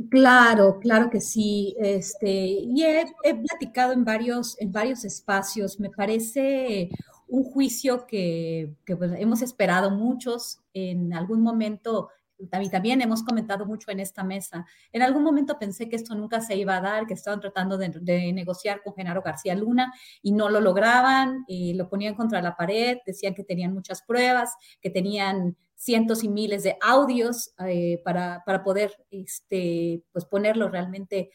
S11: Claro, claro que sí. Este, y he, platicado en varios, en varios espacios. Me parece un juicio que, pues, hemos esperado muchos. En algún momento también, hemos comentado mucho en esta mesa. En algún momento pensé que esto nunca se iba a dar, que estaban tratando de, negociar con Genaro García Luna y no lo lograban, y lo ponían contra la pared, decían que tenían muchas pruebas, que tenían cientos y miles de audios eh, para, para, poder este, pues ponerlo realmente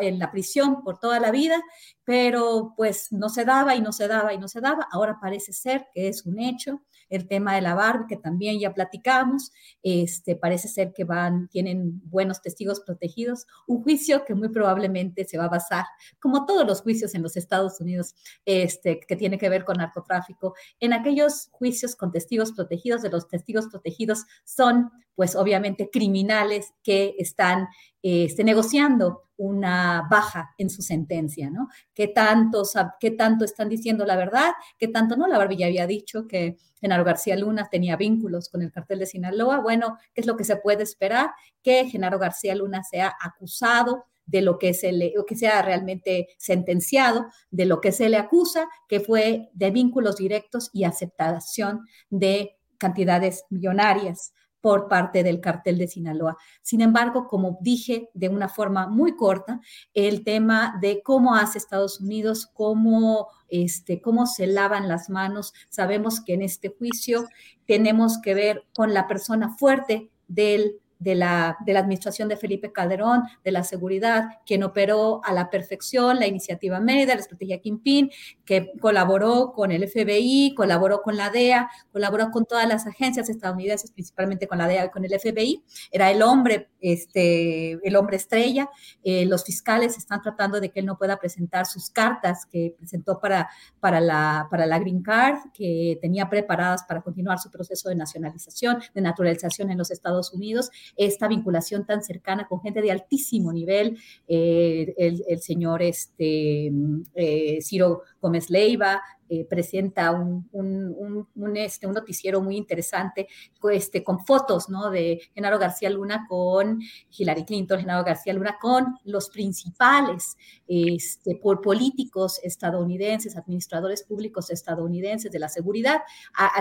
S11: en la prisión por toda la vida, pero pues no se daba y no se daba y no se daba. Ahora parece ser que es un hecho el tema de la Barbie, que también ya platicamos, este, parece ser que van, tienen buenos testigos protegidos, un juicio que muy probablemente se va a basar, como todos los juicios en los Estados Unidos, este, que tiene que ver con narcotráfico, en aquellos juicios con testigos protegidos, de los testigos protegidos son, pues obviamente, criminales que están este, negociando una baja en su sentencia, ¿no? ¿Qué tanto, ¿Qué tanto están diciendo la verdad? ¿Qué tanto no? La Barbilla había dicho que Genaro García Luna tenía vínculos con el cartel de Sinaloa. Bueno, ¿qué es lo que se puede esperar? Que Genaro García Luna sea acusado de lo que se le, o que sea realmente sentenciado, de lo que se le acusa, que fue de vínculos directos y aceptación de cantidades millonarias por parte del cartel de Sinaloa. Sin embargo, como dije de una forma muy corta, el tema de cómo hace Estados Unidos, cómo, este, cómo se lavan las manos, sabemos que en este juicio tenemos que ver con la persona fuerte del de la, de la administración de Felipe Calderón, de la seguridad, quien operó a la perfección la iniciativa Mérida, la estrategia Kimpin, que colaboró con el FBI, colaboró con la DEA, colaboró con todas las agencias estadounidenses, principalmente con la DEA y con el FBI. Era el hombre, este, el hombre estrella. Eh, los fiscales están tratando de que él no pueda presentar sus cartas que presentó para, para, la, para la Green Card, que tenía preparadas para continuar su proceso de nacionalización, de naturalización en los Estados Unidos esta vinculación tan cercana con gente de altísimo nivel, eh, el, señor este, eh, Ciro Gómez Leiva, eh, presenta un, un, este, un noticiero muy interesante este, con fotos ¿no? de Genaro García Luna con Hillary Clinton, Genaro García Luna con los principales este, por políticos estadounidenses, administradores públicos estadounidenses de la seguridad.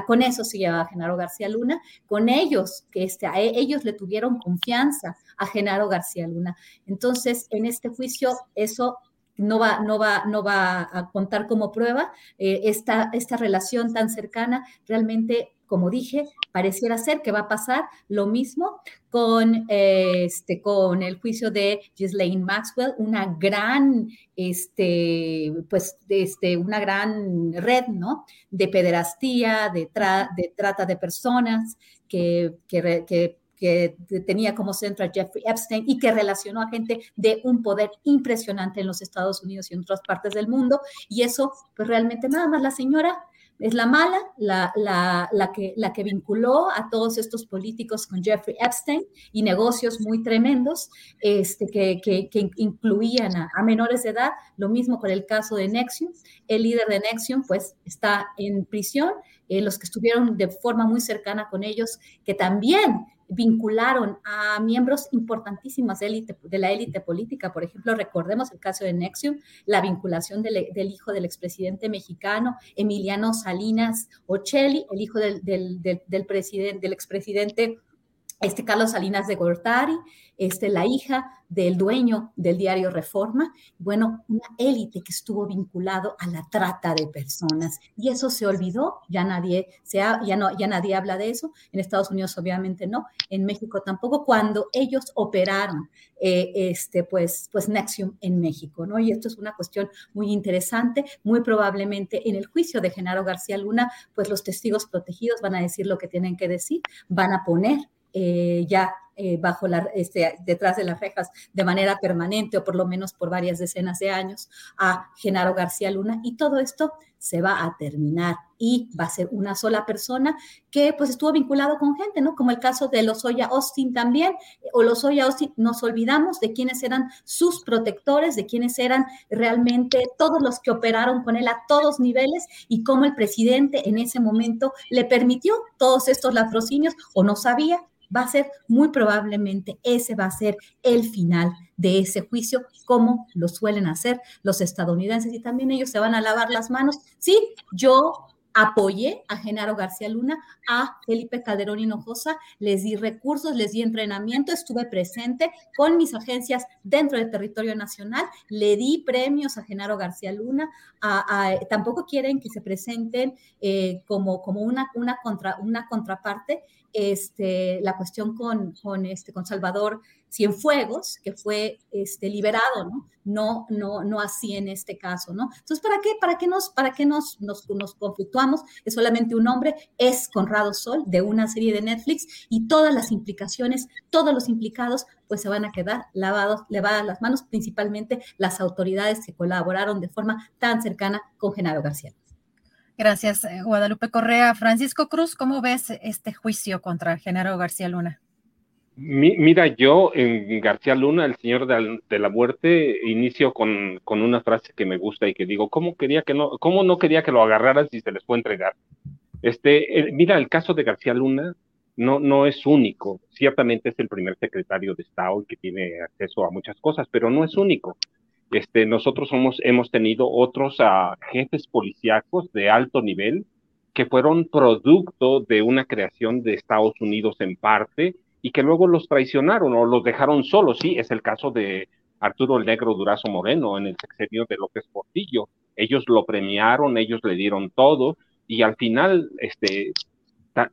S11: con eso se lleva Genaro García Luna, con ellos, que este, a ellos le tuvieron confianza a Genaro García Luna. Entonces, en este juicio, eso no va, no va, no va a contar como prueba eh, esta, esta relación tan cercana. Realmente, como dije, pareciera ser que va a pasar lo mismo con, este, con el juicio de Ghislaine Maxwell, una gran, este, pues, este, una gran red, ¿no? De pederastía, de, de trata de personas que, que que tenía como centro a Jeffrey Epstein y que relacionó a gente de un poder impresionante en los Estados Unidos y en otras partes del mundo. Y eso, pues realmente nada más la señora es la mala, la, la, la, que, la que vinculó a todos estos políticos con Jeffrey Epstein y negocios muy tremendos este, que, que, que incluían a, a, menores de edad. Lo mismo con el caso de Nexium. El líder de Nexium, pues, está en prisión. Eh, los que estuvieron de forma muy cercana con ellos, que también vincularon a miembros importantísimos de, la élite política. Por ejemplo, recordemos el caso de Nexium, la vinculación del, hijo del expresidente mexicano Emiliano Salinas Ocelli, el hijo del, del, presidente, del expresidente este Carlos Salinas de Gortari, este, la hija del dueño del diario Reforma, bueno, una élite que estuvo vinculado a la trata de personas. Y eso se olvidó, ya nadie, se ya, no, ya nadie habla de eso, en Estados Unidos obviamente no, en México tampoco, cuando ellos operaron eh, este, pues, pues Nexium en México, ¿no? Y esto es una cuestión muy interesante, muy probablemente en el juicio de Genaro García Luna, pues los testigos protegidos van a decir lo que tienen que decir, van a poner eh, ya eh, bajo la, este, detrás de las rejas de manera permanente o por lo menos por varias decenas de años a Genaro García Luna y todo esto se va a terminar y va a ser una sola persona que pues estuvo vinculado con gente, ¿no? Como el caso de Lozoya Austin también, o Lozoya Austin, nos olvidamos de quiénes eran sus protectores, de quiénes eran realmente todos los que operaron con él a todos niveles y cómo el presidente en ese momento le permitió todos estos latrocinios o no sabía va a ser muy probablemente ese va a ser el final de ese juicio, como lo suelen hacer los estadounidenses y también ellos se van a lavar las manos. Sí, yo apoyé a Genaro García Luna, a Felipe Calderón Hinojosa, les di recursos, les di entrenamiento, estuve presente con mis agencias dentro del territorio nacional, le di premios a Genaro García Luna, tampoco quieren que se presenten eh, como, como una, una, contra, una contraparte este, la cuestión con, con, este, con Salvador Cienfuegos, que fue este, liberado, ¿no? No, no, no así en este caso, ¿no? Entonces, ¿para qué, para qué, nos, para qué nos, nos, conflictuamos? Es solamente un nombre, es Conrado Sol, de una serie de Netflix, y todas las implicaciones, todos los implicados, pues se van a quedar lavados, levadas las manos, principalmente las autoridades que colaboraron de forma tan cercana con Genaro García.
S1: Gracias, eh, Guadalupe Correa. Francisco Cruz, ¿cómo ves este juicio contra Genaro García Luna?
S10: Mira, yo en García Luna, el señor de, la muerte, inicio con, con, una frase que me gusta y que digo, ¿cómo, quería que no, ¿cómo no quería que lo agarraran si se les puede entregar? Este, mira, el caso de García Luna no, no es único. Ciertamente es el primer secretario de Estado que tiene acceso a muchas cosas, pero no es único. Este, nosotros somos, hemos tenido otros uh, jefes policíacos de alto nivel que fueron producto de una creación de Estados Unidos en parte y que luego los traicionaron o los dejaron solos. Sí, es el caso de Arturo el Negro Durazo Moreno en el sexenio de López Portillo. Ellos lo premiaron, ellos le dieron todo y al final este,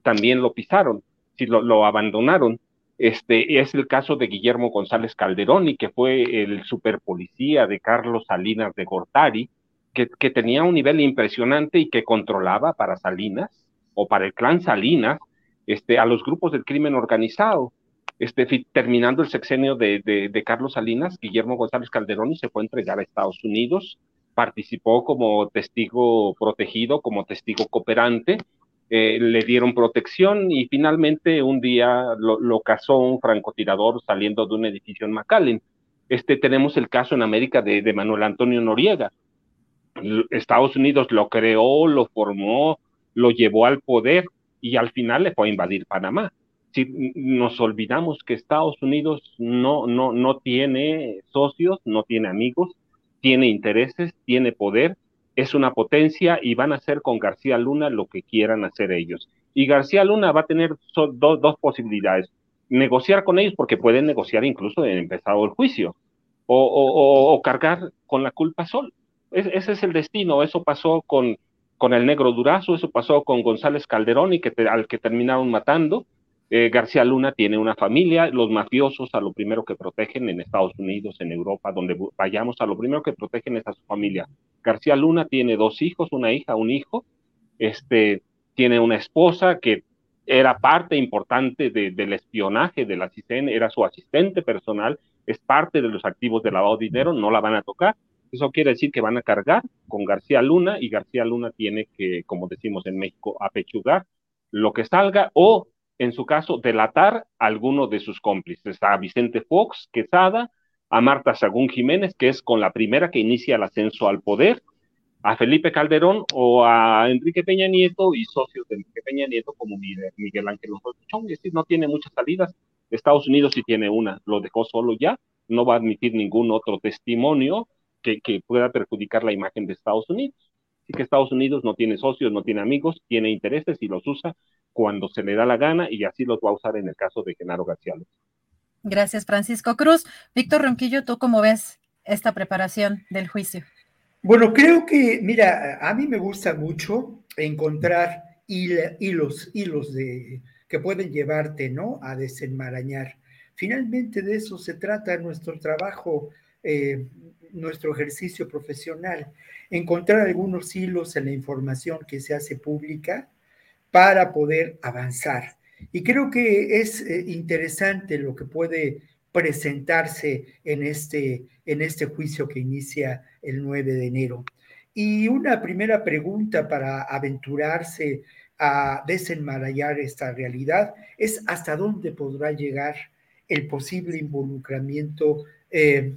S10: también lo pisaron, sí, lo, lo abandonaron. Este es el caso de Guillermo González Calderón y que fue el superpolicía de Carlos Salinas de Gortari, que, que, tenía un nivel impresionante y que controlaba para Salinas o para el clan Salinas este, a los grupos del crimen organizado. Este, terminando el sexenio de, Carlos Salinas, Guillermo González Calderón se fue a entregar a Estados Unidos, participó como testigo protegido, como testigo cooperante, eh, le dieron protección y finalmente un día lo, lo cazó un francotirador saliendo de un edificio en McAllen. Este, tenemos el caso en América de Manuel Antonio Noriega. Estados Unidos lo creó, lo formó, lo llevó al poder y al final le fue a invadir Panamá. Si nos olvidamos que Estados Unidos no, no, no tiene socios, no tiene amigos, tiene intereses, tiene poder es una potencia y van a hacer con García Luna lo que quieran hacer ellos. Y García Luna va a tener dos posibilidades. Negociar con ellos porque pueden negociar incluso en empezado el juicio o, cargar con la culpa sol. ese es el destino. Eso pasó con, con el negro Durazo, eso pasó con González Calderón y que al que terminaron matando. Eh, García Luna tiene una familia, los mafiosos a lo primero que protegen en Estados Unidos, en Europa, donde vayamos, a lo primero que protegen es a su familia. García Luna tiene dos hijos, una hija, un hijo, este, tiene una esposa que era parte importante del espionaje de la CICEN, era su asistente personal, es parte de los activos de lavado de dinero, no la van a tocar. Eso quiere decir que van a cargar con García Luna y García Luna tiene que, como decimos en México, apechugar lo que salga o en su caso, delatar a alguno de sus cómplices, a Vicente Fox Quesada, a Marta Sagún Jiménez, que es con la primera que inicia el ascenso al poder, a Felipe Calderón o a Enrique Peña Nieto y socios de Enrique Peña Nieto como Miguel Ángel Chong, es decir, no tiene muchas salidas. Estados Unidos sí tiene una, lo dejó solo ya, no va a admitir ningún otro testimonio que, que pueda perjudicar la imagen de Estados Unidos. Así que Estados Unidos no tiene socios, no tiene amigos, tiene intereses y los usa cuando se le da la gana y así los va a usar en el caso de Genaro García López.
S1: Gracias, Francisco Cruz. Víctor Ronquillo, ¿tú cómo ves esta preparación del juicio?
S9: Bueno, creo que, mira, a mí me gusta mucho encontrar hilos, hilos de, que pueden llevarte, ¿no? A desenmarañar. Finalmente de eso se trata nuestro trabajo, eh, nuestro ejercicio profesional, encontrar algunos hilos en la información que se hace pública para poder avanzar. Y creo que es eh, interesante lo que puede presentarse en este, en este juicio que inicia el 9 de enero. Y una primera pregunta para aventurarse a desenmarañar esta realidad es hasta dónde podrá llegar el posible involucramiento eh,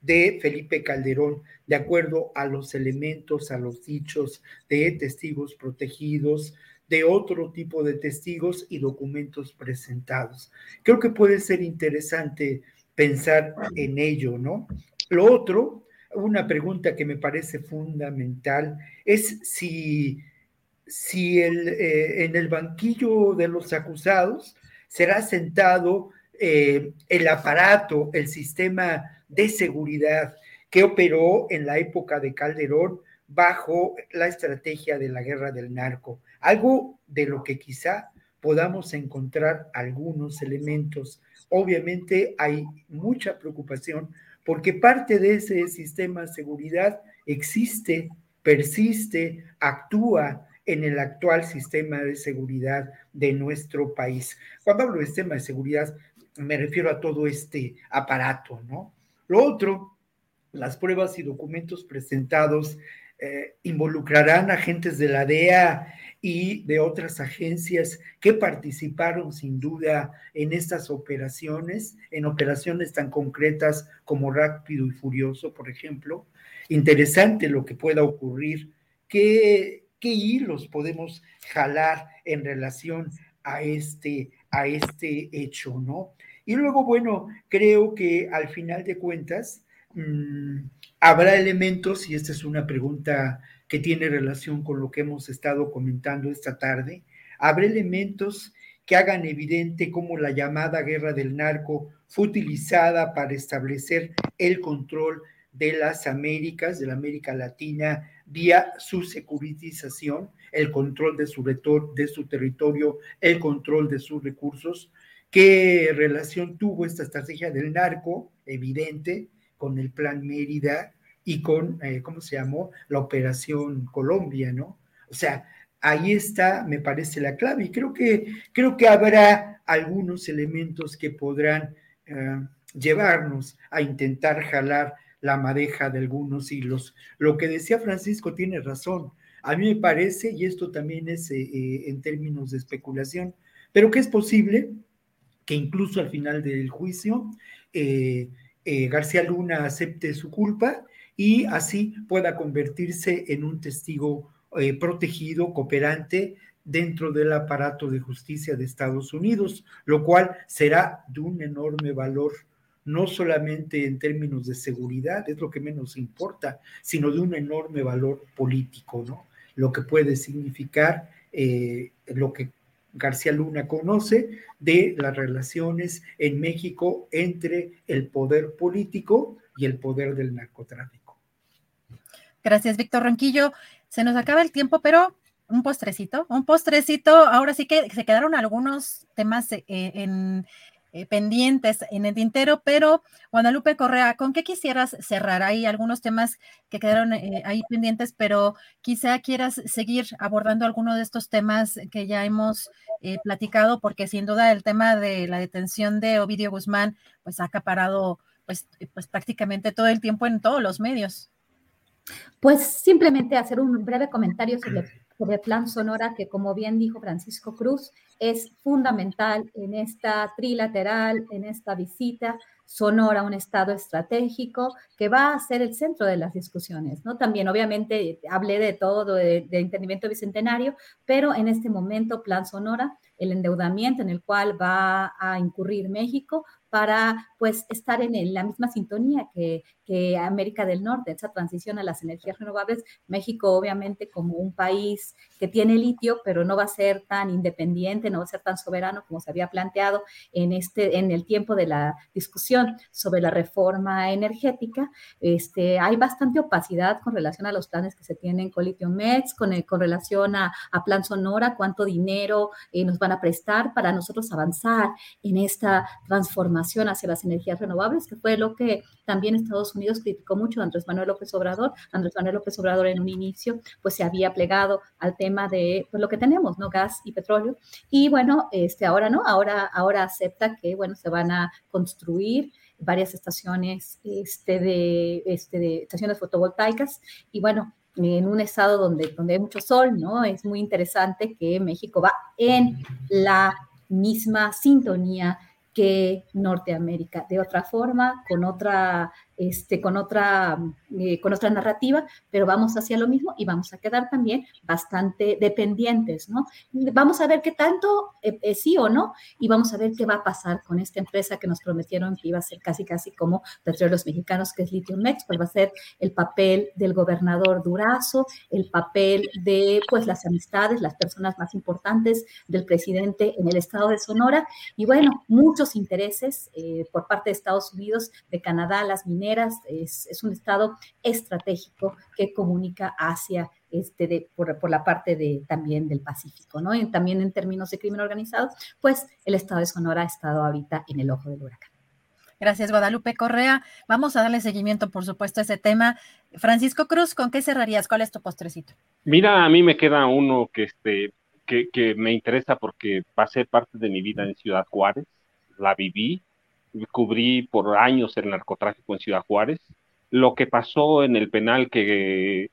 S9: de Felipe Calderón, de acuerdo a los elementos, a los dichos de testigos protegidos, de otro tipo de testigos y documentos presentados. Creo que puede ser interesante pensar en ello, ¿no? Lo otro, una pregunta que me parece fundamental, es si, si el, eh, en el banquillo de los acusados será sentado eh, el aparato, el sistema de seguridad que operó en la época de Calderón bajo la estrategia de la guerra del narco. Algo de lo que quizá podamos encontrar algunos elementos. Obviamente hay mucha preocupación porque parte de ese sistema de seguridad existe, persiste, actúa en el actual sistema de seguridad de nuestro país. Cuando hablo de sistema de seguridad, me refiero a todo este aparato, ¿no? Lo otro, las pruebas y documentos presentados eh, involucrarán agentes de la DEA y de otras agencias que participaron sin duda en estas operaciones, en operaciones tan concretas como Rápido y Furioso, por ejemplo. Interesante lo que pueda ocurrir. ¿Qué, hilos podemos jalar en relación a este, a este hecho, no? Y luego, bueno, creo que al final de cuentas, mm, Habrá elementos, y esta es una pregunta que tiene relación con lo que hemos estado comentando esta tarde, habrá elementos que hagan evidente cómo la llamada guerra del narco fue utilizada para establecer el control de las Américas, de la América Latina, vía su securitización, el control de su, de su territorio, el control de sus recursos. ¿Qué relación tuvo esta estrategia del narco? Evidente, con el Plan Mérida y con, eh, ¿cómo se llamó? La Operación Colombia, ¿no? O sea, ahí está, me parece, la clave. Y creo que, creo que habrá algunos elementos que podrán eh, llevarnos a intentar jalar la madeja de algunos hilos. Lo que decía Francisco tiene razón. A mí me parece, y esto también es eh, en términos de especulación, pero que es posible que incluso al final del juicio eh, García Luna acepte su culpa y así pueda convertirse en un testigo protegido, cooperante dentro del aparato de justicia de Estados Unidos, lo cual será de un enorme valor no solamente en términos de seguridad, es lo que menos importa, sino de un enorme valor político, ¿no? Lo que puede significar eh, lo que García Luna conoce de las relaciones en México entre el poder político y el poder del narcotráfico.
S1: Gracias, Víctor Ronquillo. Se nos acaba el tiempo, pero un postrecito, un postrecito. Ahora sí que se quedaron algunos temas eh, en, eh, pendientes en el tintero, pero Guadalupe Correa, ¿con qué quisieras cerrar? Hay algunos temas que quedaron eh, ahí pendientes, pero quizá quieras seguir abordando alguno de estos temas que ya hemos eh, platicado, porque sin duda el tema de la detención de Ovidio Guzmán, pues ha acaparado pues, pues prácticamente todo el tiempo en todos los medios.
S11: Pues simplemente hacer un breve comentario sobre sobre Plan Sonora, que como bien dijo Francisco Cruz, es fundamental en esta trilateral, en esta visita. Sonora, un estado estratégico que va a ser el centro de las discusiones, ¿no? También, obviamente, hablé de todo, de, de entendimiento bicentenario, pero en este momento, Plan Sonora, el endeudamiento en el cual va a incurrir México para pues estar en la misma sintonía que, que, América del Norte, esa transición a las energías renovables. México obviamente como un país que tiene litio, pero no va a ser tan independiente, no va a ser tan soberano como se había planteado en, este, en el tiempo de la discusión sobre la reforma energética. Este, hay bastante opacidad con relación a los planes que se tienen con Litio Mex, con, con relación a, a, Plan Sonora, cuánto dinero eh, nos van a prestar para nosotros avanzar en esta transformación hacia las energías renovables, que fue lo que también Estados Unidos criticó mucho a Andrés Manuel López Obrador. Andrés Manuel López Obrador en un inicio pues se había plegado al tema de pues, lo que tenemos, ¿no? Gas y petróleo. Y bueno, este, ahora no, ahora, ahora acepta que, bueno, se van a construir varias estaciones este, de, este, de estaciones fotovoltaicas y bueno, en un estado donde, donde hay mucho sol, ¿no? Es muy interesante que México va en la misma sintonía que Norteamérica. De otra forma, con otra este, con, otra, eh, con otra narrativa, pero vamos hacia lo mismo y vamos a quedar también bastante dependientes, ¿no? Vamos a ver qué tanto eh, eh, sí o no y vamos a ver qué va a pasar con esta empresa que nos prometieron que iba a ser casi, casi como Petróleos Mexicanos, que es Lithium Mex, cuál va a ser el papel del gobernador Durazo, el papel de, pues, las amistades, las personas más importantes del presidente en el estado de Sonora y, bueno, muchos intereses por parte de Estados Unidos, de Canadá, las mineras, es, un estado estratégico que comunica hacia este de, por, la parte de, también del Pacífico, ¿no? Y también en términos de crimen organizado, pues el estado de Sonora ha estado ahorita en el ojo del huracán.
S1: Gracias, Guadalupe Correa. Vamos a darle seguimiento, por supuesto, a ese tema. Francisco Cruz, ¿con qué cerrarías? ¿Cuál es tu postrecito?
S10: Mira, a mí me queda uno que, este, que, que me interesa porque pasé parte de mi vida en Ciudad Juárez, la viví, cubrí por años el narcotráfico en Ciudad Juárez, lo que pasó en el penal que,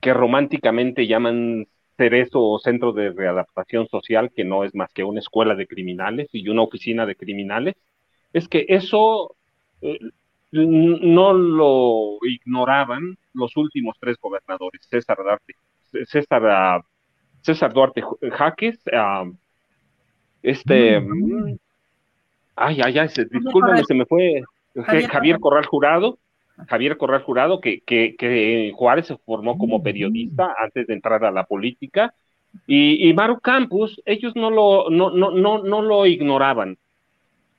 S10: que románticamente llaman Cerezo o Centro de Readaptación Social, que no es más que una escuela de criminales y una oficina de criminales, es que eso eh, no lo ignoraban los últimos tres gobernadores, César Duarte, César, César Duarte Jaques, ah, este, mm, Ay, ay, ay, discúlpame, se me fue Javier, Corral Jurado. Javier Corral Jurado, que, que, Juárez se formó como periodista antes de entrar a la política, y, y Maru Campos, ellos no lo, no, no, no, no lo ignoraban.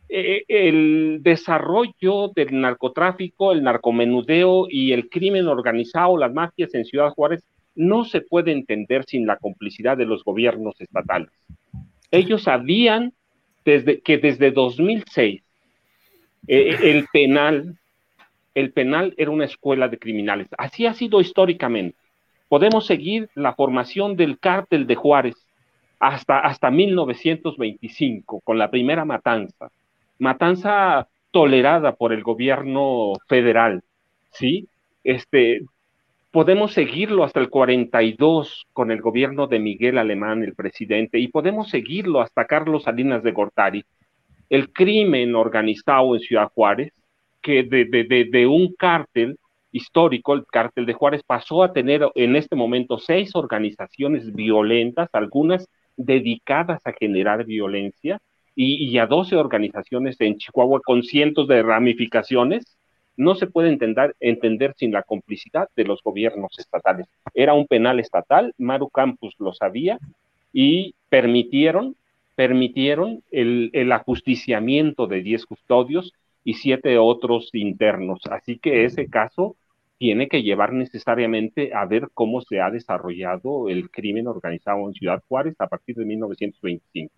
S10: E, e, el desarrollo del narcotráfico, el narcomenudeo y el crimen organizado, las mafias en Ciudad Juárez, no se puede entender sin la complicidad de los gobiernos estatales. Ellos sabían desde, que desde 2006 eh, el penal, el penal era una escuela de criminales. Así ha sido históricamente. Podemos seguir la formación del cártel de Juárez hasta, hasta 1925, con la primera matanza. Matanza tolerada por el gobierno federal. ¿sí? Este, podemos seguirlo hasta el 42 con el gobierno de Miguel Alemán, el presidente, y podemos seguirlo hasta Carlos Salinas de Gortari. El crimen organizado en Ciudad Juárez, que de, un cártel histórico, el cártel de Juárez, pasó a tener en este momento seis organizaciones violentas, algunas dedicadas a generar violencia, y, a 12 organizaciones en Chihuahua con cientos de ramificaciones, no se puede entender, entender sin la complicidad de los gobiernos estatales. Era un penal estatal, Maru Campus lo sabía, y permitieron, permitieron el, el ajusticiamiento de 10 custodios y siete otros internos. Así que ese caso tiene que llevar necesariamente a ver cómo se ha desarrollado el crimen organizado en Ciudad Juárez a partir de 1925.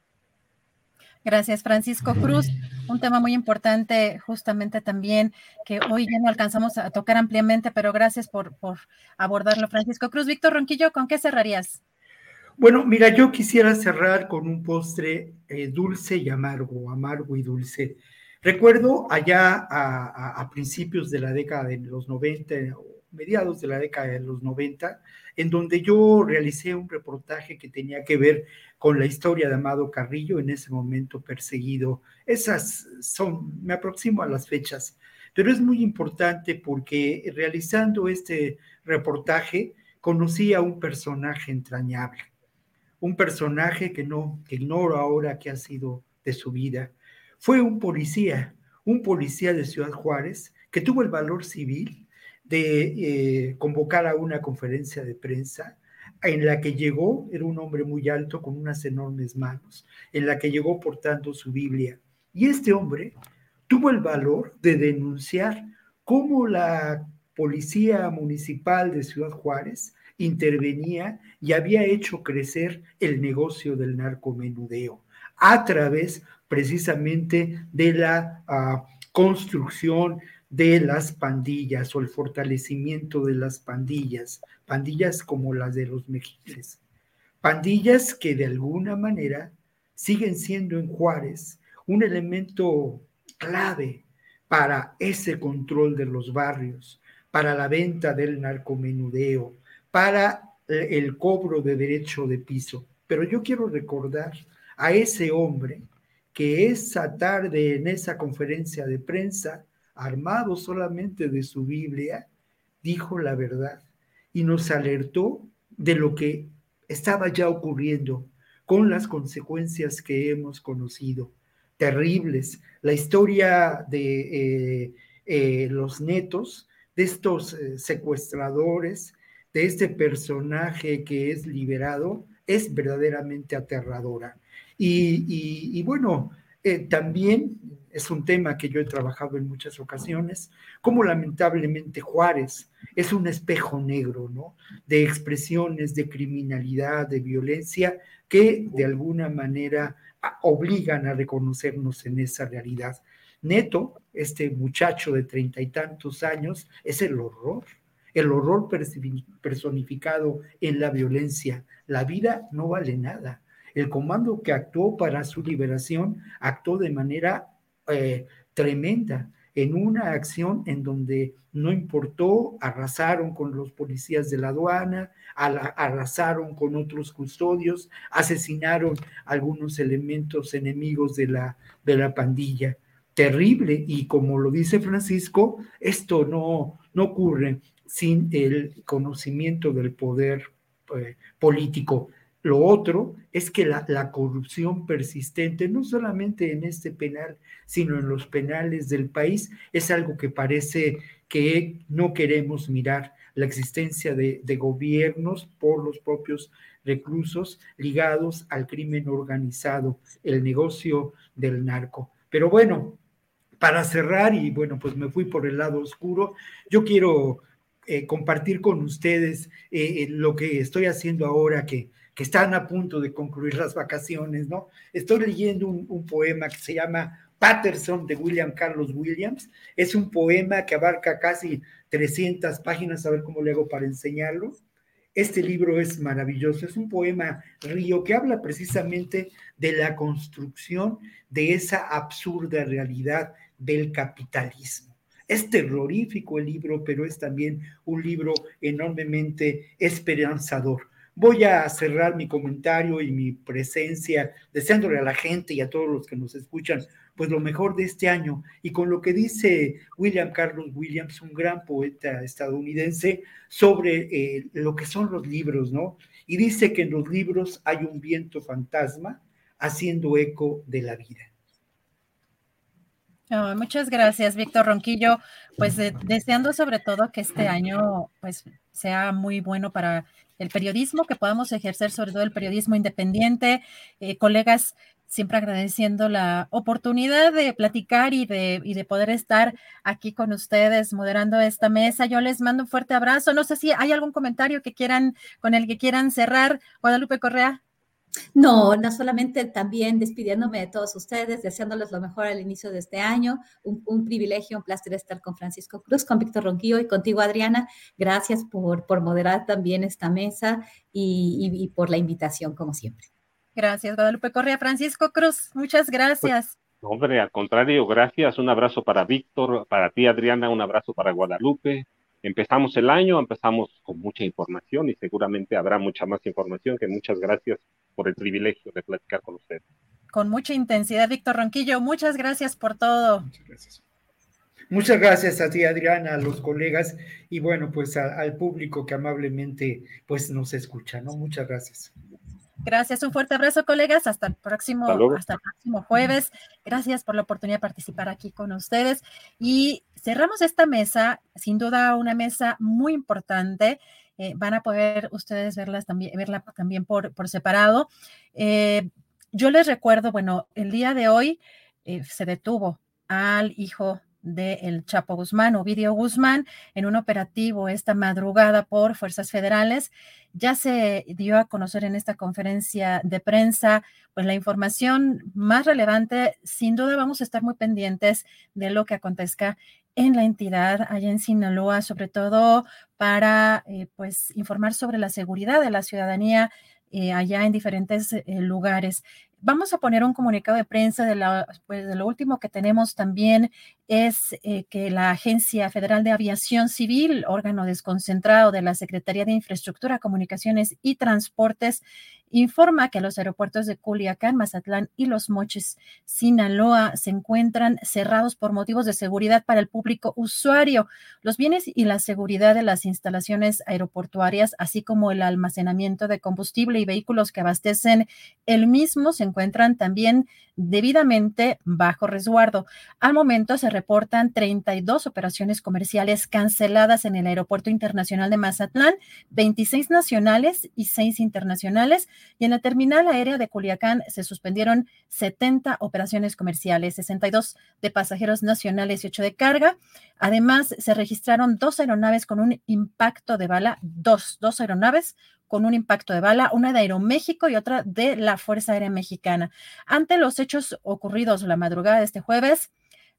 S1: Gracias, Francisco Cruz. Un tema muy importante justamente también que hoy ya no alcanzamos a tocar ampliamente, pero gracias por, por abordarlo, Francisco Cruz. Víctor Ronquillo, ¿con qué cerrarías?
S9: Bueno, mira, yo quisiera cerrar con un postre eh, dulce y amargo, amargo y dulce. Recuerdo allá a, principios de la década de los 90, mediados de la década de los 90, en donde yo realicé un reportaje que tenía que ver con la historia de Amado Carrillo, en ese momento perseguido. Esas son, me aproximo a las fechas, pero es muy importante porque realizando este reportaje conocí a un personaje entrañable, un personaje que no, que ignoro ahora qué ha sido de su vida fue un policía, un policía de Ciudad Juárez, que tuvo el valor civil de eh, convocar a una conferencia de prensa en la que llegó, era un hombre muy alto con unas enormes manos, en la que llegó portando su Biblia. Y este hombre tuvo el valor de denunciar cómo la policía municipal de Ciudad Juárez intervenía y había hecho crecer el negocio del narcomenudeo a través precisamente de la ah, construcción de las pandillas o el fortalecimiento de las pandillas, pandillas como las de los mexiles, pandillas que de alguna manera siguen siendo en Juárez un elemento clave para ese control de los barrios, para la venta del narcomenudeo, para el cobro de derecho de piso. Pero yo quiero recordar a ese hombre que esa tarde en esa conferencia de prensa, armado solamente de su Biblia, dijo la verdad y nos alertó de lo que estaba ya ocurriendo con las consecuencias que hemos conocido, terribles. La historia de eh, eh, los netos, de estos eh, secuestradores, de este personaje que es liberado, es verdaderamente aterradora. Y, bueno, eh, también es un tema que yo he trabajado en muchas ocasiones, como lamentablemente Juárez es un espejo negro, ¿no? De expresiones de criminalidad, de violencia, que de alguna manera obligan a reconocernos en esa realidad. Neto, este muchacho de treinta y tantos años, es el horror, el horror personificado en la violencia. La vida no vale nada el comando que actuó para su liberación actuó de manera eh, tremenda en una acción en donde no importó, arrasaron con los policías de la aduana, arrasaron con otros custodios, asesinaron algunos elementos enemigos de la, de la pandilla. Terrible, y como lo dice Francisco, esto no, no ocurre sin el conocimiento del poder eh, político. Lo otro es que la, corrupción persistente, no solamente en este penal, sino en los penales del país, es algo que parece que no queremos mirar. La existencia de, de gobiernos por los propios reclusos ligados al crimen organizado, el negocio del narco. Pero bueno, para cerrar, y bueno, pues me fui por el lado oscuro, yo quiero eh, compartir con ustedes eh, eh, lo que estoy haciendo ahora que que están a punto de concluir las vacaciones, ¿no? Estoy leyendo un, poema que se llama Patterson de William Carlos Williams. Es un poema que abarca casi 300 páginas, a ver cómo le hago para enseñarlo. Este libro es maravilloso, es un poema río que habla precisamente de la construcción de esa absurda realidad del capitalismo. Es terrorífico el libro, pero es también un libro enormemente esperanzador. Voy a cerrar mi comentario y mi presencia deseándole a la gente y a todos los que nos escuchan pues lo mejor de este año. Y con lo que dice William Carlos Williams, un gran poeta estadounidense, sobre eh, lo que son los libros, ¿no? Y dice que en los libros hay un viento fantasma haciendo eco de la vida.
S1: muchas gracias, Víctor Ronquillo. Pues deseando sobre todo que este año pues sea muy bueno para el periodismo, que podamos ejercer sobre todo el periodismo independiente. Eh, colegas, siempre agradeciendo la oportunidad de platicar y de, y de poder estar aquí con ustedes moderando esta mesa. Yo les mando un fuerte abrazo. No sé si hay algún comentario que quieran, con el que quieran cerrar. Guadalupe Correa.
S11: No, no solamente también despidiéndome de todos ustedes, deseándoles lo mejor al inicio de este año. Un, privilegio, un placer estar con Francisco Cruz, con Víctor Ronquillo y contigo, Adriana. Gracias por, por moderar también esta mesa y por la invitación, como siempre.
S1: Gracias, Guadalupe Correa. Francisco Cruz, muchas gracias.
S10: Pues, hombre, al contrario, gracias. Un abrazo para Víctor, para ti, Adriana, un abrazo para Guadalupe. Empezamos el año, empezamos con mucha información y seguramente habrá mucha más información que muchas gracias por el privilegio de platicar con ustedes.
S1: Con mucha intensidad, Víctor Ronquillo, muchas gracias por todo.
S9: Muchas gracias. Muchas gracias a ti, Adriana, a los colegas y bueno, pues al público que amablemente pues nos escucha, ¿no? Muchas gracias.
S1: Gracias, un fuerte abrazo, colegas. Hasta el próximo, hasta, el próximo jueves. Gracias por la oportunidad de participar aquí con ustedes. Y cerramos esta mesa, sin duda una mesa muy importante. Eh, van a poder ustedes verlas también, verla también por, por separado. Eh, yo les recuerdo, bueno, el día de hoy eh, se detuvo al hijo de El Chapo Guzmán, Ovidio Guzmán, en un operativo esta madrugada por fuerzas federales. Ya se dio a conocer en esta conferencia de prensa, pues la información más relevante. Sin duda vamos a estar muy pendientes de lo que acontezca en la entidad allá en Sinaloa, sobre todo para eh, pues informar sobre la seguridad de la ciudadanía eh, allá en diferentes eh, lugares. Vamos a poner un comunicado de prensa de, la, pues, de lo último que tenemos también es eh, que la Agencia Federal de Aviación Civil, órgano desconcentrado de la Secretaría de Infraestructura, Comunicaciones y Transportes, informa que los aeropuertos de Culiacán, Mazatlán y Los Moches, Sinaloa, se encuentran cerrados por motivos de seguridad para el público usuario. Los bienes y la seguridad de las instalaciones aeroportuarias, así como el almacenamiento de combustible y vehículos que abastecen el mismo, se encuentran también debidamente bajo resguardo. Al momento se reportan 32 operaciones comerciales canceladas en el Aeropuerto Internacional de Mazatlán, 26 nacionales y 6 internacionales, y en la terminal aérea de Culiacán se suspendieron 70 operaciones comerciales, 62 de pasajeros nacionales y 8 de carga. Además, se registraron dos aeronaves con un impacto de bala, dos, dos aeronaves con un impacto de bala, una de Aeroméxico y otra de la Fuerza Aérea Mexicana. Ante los hechos ocurridos la madrugada de este jueves,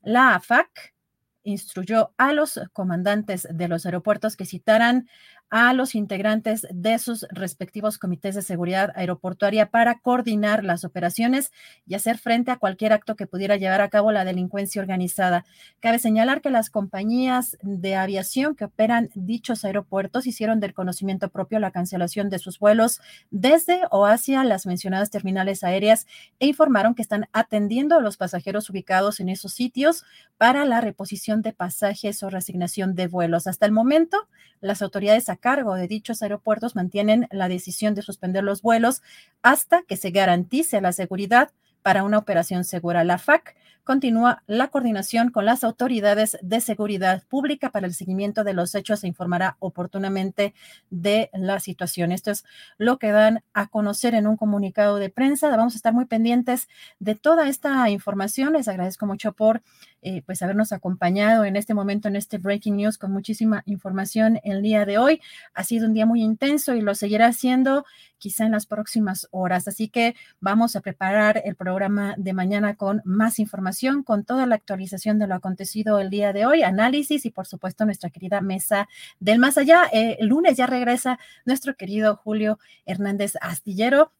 S1: la AFAC instruyó a los comandantes de los aeropuertos que citaran a los integrantes de sus respectivos comités de seguridad aeroportuaria para coordinar las operaciones y hacer frente a cualquier acto que pudiera llevar a cabo la delincuencia organizada. Cabe señalar que las compañías de aviación que operan dichos aeropuertos hicieron del conocimiento propio la cancelación de sus vuelos desde o hacia las mencionadas terminales aéreas e informaron que están atendiendo a los pasajeros ubicados en esos sitios para la reposición de pasajes o resignación de vuelos. Hasta el momento, las autoridades cargo de dichos aeropuertos mantienen la decisión de suspender los vuelos hasta que se garantice la seguridad para una operación segura. La FAC continúa la coordinación con las autoridades de seguridad pública para el seguimiento de los hechos e informará oportunamente de la situación. Esto es lo que dan a conocer en un comunicado de prensa. Vamos a estar muy pendientes de toda esta información. Les agradezco mucho por eh, pues habernos acompañado en este momento, en este Breaking News, con muchísima información el día de hoy. Ha sido un día muy intenso y lo seguirá haciendo quizá en las próximas horas. Así que vamos a preparar el programa de mañana con más información, con toda la actualización de lo acontecido el día de hoy, análisis y por supuesto nuestra querida mesa del más allá. Eh, el lunes ya regresa nuestro querido Julio Hernández Astillero.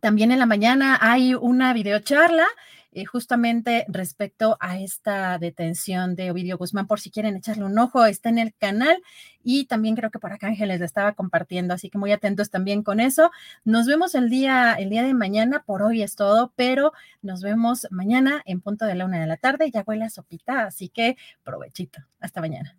S1: También en la mañana hay una videocharla eh, justamente respecto a esta detención de Ovidio Guzmán, por si quieren echarle un ojo, está en el canal y también creo que por acá Ángeles le estaba compartiendo, así que muy atentos también con eso. Nos vemos el día, el día de mañana, por hoy es todo, pero nos vemos mañana en punto de la una de la tarde, ya huele a sopita, así que provechito. Hasta mañana.